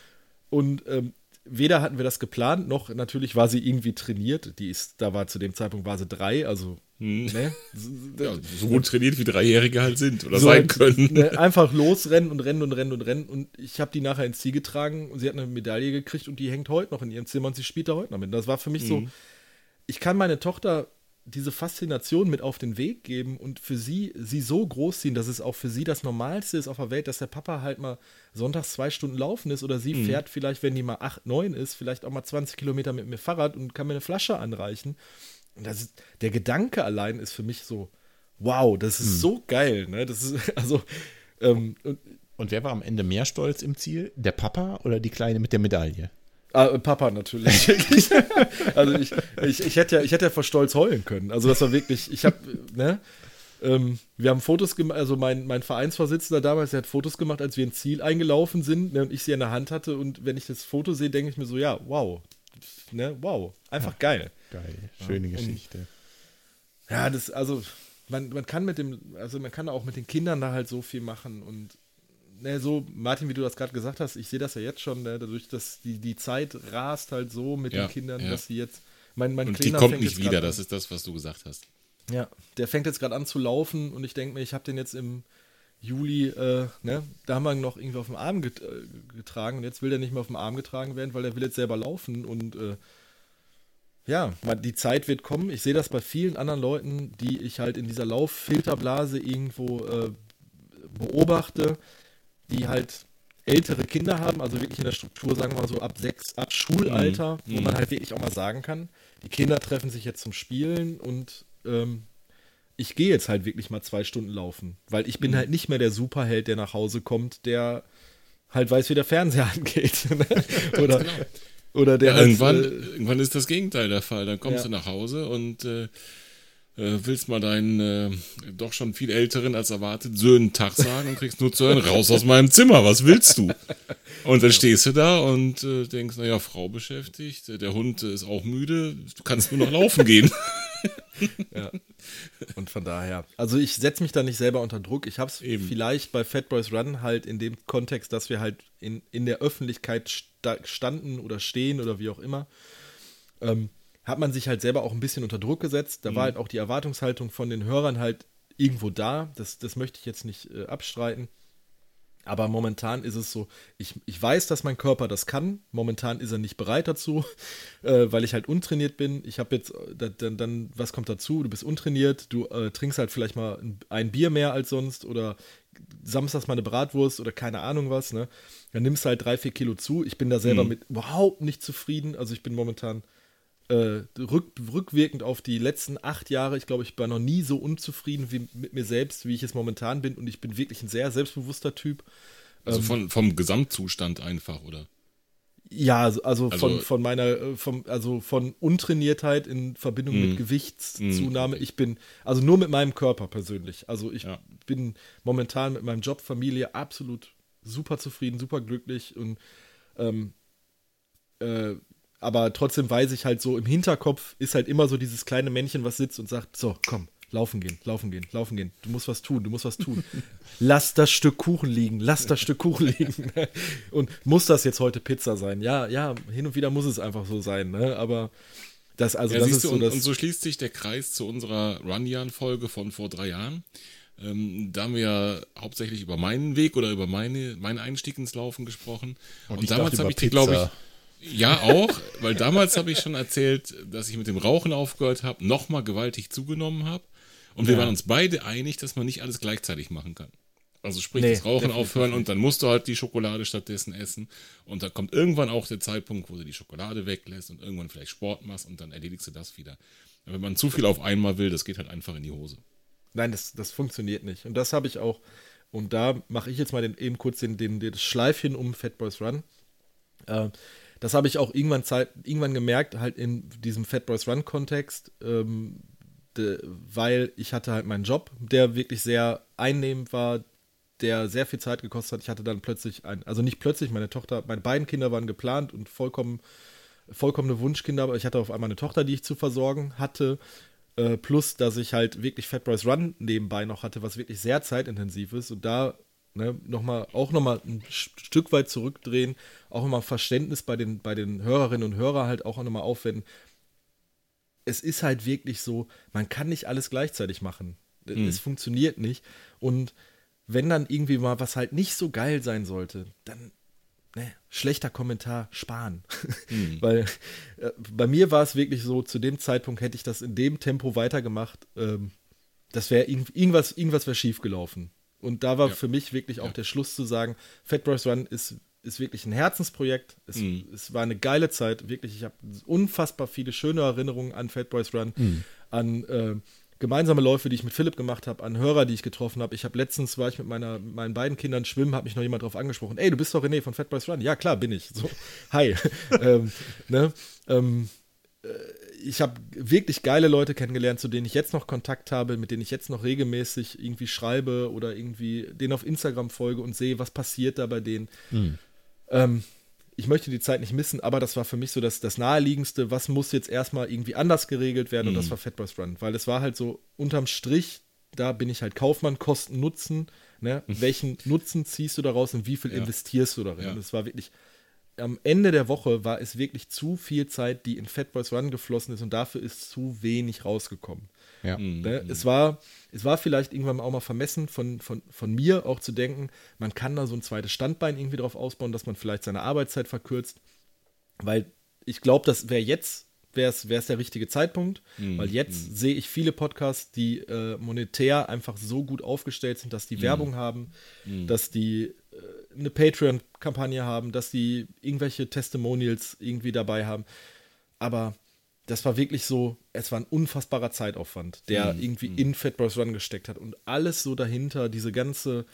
Und ähm, weder hatten wir das geplant, noch natürlich war sie irgendwie trainiert. Die ist, da war zu dem Zeitpunkt war sie drei, also hm. Ne? <laughs> Ja, so gut trainiert wie Dreijährige halt sind oder so sein können. Ne, einfach losrennen und rennen und rennen und rennen. Und ich habe die nachher ins Ziel getragen und sie hat eine Medaille gekriegt und die hängt heute noch in ihrem Zimmer und sie spielt da heute noch mit. Das war für mich hm. so, ich kann meine Tochter diese Faszination mit auf den Weg geben und für sie, sie so großziehen, dass es auch für sie das Normalste ist auf der Welt, dass der Papa halt mal sonntags zwei Stunden laufen ist oder sie mhm. fährt vielleicht, wenn die mal acht, neun ist, vielleicht auch mal 20 Kilometer mit mir Fahrrad und kann mir eine Flasche anreichen. Und das ist, der Gedanke allein ist für mich so, wow, das ist mhm. so geil, ne? Das ist, <laughs> also, ähm, und, und wer war am Ende mehr stolz im Ziel? Der Papa oder die Kleine mit der Medaille? Ah, Papa natürlich. <laughs> also ich, ich, ich, hätte ja, ich hätte ja vor Stolz heulen können. Also das war wirklich, ich habe, ne? Ähm, wir haben Fotos gemacht, also mein, mein Vereinsvorsitzender damals, der hat Fotos gemacht, als wir ein Ziel eingelaufen sind ne, und ich sie in der Hand hatte. Und wenn ich das Foto sehe, denke ich mir so, ja, wow. Ne, wow. Einfach ja, geil. Geil. Schöne ja, Geschichte. ja, das, also, man, man kann mit dem, also man kann auch mit den Kindern da halt so viel machen und ne, so, Martin, wie du das gerade gesagt hast, ich sehe das ja jetzt schon, ne, dadurch, dass die, die Zeit rast halt so mit ja, den Kindern, ja. dass sie jetzt. Mein, mein und die kommt nicht wieder, das ist das, was du gesagt hast. Ja, der fängt jetzt gerade an zu laufen und ich denke mir, ich habe den jetzt im Juli, äh, ne, da haben wir ihn noch irgendwie auf dem Arm get äh, getragen und jetzt will der nicht mehr auf dem Arm getragen werden, weil er will jetzt selber laufen und äh, ja, die Zeit wird kommen. Ich sehe das bei vielen anderen Leuten, die ich halt in dieser Lauffilterblase irgendwo äh, beobachte, die halt ältere Kinder haben, also wirklich in der Struktur, sagen wir mal so ab sechs, ab Schulalter, mhm. wo man halt wirklich auch mal sagen kann, die Kinder treffen sich jetzt zum Spielen und ähm, ich gehe jetzt halt wirklich mal zwei Stunden laufen, weil ich bin mhm. halt nicht mehr der Superheld, der nach Hause kommt, der halt weiß, wie der Fernseher <laughs> angeht. Ne? <laughs> oder, genau. oder der ja, halt, irgendwann, äh, irgendwann ist das Gegenteil der Fall. Dann kommst ja. du nach Hause und äh, äh, willst mal deinen äh, doch schon viel älteren als erwartet Söhnen Tag sagen und kriegst nur zu hören, raus aus meinem Zimmer, was willst du? Und dann stehst du da und äh, denkst, naja, Frau beschäftigt, der Hund ist auch müde, du kannst nur noch laufen gehen. <laughs> ja. Und von daher, also ich setze mich da nicht selber unter Druck. Ich habe es vielleicht bei Fat Boys Run halt in dem Kontext, dass wir halt in, in der Öffentlichkeit sta standen oder stehen oder wie auch immer. Ähm, hat man sich halt selber auch ein bisschen unter Druck gesetzt. Da mhm. war halt auch die Erwartungshaltung von den Hörern halt irgendwo da. Das, das möchte ich jetzt nicht äh, abstreiten. Aber momentan ist es so, ich, ich weiß, dass mein Körper das kann. Momentan ist er nicht bereit dazu, <laughs> äh, weil ich halt untrainiert bin. Ich habe jetzt, äh, dann, dann, was kommt dazu? Du bist untrainiert, du äh, trinkst halt vielleicht mal ein, ein, Bier mehr als sonst oder samstags mal eine Bratwurst oder keine Ahnung was. Ne? Dann nimmst du halt drei, vier Kilo zu. Ich bin da selber mhm. mit überhaupt nicht zufrieden. Also ich bin momentan äh, rück, rückwirkend auf die letzten acht Jahre, ich glaube, ich war noch nie so unzufrieden wie mit mir selbst, wie ich es momentan bin. Und ich bin wirklich ein sehr selbstbewusster Typ. Also ähm, von, vom Gesamtzustand einfach, oder? Ja, also, also, also von, von meiner, äh, vom, also von Untrainiertheit in Verbindung mit mhm. Gewichtszunahme. Mhm. Ich bin, also nur mit meinem Körper persönlich. Also ich ja. bin momentan mit meinem Job, Familie absolut super zufrieden, super glücklich und ähm, äh, aber trotzdem weiß ich halt so, im Hinterkopf ist halt immer so dieses kleine Männchen, was sitzt und sagt, so, komm, laufen gehen, laufen gehen, laufen gehen. Du musst was tun, du musst was tun. <laughs> lass das Stück Kuchen liegen, lass das Stück Kuchen liegen. <laughs> und muss das jetzt heute Pizza sein? Ja, ja, hin und wieder muss es einfach so sein, ne? Aber das, also ja, das ist so und, und so schließt sich der Kreis zu unserer Runyan-Folge von vor drei Jahren. Ähm, da haben wir ja hauptsächlich über meinen Weg oder über meine, meinen Einstieg ins Laufen gesprochen. Und, und damals habe ich die, glaube ich, ja, auch, weil damals habe ich schon erzählt, dass ich mit dem Rauchen aufgehört habe, nochmal gewaltig zugenommen habe. Und wir waren uns beide einig, dass man nicht alles gleichzeitig machen kann. Also sprich, nee, das Rauchen aufhören und dann musst du halt die Schokolade stattdessen essen. Und da kommt irgendwann auch der Zeitpunkt, wo du die Schokolade weglässt und irgendwann vielleicht Sport machst und dann erledigst du das wieder. Wenn man zu viel auf einmal will, das geht halt einfach in die Hose. Nein, das, das funktioniert nicht. Und das habe ich auch. Und da mache ich jetzt mal den, eben kurz den, den, das Schleifchen um Fat Boys Run. Äh, das habe ich auch irgendwann, Zeit, irgendwann gemerkt, halt in diesem Fat Boys Run Kontext, ähm, de, weil ich hatte halt meinen Job, der wirklich sehr einnehmend war, der sehr viel Zeit gekostet hat. Ich hatte dann plötzlich ein, also nicht plötzlich, meine Tochter, meine beiden Kinder waren geplant und vollkommen, vollkommene Wunschkinder, aber ich hatte auf einmal eine Tochter, die ich zu versorgen hatte. Äh, plus, dass ich halt wirklich Fat Boys Run nebenbei noch hatte, was wirklich sehr zeitintensiv ist. Und da ne, noch mal, auch nochmal ein Stück weit zurückdrehen, auch nochmal Verständnis bei den, bei den Hörerinnen und Hörern halt auch nochmal aufwenden. Es ist halt wirklich so, man kann nicht alles gleichzeitig machen. Mhm. Es funktioniert nicht. Und wenn dann irgendwie mal was halt nicht so geil sein sollte, dann ne, schlechter Kommentar sparen. Mhm. <laughs> Weil äh, bei mir war es wirklich so, zu dem Zeitpunkt hätte ich das in dem Tempo weitergemacht. Ähm, das wäre irgendwas, irgendwas wäre schief gelaufen. Und da war ja. für mich wirklich auch ja. der Schluss zu sagen, Fat Boys Run ist, ist wirklich ein Herzensprojekt. Es, mhm. es war eine geile Zeit, wirklich. Ich habe unfassbar viele schöne Erinnerungen an Fat Boys Run, mhm. an äh, gemeinsame Läufe, die ich mit Philipp gemacht habe, an Hörer, die ich getroffen habe. Ich habe letztens war ich mit meiner, meinen beiden Kindern schwimmen, hat mich noch jemand darauf angesprochen. Ey, du bist doch René von Fat Boys Run. Ja, klar, bin ich. So, <laughs> hi. <laughs> ähm, ne? ähm, äh, ich habe wirklich geile Leute kennengelernt, zu denen ich jetzt noch Kontakt habe, mit denen ich jetzt noch regelmäßig irgendwie schreibe oder irgendwie denen auf Instagram folge und sehe, was passiert da bei denen. Mhm. Ähm, ich möchte die Zeit nicht missen, aber das war für mich so das, das Naheliegendste, was muss jetzt erstmal irgendwie anders geregelt werden mhm. und das hm. war Fatboys Run, weil es war halt so unterm Strich, da bin ich halt Kaufmann, Kosten, Nutzen, ne? <laughs> Welchen Nutzen ziehst du daraus und wie viel ja. investierst du darin? Ja. Es war wirklich am Ende der Woche war es wirklich zu viel Zeit, die in Fat Boys Run geflossen ist und dafür ist zu wenig rausgekommen. Ja. Mhm. Ne? Es, war, es war vielleicht irgendwann auch mal vermessen von, von, von mir auch zu denken, man kann da so ein zweites Standbein irgendwie drauf ausbauen, dass man vielleicht seine Arbeitszeit verkürzt, weil ich glaube, das wäre jetzt wäre es der richtige Zeitpunkt, mhm. weil jetzt mhm. sehe ich viele Podcasts, die äh, monetär einfach so gut aufgestellt sind, dass die mhm. Werbung haben, mhm. dass die eine Patreon-Kampagne haben, dass die irgendwelche Testimonials irgendwie dabei haben. Aber das war wirklich so, es war ein unfassbarer Zeitaufwand, der mhm. irgendwie mhm. in Fat Bros Run gesteckt hat und alles so dahinter, diese ganze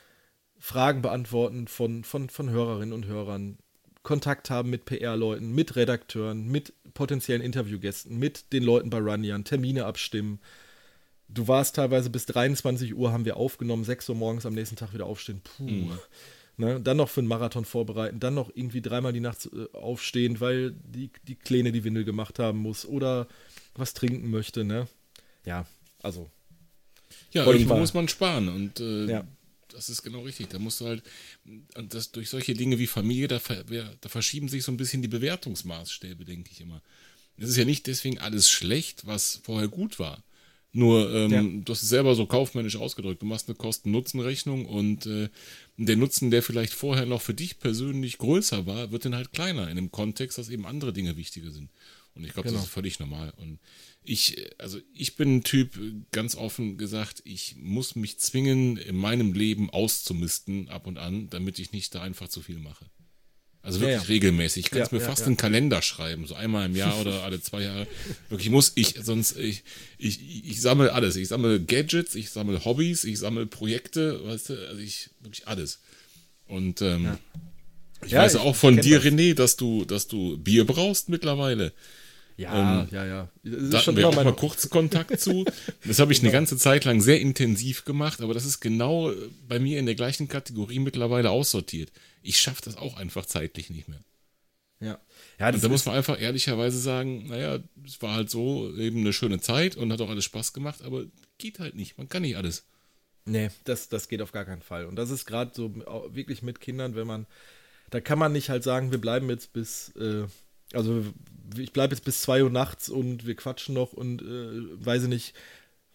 Fragen beantworten von, von, von Hörerinnen und Hörern, Kontakt haben mit PR-Leuten, mit Redakteuren, mit potenziellen Interviewgästen, mit den Leuten bei Runyan, Termine abstimmen. Du warst teilweise bis 23 Uhr, haben wir aufgenommen, 6 Uhr morgens am nächsten Tag wieder aufstehen. Puh. Mhm. Ne? Dann noch für einen Marathon vorbereiten, dann noch irgendwie dreimal die Nacht äh, aufstehen, weil die, die Kleine die Windel gemacht haben muss oder was trinken möchte. Ne? Ja, also. Ja, irgendwo muss man sparen und äh, ja. das ist genau richtig. Da musst du halt, das, durch solche Dinge wie Familie, da, da verschieben sich so ein bisschen die Bewertungsmaßstäbe, denke ich immer. Es ist ja nicht deswegen alles schlecht, was vorher gut war. Nur, ähm, ja. du hast es selber so kaufmännisch ausgedrückt. Du machst eine Kosten-Nutzen-Rechnung und äh, der Nutzen, der vielleicht vorher noch für dich persönlich größer war, wird dann halt kleiner in dem Kontext, dass eben andere Dinge wichtiger sind. Und ich glaube, genau. das ist völlig normal. Und ich, also ich bin ein Typ, ganz offen gesagt, ich muss mich zwingen, in meinem Leben auszumisten ab und an, damit ich nicht da einfach zu viel mache. Also wirklich ja, ja. regelmäßig. Ich kann ja, mir fast einen Kalender schreiben, so einmal im Jahr oder alle zwei Jahre. Wirklich muss ich, sonst, ich, ich, ich sammle alles. Ich sammle Gadgets, ich sammle Hobbys, ich sammle Projekte, weißt du, also ich, wirklich alles. Und ähm, ich weiß ich, auch von dir, das. René, dass du, dass du Bier brauchst mittlerweile. Ja, ähm, ja, ja. Da hatten wir auch mal kurz Kontakt zu. Das habe ich eine genau. ganze Zeit lang sehr intensiv gemacht, aber das ist genau bei mir in der gleichen Kategorie mittlerweile aussortiert. Ich schaffe das auch einfach zeitlich nicht mehr. Ja. ja und da muss man einfach ehrlicherweise sagen, naja, es war halt so eben eine schöne Zeit und hat auch alles Spaß gemacht, aber geht halt nicht. Man kann nicht alles. Nee, das, das geht auf gar keinen Fall. Und das ist gerade so wirklich mit Kindern, wenn man, da kann man nicht halt sagen, wir bleiben jetzt bis, äh, also ich bleibe jetzt bis 2 Uhr nachts und wir quatschen noch und äh, weiß ich nicht,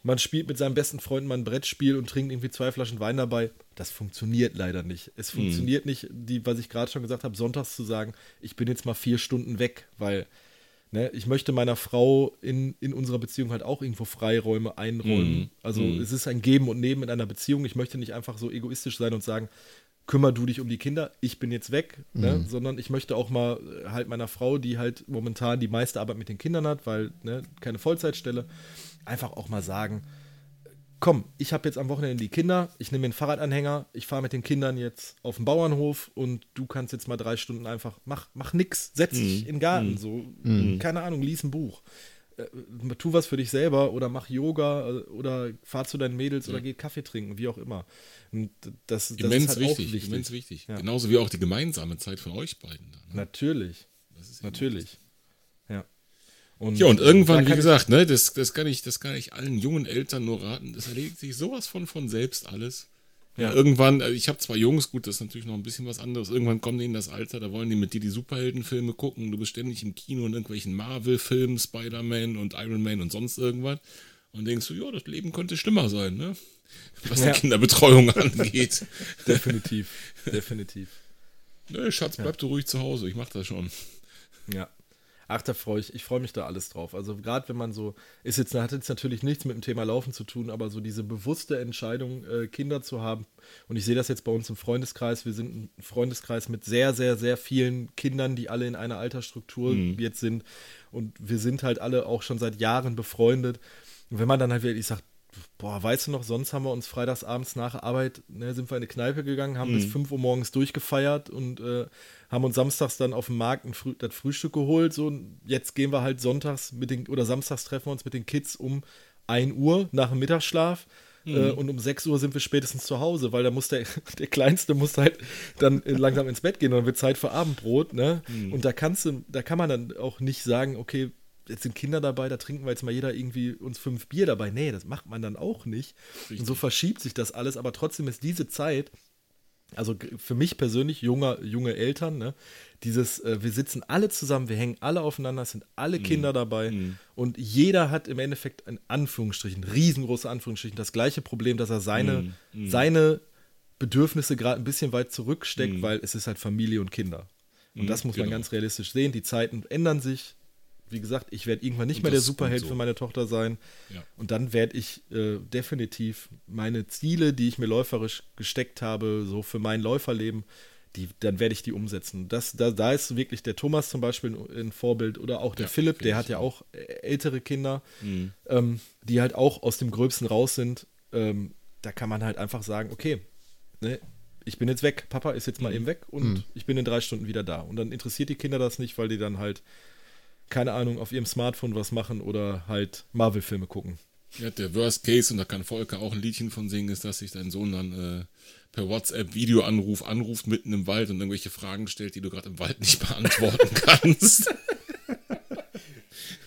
man spielt mit seinem besten Freund mal ein Brettspiel und trinkt irgendwie zwei Flaschen Wein dabei. Das funktioniert leider nicht. Es mhm. funktioniert mhm. nicht, die, was ich gerade schon gesagt habe, sonntags zu sagen, ich bin jetzt mal vier Stunden weg, weil ne, ich möchte meiner Frau in, in unserer Beziehung halt auch irgendwo Freiräume einräumen. Mhm. Also mhm. es ist ein Geben und Nehmen in einer Beziehung. Ich möchte nicht einfach so egoistisch sein und sagen, kümmer du dich um die Kinder, ich bin jetzt weg, ne? mhm. sondern ich möchte auch mal äh, halt meiner Frau, die halt momentan die meiste Arbeit mit den Kindern hat, weil ne, keine Vollzeitstelle, einfach auch mal sagen, komm, ich habe jetzt am Wochenende die Kinder, ich nehme den Fahrradanhänger, ich fahre mit den Kindern jetzt auf den Bauernhof und du kannst jetzt mal drei Stunden einfach, mach, mach nix, setz dich mhm. in den Garten, mhm. so, mhm. keine Ahnung, lies ein Buch. Äh, tu was für dich selber oder mach Yoga äh, oder fahr zu deinen Mädels ja. oder geh Kaffee trinken, wie auch immer. Und das, das immens ist halt wichtig, wichtig. Immens wichtig. Ja. Genauso wie auch die gemeinsame Zeit von euch beiden. Da, ne? Natürlich. Natürlich. Ja. Und ja, und irgendwann, wie gesagt, ne, das, das, kann ich, das kann ich allen jungen Eltern nur raten, das erledigt sich sowas von von selbst alles. Ja, irgendwann, äh, ich habe zwei Jungs, gut, das ist natürlich noch ein bisschen was anderes. Irgendwann kommen die in das Alter, da wollen die mit dir die Superheldenfilme gucken. Du bist ständig im Kino in irgendwelchen Marvel-Filmen, Spider-Man und Iron Man und sonst irgendwas. Und denkst du, ja, das Leben könnte schlimmer sein, ne? Was ja. die Kinderbetreuung <laughs> angeht. <laughs> definitiv, definitiv. Nö, Schatz, bleib ja. du ruhig zu Hause, ich mach das schon. Ja, Ach, da freue ich, ich freue mich da alles drauf. Also gerade wenn man so, ist jetzt, hat jetzt natürlich nichts mit dem Thema Laufen zu tun, aber so diese bewusste Entscheidung, äh, Kinder zu haben. Und ich sehe das jetzt bei uns im Freundeskreis. Wir sind ein Freundeskreis mit sehr, sehr, sehr vielen Kindern, die alle in einer Altersstruktur mhm. jetzt sind. Und wir sind halt alle auch schon seit Jahren befreundet. Und wenn man dann halt wirklich sagt, boah, weißt du noch, sonst haben wir uns freitagsabends nach Arbeit, ne, sind wir in eine Kneipe gegangen, haben mhm. bis 5 Uhr morgens durchgefeiert und äh, haben uns samstags dann auf dem Markt ein Früh das Frühstück geholt. So, und jetzt gehen wir halt sonntags mit den, oder samstags treffen wir uns mit den Kids um 1 Uhr nach dem Mittagsschlaf. Äh, mhm. Äh, und um 6 Uhr sind wir spätestens zu Hause, weil da muss der, <laughs> der Kleinste muss halt dann langsam ins Bett gehen und dann wird Zeit für Abendbrot, ne? Mhm. Und da kannst du, da kann man dann auch nicht sagen, okay, jetzt sind Kinder dabei, da trinken wir jetzt mal jeder irgendwie uns fünf Bier dabei. Nee, das macht man dann auch nicht. Richtig. Und so verschiebt sich das alles, aber trotzdem ist diese Zeit, also für mich persönlich, junger, junge Eltern, ne, dieses, äh, wir sitzen alle zusammen, wir hängen alle aufeinander, es sind alle mm. Kinder dabei mm. und jeder hat im Endeffekt in Anführungsstrichen, riesengroße Anführungsstrichen, das gleiche Problem, dass er seine, mm. seine Bedürfnisse gerade ein bisschen weit zurücksteckt, weil es ist halt Familie und Kinder. Und das muss genau. man ganz realistisch sehen. Die Zeiten ändern sich, wie gesagt, ich werde irgendwann nicht mehr der Superheld so. für meine Tochter sein. Ja. Und dann werde ich äh, definitiv meine Ziele, die ich mir läuferisch gesteckt habe, so für mein Läuferleben, die, dann werde ich die umsetzen. Das, da, da ist wirklich der Thomas zum Beispiel ein, ein Vorbild oder auch der ja, Philipp, der hat ja auch äh, ältere Kinder, mhm. ähm, die halt auch aus dem Gröbsten raus sind. Ähm, da kann man halt einfach sagen, okay, ne, ich bin jetzt weg, Papa ist jetzt mal mhm. eben weg und mhm. ich bin in drei Stunden wieder da. Und dann interessiert die Kinder das nicht, weil die dann halt keine Ahnung, auf ihrem Smartphone was machen oder halt Marvel-Filme gucken. Ja, der Worst Case, und da kann Volker auch ein Liedchen von singen, ist, dass sich dein Sohn dann äh, per WhatsApp-Videoanruf anruft mitten im Wald und irgendwelche Fragen stellt, die du gerade im Wald nicht <laughs> beantworten kannst.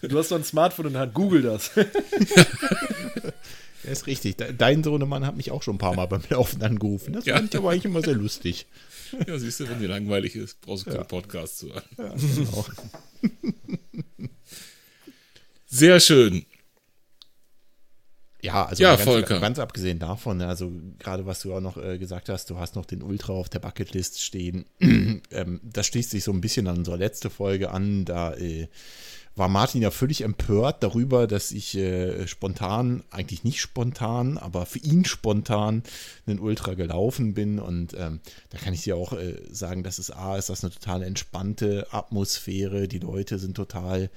Du hast doch ein Smartphone in der Hand, google das. <laughs> Ja, ist richtig. Dein Sohnemann hat mich auch schon ein paar Mal beim Laufen angerufen. Das ja. fand ich aber eigentlich immer sehr lustig. Ja, siehst du, wenn dir langweilig ist, brauchst du keinen ja. Podcast zu hören. Ja, genau. <laughs> Sehr schön. Ja, also Ja, ganz, ganz abgesehen davon, also gerade was du auch noch äh, gesagt hast, du hast noch den Ultra auf der Bucketlist stehen. <clears throat> ähm, das schließt sich so ein bisschen an unsere letzte Folge an. Da äh, war Martin ja völlig empört darüber, dass ich äh, spontan, eigentlich nicht spontan, aber für ihn spontan einen Ultra gelaufen bin. Und ähm, da kann ich dir auch äh, sagen, dass es A, ist das eine total entspannte Atmosphäre. Die Leute sind total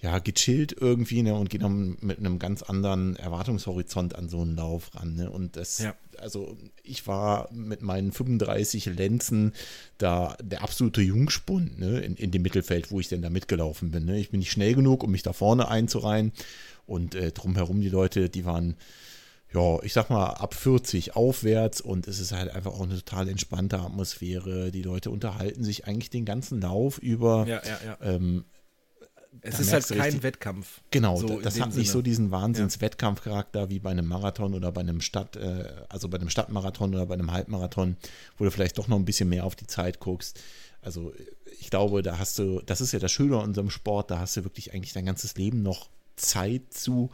ja, gechillt irgendwie, ne, und gehen dann mit einem ganz anderen Erwartungshorizont an so einen Lauf ran, ne, und das, Ja. also ich war mit meinen 35 Lenzen da der absolute Jungspund, ne, in, in dem Mittelfeld, wo ich denn da mitgelaufen bin, ne, ich bin nicht schnell genug, um mich da vorne einzureihen und äh, drumherum die Leute, die waren, ja, ich sag mal, ab 40 aufwärts und es ist halt einfach auch eine total entspannte Atmosphäre. Die Leute unterhalten sich eigentlich den ganzen Lauf über. Ja, ja, ja. Ähm, Es ist halt kein richtig- Wettkampf. Genau, So das hat nicht Sinne. so diesen Wahnsinns-Wettkampfcharakter wie bei einem Marathon oder bei einem Stadt, äh, also bei einem Stadtmarathon oder bei einem Halbmarathon, wo du vielleicht doch noch ein bisschen mehr auf die Zeit guckst. Also ich glaube, da hast du, das ist ja das Schöne an unserem Sport, da hast du wirklich eigentlich dein ganzes Leben noch Zeit zu,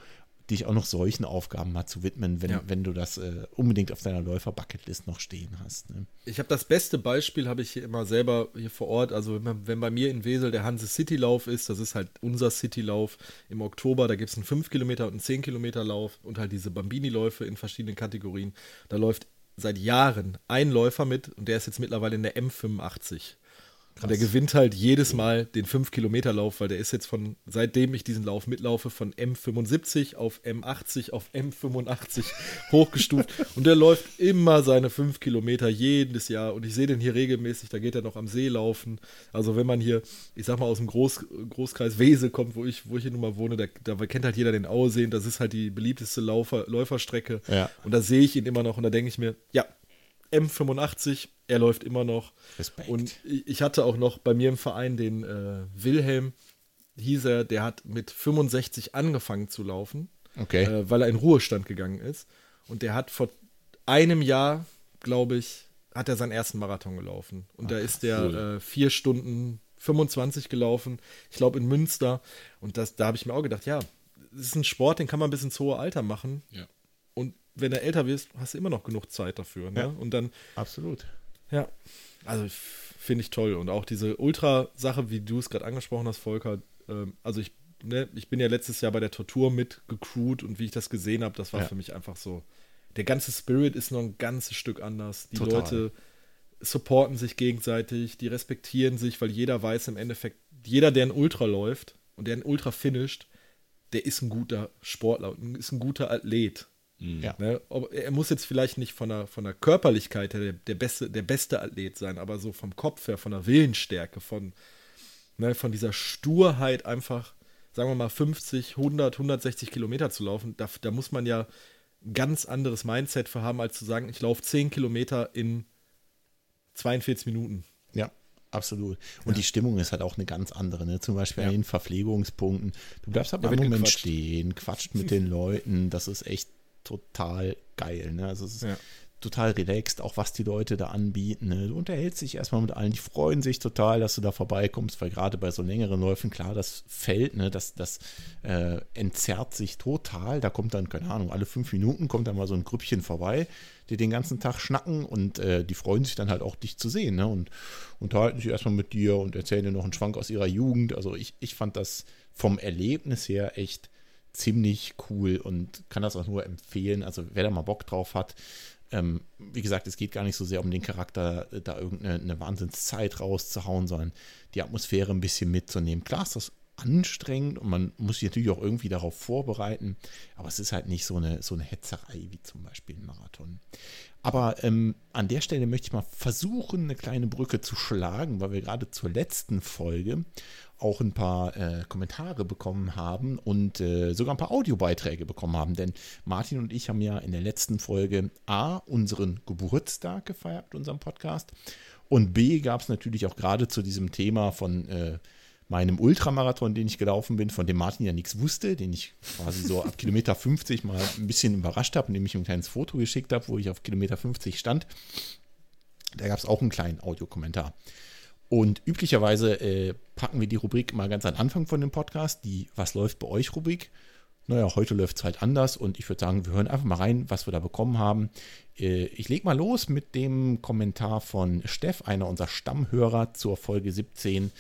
dich auch noch solchen Aufgaben mal zu widmen, wenn, Ja. wenn du das äh, unbedingt auf deiner Läufer-Bucketlist noch stehen hast. Ne? Ich habe das beste Beispiel, habe ich hier immer selber hier vor Ort. Also wenn, wenn bei mir in Wesel der Hanse City Lauf ist, das ist halt unser City Lauf im Oktober, da gibt es einen 5 Kilometer und einen 10 Kilometer Lauf und halt diese Bambini-Läufe in verschiedenen Kategorien. Da läuft seit Jahren ein Läufer mit und der ist jetzt mittlerweile in der M85. Und der gewinnt halt jedes Mal den 5-Kilometer-Lauf, weil der ist jetzt von, seitdem ich diesen Lauf mitlaufe, von M75 auf M80 auf M85 <laughs> hochgestuft. Und der läuft immer seine 5 Kilometer jedes Jahr. Und ich sehe den hier regelmäßig, da geht er noch am See laufen. Also wenn man hier, ich sag mal, aus dem Groß, Großkreis Wesel kommt, wo ich, wo ich hier nun mal wohne, da, da kennt halt jeder den Aussehen. Das ist halt die beliebteste Laufer, Läuferstrecke. Ja. Und da sehe ich ihn immer noch und da denke ich mir, ja, M85, er läuft immer noch. Respekt. Und ich hatte auch noch bei mir im Verein den äh, Wilhelm, hieß er, der hat mit 65 angefangen zu laufen, Okay. äh, weil er in Ruhestand gegangen ist. Und der hat vor einem Jahr, glaube ich, hat er seinen ersten Marathon gelaufen. Und da ist der cool. äh, vier Stunden 25 gelaufen, ich glaube in Münster. Und das, da habe ich mir auch gedacht, ja, das ist ein Sport, den kann man bis ins hohe Alter machen. Ja. Und wenn du älter wirst, hast du immer noch genug Zeit dafür. Ne? Ja. Und dann Absolut. ja, also finde ich toll. Und auch diese Ultra-Sache, wie du es gerade angesprochen hast, Volker. Ähm, also ich, ne, ich bin ja letztes Jahr bei der Tortur mitgecrewt und wie ich das gesehen habe, das war Ja. für mich einfach so. Der ganze Spirit ist noch ein ganzes Stück anders. Die Total. Leute supporten sich gegenseitig, die respektieren sich, weil jeder weiß im Endeffekt, jeder, der ein Ultra läuft und der ein Ultra finisht, der ist ein guter Sportler, ist ein guter Athlet. Ja. Ne? Er muss jetzt vielleicht nicht von der, von der Körperlichkeit her der, der, beste, der beste Athlet sein, aber so vom Kopf her, von der Willensstärke, von, ne, von dieser Sturheit einfach, sagen wir mal, 50, 100, 160 Kilometer zu laufen, da, da muss man ja ein ganz anderes Mindset für haben, als zu sagen, ich laufe 10 Kilometer in 42 Minuten. Ja, absolut. Und die Stimmung ist halt auch eine ganz andere. Ne? Zum Beispiel Ja. an den Verpflegungspunkten. Du bleibst halt mal einen Moment stehen, quatscht mit den Leuten. Das ist echt total geil. Ne? Also es ist Ja. total relaxed, auch was die Leute da anbieten. Ne? Du unterhältst dich erstmal mit allen. Die freuen sich total, dass du da vorbeikommst, weil gerade bei so längeren Läufen, klar, das Feld, ne, das, das äh, entzerrt sich total. Da kommt dann, keine Ahnung, alle fünf Minuten kommt dann mal so ein Grüppchen vorbei, die den ganzen Tag schnacken und äh, die freuen sich dann halt auch, dich zu sehen. Ne? Und unterhalten sich erstmal mit dir und erzählen dir noch einen Schwank aus ihrer Jugend. Also ich, ich fand das vom Erlebnis her echt ziemlich cool und kann das auch nur empfehlen. Also wer da mal Bock drauf hat, ähm, wie gesagt, es geht gar nicht so sehr um den Charakter, äh, da irgendeine eine Wahnsinnszeit rauszuhauen, sondern die Atmosphäre ein bisschen mitzunehmen. Klar ist das anstrengend und man muss sich natürlich auch irgendwie darauf vorbereiten, aber es ist halt nicht so eine, so eine Hetzerei wie zum Beispiel ein Marathon. Aber ähm, an der Stelle möchte ich mal versuchen, eine kleine Brücke zu schlagen, weil wir gerade zur letzten Folge auch ein paar äh, Kommentare bekommen haben und äh, sogar ein paar Audiobeiträge bekommen haben. Denn Martin und ich haben ja in der letzten Folge A, unseren Geburtstag gefeiert unserem Podcast und B, gab es natürlich auch gerade zu diesem Thema von äh, meinem Ultramarathon, den ich gelaufen bin, von dem Martin ja nichts wusste, den ich quasi so ab Kilometer 50 mal ein bisschen überrascht habe, indem ich ein kleines Foto geschickt habe, wo ich auf Kilometer 50 stand. Da gab es auch einen kleinen Audiokommentar. Und üblicherweise äh, packen wir die Rubrik mal ganz am Anfang von dem Podcast, die Was läuft bei euch Rubrik. naja, heute läuft es halt anders und ich würde sagen, wir hören einfach mal rein, was wir da bekommen haben. Äh, ich lege mal los mit dem Kommentar von Steff, einer unserer Stammhörer zur Folge 17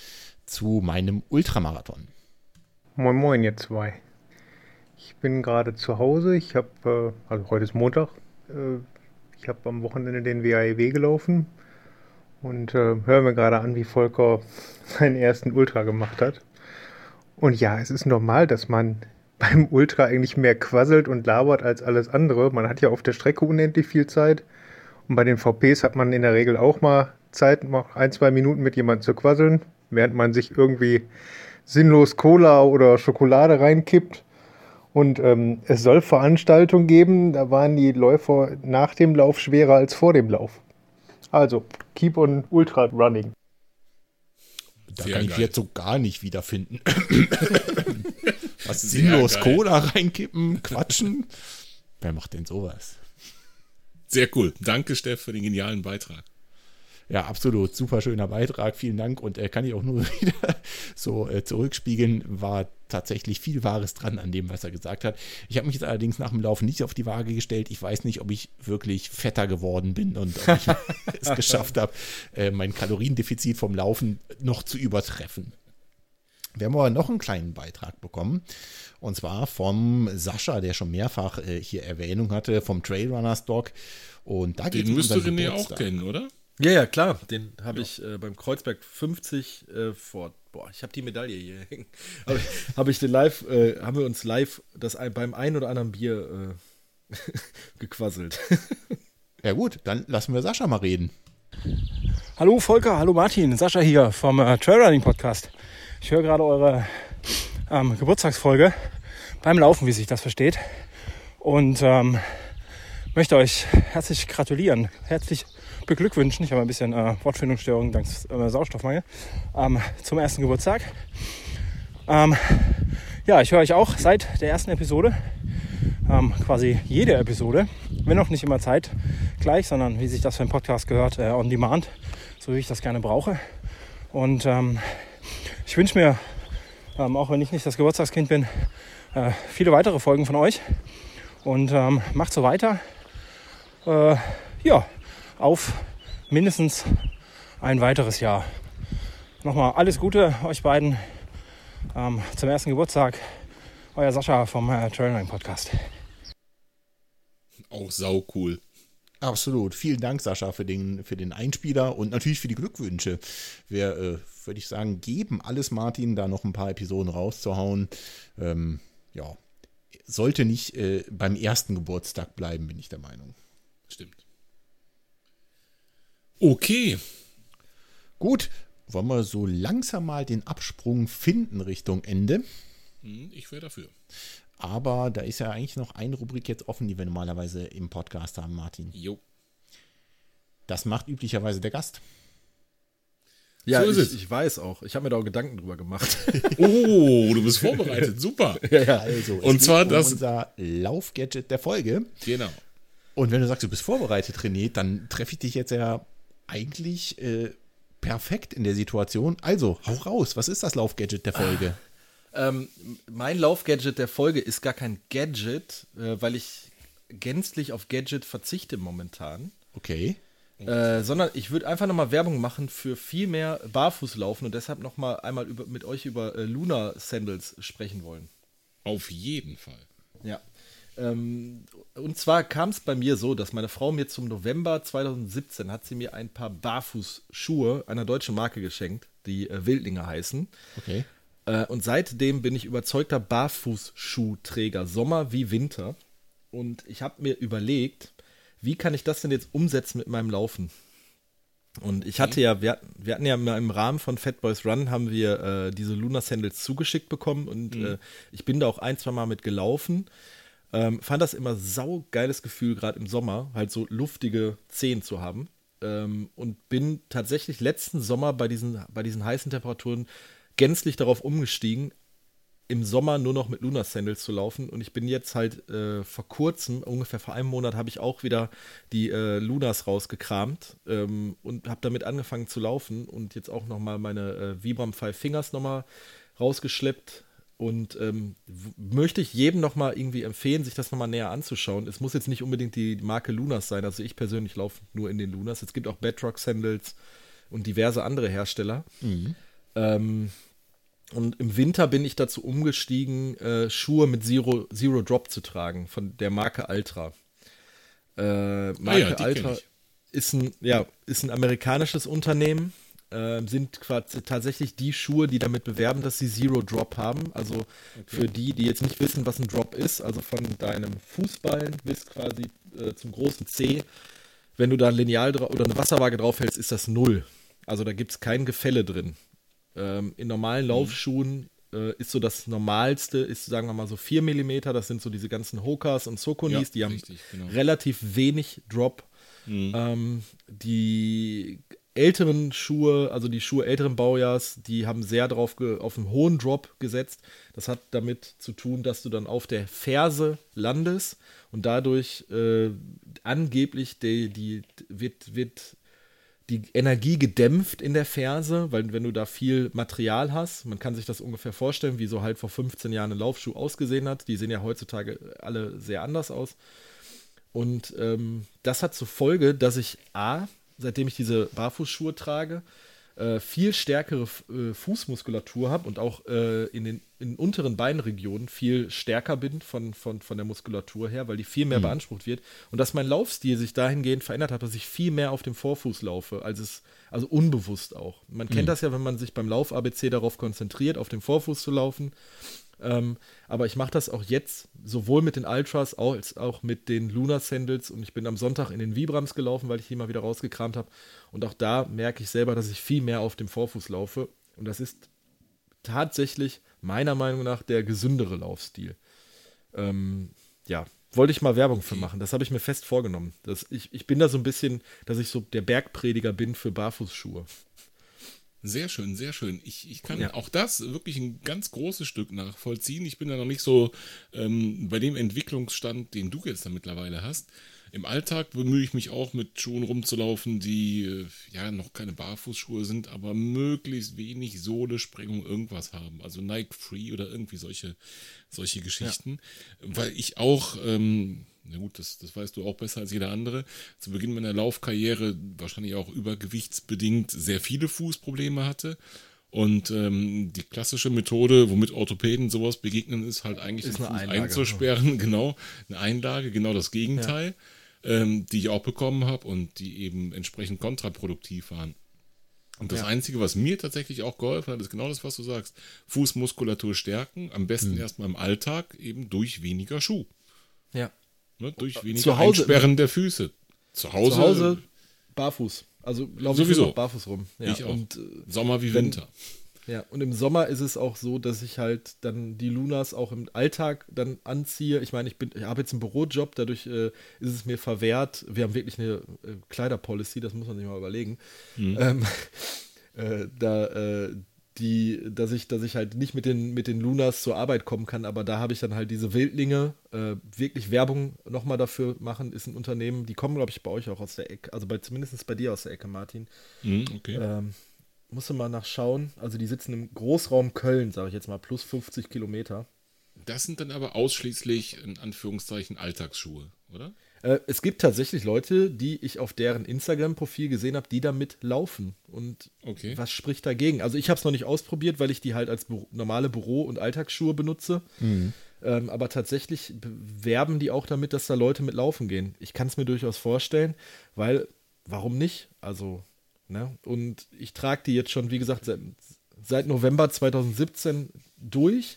zu meinem Ultramarathon. Moin Moin, ihr zwei. Ich bin gerade zu Hause. Ich habe, äh, also heute ist Montag, äh, ich habe am Wochenende den WAEW gelaufen und äh, höre mir gerade an, wie Volker <laughs> seinen ersten Ultra gemacht hat. Und ja, es ist normal, dass man <laughs> beim Ultra eigentlich mehr quasselt und labert als alles andere. Man hat ja auf der Strecke unendlich viel Zeit. Und bei den VPs hat man in der Regel auch mal Zeit, mal ein, zwei Minuten mit jemandem zu quasseln, während man sich irgendwie sinnlos Cola oder Schokolade reinkippt. Und ähm, es soll Veranstaltungen geben, da waren die Läufer nach dem Lauf schwerer als vor dem Lauf. Also, keep on Ultra running. Da Sehr kann ich jetzt so gar nicht wiederfinden. <laughs> Was sinnlos Cola reinkippen, quatschen. Wer macht denn sowas? Sehr cool. Danke, Steff, für den genialen Beitrag. Ja, absolut. Super schöner Beitrag. Vielen Dank. Und äh, kann ich auch nur <laughs> wieder so äh, zurückspiegeln. War tatsächlich viel Wahres dran an dem, was er gesagt hat. Ich habe mich jetzt allerdings nach dem Laufen nicht auf die Waage gestellt. Ich weiß nicht, ob ich wirklich fetter geworden bin und ob ich <laughs> es geschafft habe, äh, mein Kaloriendefizit vom Laufen noch zu übertreffen. Wir haben aber noch einen kleinen Beitrag bekommen. Und zwar vom Sascha, der schon mehrfach äh, hier Erwähnung hatte, vom Trailrunners Dog. Und da geht Den müsste René auch kennen, oder? Ja, ja, klar. Den habe ja. ich äh, beim Kreuzberg 50 äh, vor. Boah, ich habe die Medaille hier hängen. <laughs> Habe hab ich den live, äh, haben wir uns live das beim ein oder anderen Bier äh, <laughs> gequasselt. ja, gut, dann lassen wir Sascha mal reden. Hallo Volker, hallo Martin, Sascha hier vom äh, Trailrunning Podcast. Ich höre gerade eure ähm, Geburtstagsfolge beim Laufen, wie sich das versteht. Und ähm, möchte euch herzlich gratulieren, herzlich beglückwünschen. Ich habe ein bisschen äh, Wortfindungsstörung dank äh, Sauerstoffmangel ähm, zum ersten Geburtstag. Ähm, ja, ich höre euch auch seit der ersten Episode, ähm, quasi jede Episode, wenn auch nicht immer Zeit gleich, sondern wie sich das für einen Podcast gehört, äh, on demand, so wie ich das gerne brauche. Und ähm, ich wünsche mir, ähm, auch wenn ich nicht das Geburtstagskind bin, äh, viele weitere Folgen von euch. Und ähm, macht so weiter. Äh, ja, auf mindestens ein weiteres Jahr. Nochmal alles Gute euch beiden ähm, zum ersten Geburtstag. Euer Sascha vom äh, Trailrunning Podcast. Auch sau cool. Absolut. Vielen Dank, Sascha, für den, für den Einspieler und natürlich für die Glückwünsche. Wir, äh, würde ich sagen, geben alles Martin, da noch ein paar Episoden rauszuhauen. Ähm, ja, sollte nicht äh, beim ersten Geburtstag bleiben, bin ich der Meinung. Stimmt. Okay. Gut, wollen wir so langsam mal den Absprung finden Richtung Ende? Hm, ich wäre dafür. Aber da ist ja eigentlich noch eine Rubrik jetzt offen, die wir normalerweise im Podcast haben, Martin. Jo. Das macht üblicherweise der Gast. Ja, so ist ich, es. ich weiß auch. Ich habe mir da auch Gedanken drüber gemacht. <laughs> oh, du bist vorbereitet. Super. <laughs> ja, ja. Also, und zwar um das unser Laufgadget der Folge. Genau. Und wenn du sagst, du bist vorbereitet, René, dann treffe ich dich jetzt ja eigentlich äh, perfekt in der Situation. Also, hau raus. Was ist das Laufgadget der Folge? Ah. Ähm, mein Laufgadget der Folge ist gar kein Gadget, äh, weil ich gänzlich auf Gadget verzichte momentan. Okay. Äh, sondern ich würde einfach nochmal Werbung machen für viel mehr Barfußlaufen und deshalb nochmal einmal über, mit euch über äh, Luna Sandals sprechen wollen. Auf jeden Fall. Ja. Ähm, und zwar kam es bei mir so, dass meine Frau mir zum November 2017 hat sie mir ein paar Barfußschuhe einer deutschen Marke geschenkt, die äh, Wildlinge heißen. Okay. Äh, und seitdem bin ich überzeugter Barfußschuhträger, Sommer wie Winter. Und ich habe mir überlegt, wie kann ich das denn jetzt umsetzen mit meinem Laufen? Und ich hatte ja, wir, wir hatten ja im Rahmen von Fat Boys Run haben wir äh, diese Luna Sandals zugeschickt bekommen und mhm. äh, ich bin da auch ein, zwei Mal mit gelaufen. Ähm, fand das immer sau geiles Gefühl, gerade im Sommer, halt so luftige Zehen zu haben. Ähm, und bin tatsächlich letzten Sommer bei diesen, bei diesen heißen Temperaturen gänzlich darauf umgestiegen, im Sommer nur noch mit Luna Sandals zu laufen. Und ich bin jetzt halt äh, vor kurzem, ungefähr vor einem Monat, habe ich auch wieder die äh, Lunas rausgekramt ähm, und habe damit angefangen zu laufen und jetzt auch nochmal meine äh, Vibram Five Fingers nochmal rausgeschleppt Und ähm, möchte ich jedem nochmal irgendwie empfehlen, sich das nochmal näher anzuschauen. Es muss jetzt nicht unbedingt die Marke Lunas sein. Also ich persönlich laufe nur in den Lunas. Es gibt auch Bedrock Sandals und diverse andere Hersteller. Mhm. Ähm, und im Winter bin ich dazu umgestiegen, äh, Schuhe mit Zero, Zero Drop zu tragen, von der Marke Ultra. Äh, Marke ah ja, Ultra ist ein, ja, ist ein amerikanisches Unternehmen, äh, sind quasi tatsächlich die Schuhe, die damit bewerben, dass sie Zero Drop haben. Also okay. für die, die jetzt nicht wissen, was ein Drop ist, also von deinem Fußballen bis quasi äh, zum großen C, wenn du da ein Lineal oder eine Wasserwaage draufhältst, ist das null. Also da gibt es kein Gefälle drin. Ähm, in normalen mhm. Laufschuhen äh, ist so das Normalste, ist sagen wir mal so 4 mm, das sind so diese ganzen Hokas und Sokonis, ja, die haben richtig, genau. relativ wenig Drop. Mhm. Ähm, die älteren Schuhe, also die Schuhe älteren Baujahrs, die haben sehr darauf auf einen hohen Drop gesetzt. Das hat damit zu tun, dass du dann auf der Ferse landest und dadurch äh, angeblich die, die wird, wird die Energie gedämpft in der Ferse, weil wenn du da viel Material hast, man kann sich das ungefähr vorstellen, wie so halt vor 15 Jahren ein Laufschuh ausgesehen hat. Die sehen ja heutzutage alle sehr anders aus. Und ähm, das hat zur Folge, dass ich A, seitdem ich diese Barfußschuhe trage, äh, viel stärkere äh, Fußmuskulatur habe und auch äh, in den in unteren Beinregionen viel stärker bin von, von, von der Muskulatur her, weil die viel mehr mhm. beansprucht wird. Und dass mein Laufstil sich dahingehend verändert hat, dass ich viel mehr auf dem Vorfuß laufe, als es, also unbewusst auch. Man mhm. kennt das ja, wenn man sich beim Lauf-ABC darauf konzentriert, auf dem Vorfuß zu laufen. Ähm, aber ich mache das auch jetzt sowohl mit den Ultras als auch mit den Lunar Sandals und ich bin am Sonntag in den Vibrams gelaufen, weil ich die mal wieder rausgekramt habe. Und auch da merke ich selber, dass ich viel mehr auf dem Vorfuß laufe. Und das ist tatsächlich meiner Meinung nach der gesündere Laufstil. Ähm, ja, wollte ich mal Werbung für machen. Das habe ich mir fest vorgenommen. Das, ich, ich bin da so ein bisschen, dass ich so der Bergprediger bin für Barfußschuhe. Sehr schön, sehr schön. Ich, ich kann ja. auch das wirklich ein ganz großes Stück nachvollziehen. Ich bin da noch nicht so ähm, bei dem Entwicklungsstand, den du jetzt da mittlerweile hast. Im Alltag bemühe ich mich auch mit Schuhen rumzulaufen, die äh, ja noch keine Barfußschuhe sind, aber möglichst wenig Sohle, Sprengung, irgendwas haben. Also Nike Free oder irgendwie solche, solche Geschichten. Ja. Weil ich auch ähm, na gut, das, das weißt du auch besser als jeder andere, zu Beginn meiner Laufkarriere wahrscheinlich auch übergewichtsbedingt sehr viele Fußprobleme hatte. Und ähm, die klassische Methode, womit Orthopäden sowas begegnen, ist halt eigentlich ist den Fuß Einlage. einzusperren. <laughs> Genau, eine Einlage, genau das Gegenteil, ja. ähm, die ich auch bekommen habe und die eben entsprechend kontraproduktiv waren. Und das ja. Einzige, was mir tatsächlich auch geholfen hat, ist genau das, was du sagst. Fußmuskulatur stärken, am besten mhm. erstmal im Alltag, eben durch weniger Schuh. Ja. Ne, durch weniger zu Hause, Einsperren der Füße. Zu Hause, zu Hause barfuß. Also glaube ich auch barfuß rum. Ja, ich auch. Und, äh, Sommer wie wenn, Winter. Ja, und im Sommer ist es auch so, dass ich halt dann die Lunas auch im Alltag dann anziehe. Ich meine, ich ich habe jetzt einen Bürojob, dadurch äh, ist es mir verwehrt. Wir haben wirklich eine äh, Kleiderpolicy, das muss man sich mal überlegen. Mhm. Ähm, <laughs> äh, da, äh, die, dass ich, dass ich halt nicht mit den, mit den Lunas zur Arbeit kommen kann, aber da habe ich dann halt diese Wildlinge, äh, wirklich Werbung nochmal dafür machen, ist ein Unternehmen, die kommen, glaube ich, bei euch auch aus der Ecke, also bei, zumindest bei dir aus der Ecke, Martin. Mm, okay. Ähm, musst du mal nachschauen, also die sitzen im Großraum Köln, sage ich jetzt mal, plus 50 Kilometer. Das sind dann aber ausschließlich, in Anführungszeichen, Alltagsschuhe, oder? Äh, es gibt tatsächlich Leute, die ich auf deren Instagram-Profil gesehen habe, die damit laufen. Und okay. was spricht dagegen? Also ich habe es noch nicht ausprobiert, weil ich die halt als normale Büro- und Alltagsschuhe benutze. Mhm. Ähm, aber tatsächlich werben die auch damit, dass da Leute mit laufen gehen. Ich kann es mir durchaus vorstellen, weil warum nicht? Also, ne? Und ich trage die jetzt schon, wie gesagt, seit, seit November 2017 durch.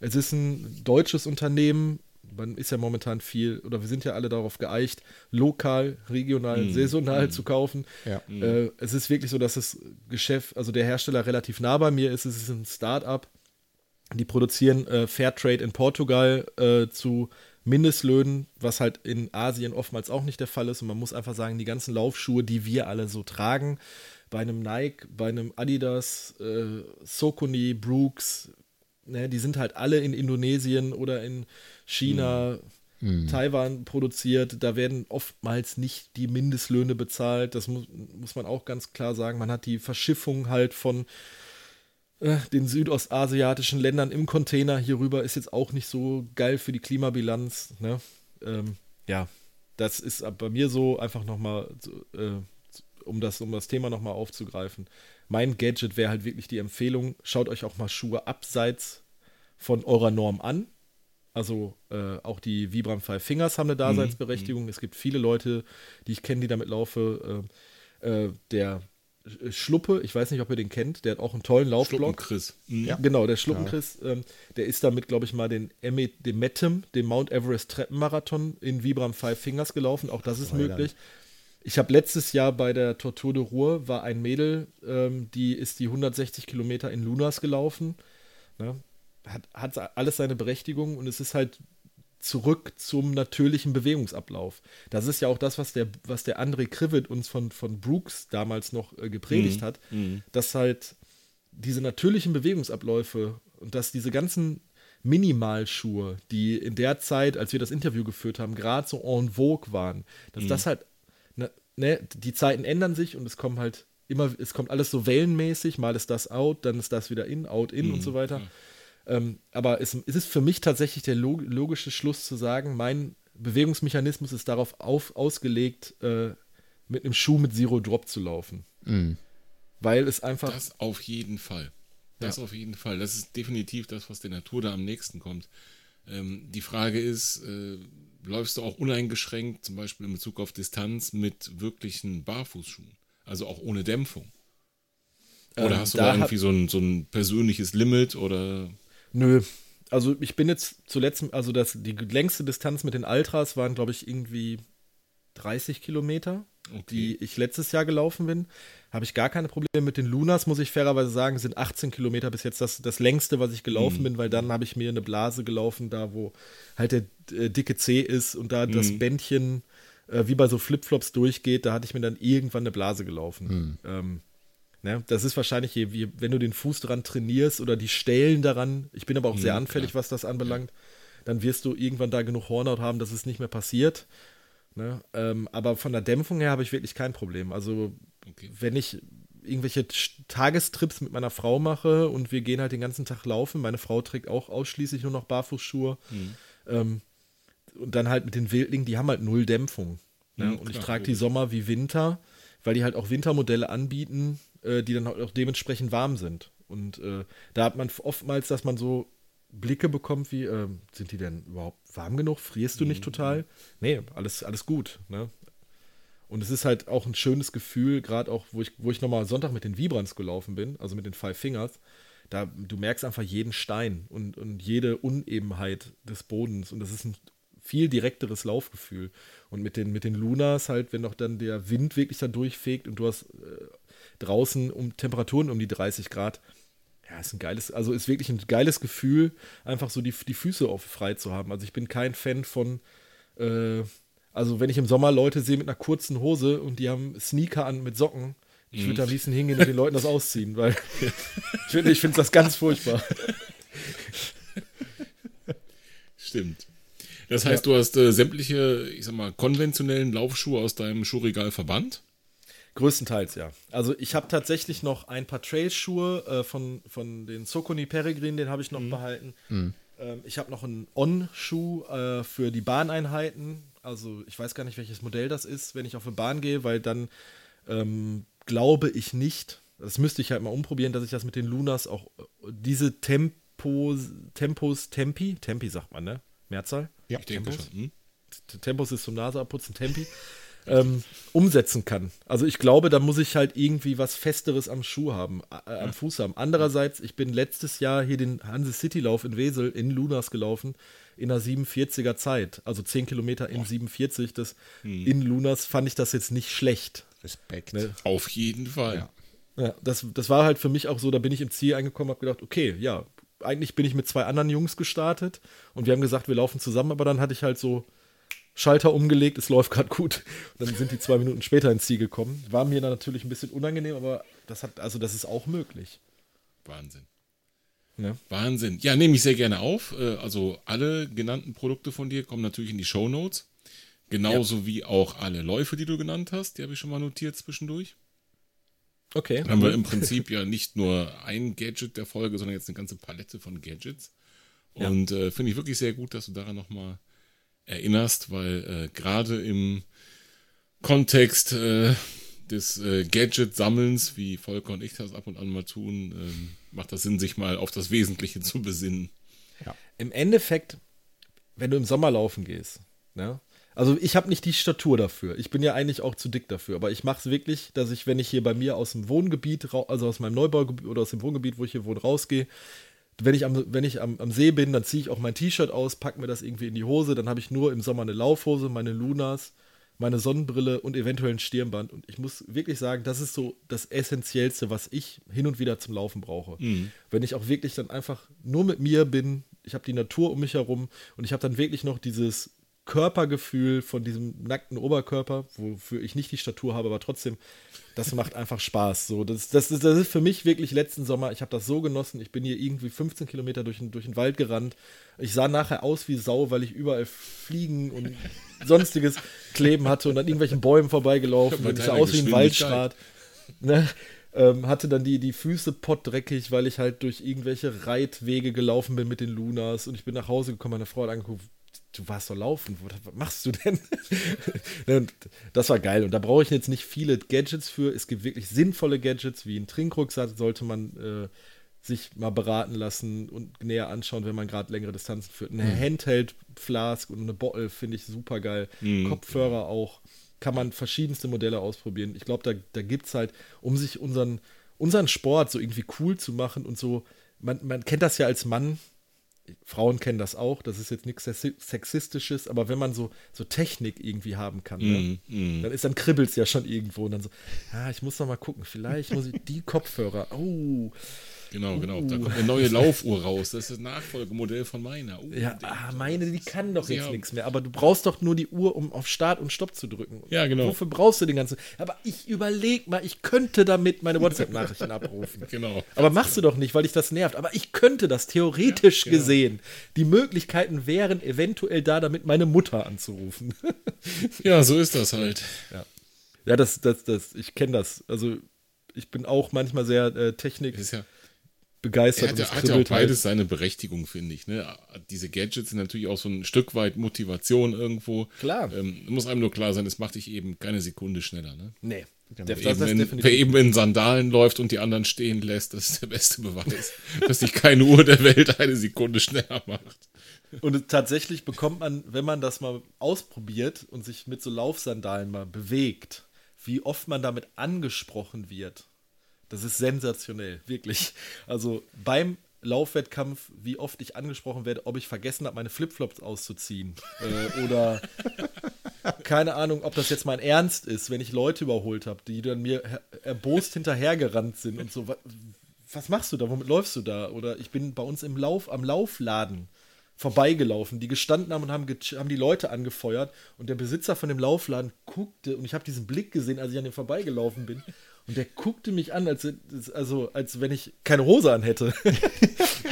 Es ist ein deutsches Unternehmen, man ist ja momentan viel, oder wir sind ja alle darauf geeicht, lokal, regional, mm. saisonal mm. zu kaufen. Ja. Äh, es ist wirklich so, dass das Geschäft, also der Hersteller relativ nah bei mir ist. Es ist ein Start-up. Die produzieren äh, Fairtrade in Portugal äh, zu Mindestlöhnen, was halt in Asien oftmals auch nicht der Fall ist. Und man muss einfach sagen, die ganzen Laufschuhe, die wir alle so tragen, bei einem Nike, bei einem Adidas, äh, Sokoni, Brooks, ne, die sind halt alle in Indonesien oder in China, mhm. Taiwan produziert. Da werden oftmals nicht die Mindestlöhne bezahlt. Das muss, muss man auch ganz klar sagen. Man hat die Verschiffung halt von äh, den südostasiatischen Ländern im Container hier rüber ist jetzt auch nicht so geil für die Klimabilanz. Ne? Ähm, ja, das ist bei mir so einfach nochmal, äh, um das, um das Thema nochmal aufzugreifen. Mein Gadget wäre halt wirklich die Empfehlung, schaut euch auch mal Schuhe abseits von eurer Norm an. Also äh, auch die Vibram Five Fingers haben eine Daseinsberechtigung. Mhm. Es gibt viele Leute, die ich kenne, die damit laufen. Äh, äh, der Schluppe, ich weiß nicht, ob ihr den kennt, der hat auch einen tollen Laufblock. Chris. Mhm. Ja. Genau, der Schluppenchris, ja. ähm, der ist damit, glaube ich, mal den, den Metem, den Mount Everest Treppenmarathon in Vibram Five Fingers gelaufen. Auch das ist möglich. Ich habe letztes Jahr bei der Tortur de Ruhr war ein Mädel, ähm, die ist die 160 Kilometer in Lunas gelaufen. Ne? Hat, hat alles seine Berechtigung und es ist halt zurück zum natürlichen Bewegungsablauf. Das ist ja auch das, was der, was der André Krivet uns von, von Brooks damals noch äh, gepredigt mhm. hat, mhm. dass halt diese natürlichen Bewegungsabläufe und dass diese ganzen Minimalschuhe, die in der Zeit, als wir das Interview geführt haben, gerade so en vogue waren, dass mhm. das halt, ne, ne, die Zeiten ändern sich und es kommen halt immer, es kommt alles so wellenmäßig, mal ist das out, dann ist das wieder in, out, in und mhm. so weiter. Ähm, aber es, es, ist für mich tatsächlich der log logische Schluss zu sagen, mein Bewegungsmechanismus ist darauf auf, ausgelegt, äh, mit einem Schuh mit Zero Drop zu laufen. Mhm. Weil es einfach. Das auf jeden Fall. Das ja. auf jeden Fall. Das ist definitiv das, was der Natur da am nächsten kommt. Ähm, die Frage ist, äh, läufst du auch uneingeschränkt, zum Beispiel in Bezug auf Distanz, mit wirklichen Barfußschuhen? Also auch ohne Dämpfung? Oder ähm, hast du da, da irgendwie so ein, so ein persönliches Limit oder Nö. Also ich bin jetzt zuletzt, also das, die längste Distanz mit den Ultras waren, glaube ich, irgendwie 30 Kilometer, okay. die ich letztes Jahr gelaufen bin. Habe ich gar keine Probleme mit den Lunas, muss ich fairerweise sagen, sind 18 Kilometer bis jetzt das, das längste, was ich gelaufen mhm. bin, weil dann habe ich mir eine Blase gelaufen, da wo halt der äh, dicke C ist und da mhm. das Bändchen äh, wie bei so Flipflops durchgeht, da hatte ich mir dann irgendwann eine Blase gelaufen. Mhm. Ähm, Ne? Das ist wahrscheinlich, je, wenn du den Fuß dran trainierst oder die Stellen daran, ich bin aber auch sehr mhm, anfällig, ja. was das anbelangt, dann wirst du irgendwann da genug Hornhaut haben, dass es nicht mehr passiert. Ne? Ähm, aber von der Dämpfung her habe ich wirklich kein Problem. Also, okay. wenn ich irgendwelche Tagestrips mit meiner Frau mache und wir gehen halt den ganzen Tag laufen, meine Frau trägt auch ausschließlich nur noch Barfußschuhe. Mhm. Ähm, und dann halt mit den Wildlingen, die haben halt null Dämpfung. Ne? Mhm, und ich trage die Sommer wie Winter, weil die halt auch Wintermodelle anbieten, äh, die dann auch dementsprechend warm sind. Und äh, da hat man oftmals, dass man so Blicke bekommt wie, äh, sind die denn überhaupt warm genug? Frierst du nicht mhm. total? Nee, alles, alles gut. Ne? Und es ist halt auch ein schönes Gefühl, gerade auch, wo ich, wo ich nochmal Sonntag mit den Vibrans gelaufen bin, also mit den Five Fingers, da du merkst einfach jeden Stein und, und jede Unebenheit des Bodens und das ist ein viel direkteres Laufgefühl. Und mit den, mit den Lunas halt, wenn auch dann der Wind wirklich da durchfegt und du hast äh, draußen um Temperaturen um die 30 Grad. Ja, ist ein geiles, also ist wirklich ein geiles Gefühl, einfach so die, die Füße auf frei zu haben. Also ich bin kein Fan von, äh, also wenn ich im Sommer Leute sehe mit einer kurzen Hose und die haben Sneaker an mit Socken, ich würde am liebsten hingehen und den Leuten das ausziehen, weil <laughs> ich finde ich find das ganz furchtbar. Stimmt. Das heißt, ja. du hast äh, sämtliche, ich sag mal, konventionellen Laufschuhe aus deinem Schuhregal verbannt? Größtenteils, ja. Also ich habe tatsächlich noch ein paar Trailschuhe äh, von, von den Soconi Peregrine, den habe ich noch mhm. behalten. Mhm. Ähm, ich habe noch einen On-Schuh äh, für die Bahneinheiten. Also ich weiß gar nicht, welches Modell das ist, wenn ich auf eine Bahn gehe, weil dann ähm, glaube ich nicht, das müsste ich halt mal umprobieren, dass ich das mit den Lunas auch, äh, diese Tempos, Tempos, Tempi, Tempi sagt man, ne? Mehrzahl? Ja, ich denke Tempos. schon. Hm? Tempos ist zum Nase abputzen, Tempi <laughs> ähm, umsetzen kann. Also ich glaube, da muss ich halt irgendwie was Festeres am Schuh haben, äh, am Fuß haben. Andererseits, ich bin letztes Jahr hier den Hanse City Lauf in Wesel in Lunas gelaufen in einer 47er Zeit, also 10 Kilometer in 47. Das hm. in Lunas fand ich das jetzt nicht schlecht. Respekt. Ne? Auf jeden Fall. Ja. ja, das, das war halt für mich auch so, da bin ich im Ziel angekommen, habe gedacht, okay, ja, eigentlich bin ich mit zwei anderen Jungs gestartet und wir haben gesagt, wir laufen zusammen, aber dann hatte ich halt so Schalter umgelegt, es läuft gerade gut. Und dann sind die zwei Minuten später ins Ziel gekommen. War mir dann natürlich ein bisschen unangenehm, aber das hat, also das ist auch möglich. Wahnsinn. Ja. Wahnsinn. Ja, nehme ich sehr gerne auf. Äh, also alle genannten Produkte von dir kommen natürlich in die Show Notes. Genauso ja. wie auch alle Läufe, die du genannt hast. Die habe ich schon mal notiert zwischendurch. Okay. Dann haben wir im Prinzip ja nicht nur ein Gadget der Folge, sondern jetzt eine ganze Palette von Gadgets. Ja. Und äh, finde ich wirklich sehr gut, dass du daran nochmal erinnerst, weil äh, gerade im Kontext äh, des äh, Gadget-Sammelns, wie Volker und ich das ab und an mal tun, ähm, macht das Sinn, sich mal auf das Wesentliche zu besinnen. Im Endeffekt, wenn du im Sommer laufen gehst, ne? Also ich habe nicht die Statur dafür. Ich bin ja eigentlich auch zu dick dafür. Aber ich mache es wirklich, dass ich, wenn ich hier bei mir aus dem Wohngebiet, also aus meinem Neubaugebiet oder aus dem Wohngebiet, wo ich hier wohne, rausgehe, wenn ich am, wenn ich am, am See bin, dann ziehe ich auch mein T-Shirt aus, packe mir das irgendwie in die Hose. Dann habe ich nur im Sommer eine Laufhose, meine Lunas, meine Sonnenbrille und eventuell ein Stirnband. Und ich muss wirklich sagen, das ist so das Essentiellste, was ich hin und wieder zum Laufen brauche. Wenn ich auch wirklich dann einfach nur mit mir bin, ich habe die Natur um mich herum und ich habe dann wirklich noch dieses Körpergefühl von diesem nackten Oberkörper, wofür ich nicht die Statur habe, aber trotzdem, das macht einfach Spaß. So, das, das, ist, das ist für mich wirklich letzten Sommer, ich habe das so genossen, ich bin hier irgendwie 15 Kilometer durch, den- durch den Wald gerannt. Ich sah nachher aus wie Sau, weil ich überall Fliegen und <laughs> sonstiges Kleben hatte und an irgendwelchen Bäumen vorbeigelaufen Bei bin. Ich sah aus wie ein. Waldschrat. Ne? Ähm, hatte dann die, die Füße pottdreckig, weil ich halt durch irgendwelche Reitwege gelaufen bin mit den Lunas und ich bin nach Hause gekommen, meine Frau hat angeguckt, du warst doch laufen, was machst du denn? <laughs> und das war geil und da brauche ich jetzt nicht viele Gadgets für. Es gibt wirklich sinnvolle Gadgets, wie ein Trinkrucksack sollte man äh, sich mal beraten lassen und näher anschauen, wenn man gerade längere Distanzen führt. Eine Handheld-Flask und eine Bottle finde ich super geil. Kopfhörer auch. Kann man verschiedenste Modelle ausprobieren. Ich glaube, da, da gibt es halt, um sich unseren, unseren Sport so irgendwie cool zu machen und so, man, man kennt das ja als Mann, Frauen kennen das auch, das ist jetzt nichts Sexi- Sexistisches, aber wenn man so, so Technik irgendwie haben kann, ne, dann ist dann kribbelt's ja schon irgendwo und dann so, ah, ich muss noch mal gucken, vielleicht muss ich die Kopfhörer, oh, Genau, genau. Da kommt eine neue Laufuhr raus. Das ist das Nachfolgemodell von meiner. Uh, ja, ah, meine, die kann doch jetzt haben- nichts mehr, aber du brauchst doch nur die Uhr, um auf Start und Stopp zu drücken. Ja, genau. Wofür brauchst du den ganzen? Aber ich überleg mal, ich könnte damit meine WhatsApp-Nachrichten <laughs> abrufen. Genau. Aber machst du doch nicht, weil dich das nervt. Aber ich könnte das theoretisch genau. gesehen. Die Möglichkeiten wären eventuell da, damit meine Mutter anzurufen. <laughs> Ja, so ist das halt. ja, das, das, das, ich kenne das. Also ich bin auch manchmal sehr äh, Technik ist ja, begeistert. er hat, und hat ja auch halt. beides seine Berechtigung, finde ich. Ne? Diese Gadgets sind natürlich auch so ein Stück weit Motivation irgendwo. Klar. Ähm, muss einem nur klar sein, es macht dich eben keine Sekunde schneller. Ne? Nee, das, Wer eben, in, wer eben in Sandalen läuft und die anderen stehen lässt, das ist der beste Beweis, <laughs> dass dich keine Uhr der Welt eine Sekunde schneller macht. Und tatsächlich bekommt man, wenn man das mal ausprobiert und sich mit so Laufsandalen mal bewegt, wie oft man damit angesprochen wird. Das ist sensationell, wirklich. Also beim Laufwettkampf, wie oft ich angesprochen werde, ob ich vergessen habe, meine Flipflops auszuziehen. äh, oder <laughs> keine Ahnung, ob das jetzt mein Ernst ist, wenn ich Leute überholt habe, die dann mir erbost hinterhergerannt sind und so. wa- Was machst du da? Womit läufst du da? Oder ich bin bei uns im Lauf, am Laufladen vorbeigelaufen, die gestanden haben und haben, haben die Leute angefeuert und der Besitzer von dem Laufladen guckte und ich habe diesen Blick gesehen, als ich an dem vorbeigelaufen bin und der guckte mich an, als, also, als wenn ich keine Hose an hätte. <laughs>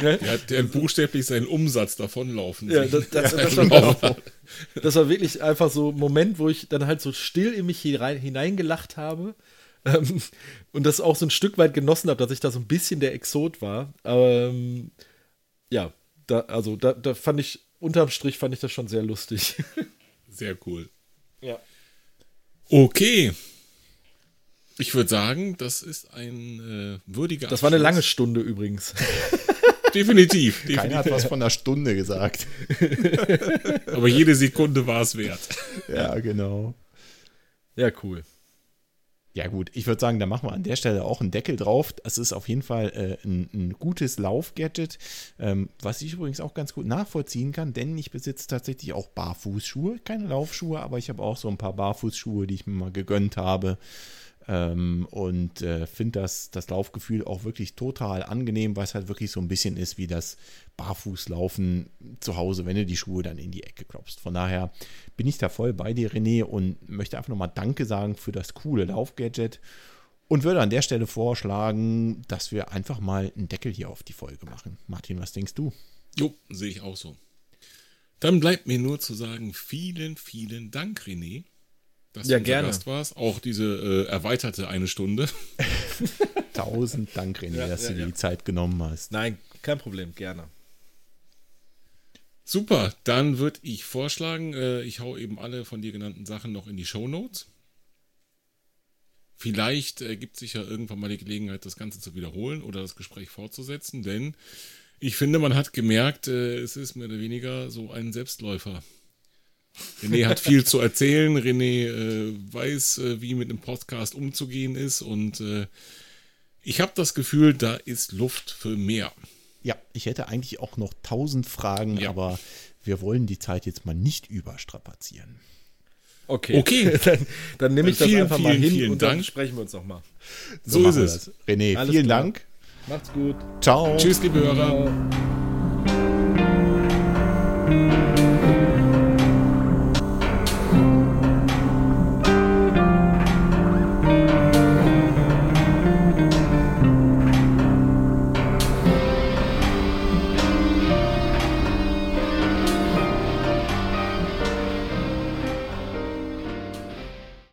Der hat, der buchstäblich seinen Umsatz davonlaufen Ja, das, das, das, war, das war wirklich einfach so ein Moment, wo ich dann halt so still in mich hier rein, hineingelacht habe ähm, und das auch so ein Stück weit genossen habe, dass ich da so ein bisschen der Exot war. Ähm, ja, da, also da, da fand ich, unterm Strich fand ich das schon sehr lustig. Sehr cool. Ja. Okay. Ich würde sagen, das ist ein äh, würdiger Das war eine lange. Stunde übrigens. <laughs> Definitiv. Keiner definitiv. hat was von einer Stunde gesagt. <laughs> Aber jede Sekunde war es wert. Ja, genau. Ja, cool. Ja gut, ich würde sagen, da machen wir an der Stelle auch einen Deckel drauf. Es ist auf jeden Fall äh, ein, ein gutes Laufgadget, ähm, was ich übrigens auch ganz gut nachvollziehen kann, denn ich besitze tatsächlich auch Barfußschuhe, keine Laufschuhe, aber ich habe auch so ein paar Barfußschuhe, die ich mir mal gegönnt habe. Ähm, und äh, finde das, das Laufgefühl auch wirklich total angenehm, weil es halt wirklich so ein bisschen ist wie das Barfußlaufen zu Hause, wenn du die Schuhe dann in die Ecke klopfst. Von daher bin ich da voll bei dir, René, und möchte einfach nochmal Danke sagen für das coole Laufgadget und würde an der Stelle vorschlagen, dass wir einfach mal einen Deckel hier auf die Folge machen. Martin, was denkst du? Jo, sehe ich auch so. Dann bleibt mir nur zu sagen, vielen, vielen Dank, René. Dass Ja, du gerne. Gast warst. Auch diese äh, erweiterte eine Stunde. <laughs> Tausend Dank, René, Ja, dass ja, du dir ja. die Zeit genommen hast. Nein, kein Problem, gerne. Super, dann würde ich vorschlagen, äh, ich hau eben alle von dir genannten Sachen noch in die Show Notes. Vielleicht ergibt sich ja irgendwann mal die Gelegenheit, das Ganze zu wiederholen oder das Gespräch fortzusetzen, denn ich finde, man hat gemerkt, äh, es ist mehr oder weniger so ein Selbstläufer. René hat viel zu erzählen, René äh, weiß, äh, wie mit einem Podcast umzugehen ist und äh, ich habe das Gefühl, da ist Luft für mehr. Ja, ich hätte eigentlich auch noch tausend Fragen, Ja. aber wir wollen die Zeit jetzt mal nicht überstrapazieren. Okay. Okay. <laughs> dann, dann nehme ich das Vielen, einfach mal vielen, hin vielen und dann Dank. sprechen wir uns nochmal. So, ist machen wir es. das. René, Alles vielen klar. Dank. Macht's gut. Ciao. Tschüss, liebe Hörer. Ciao.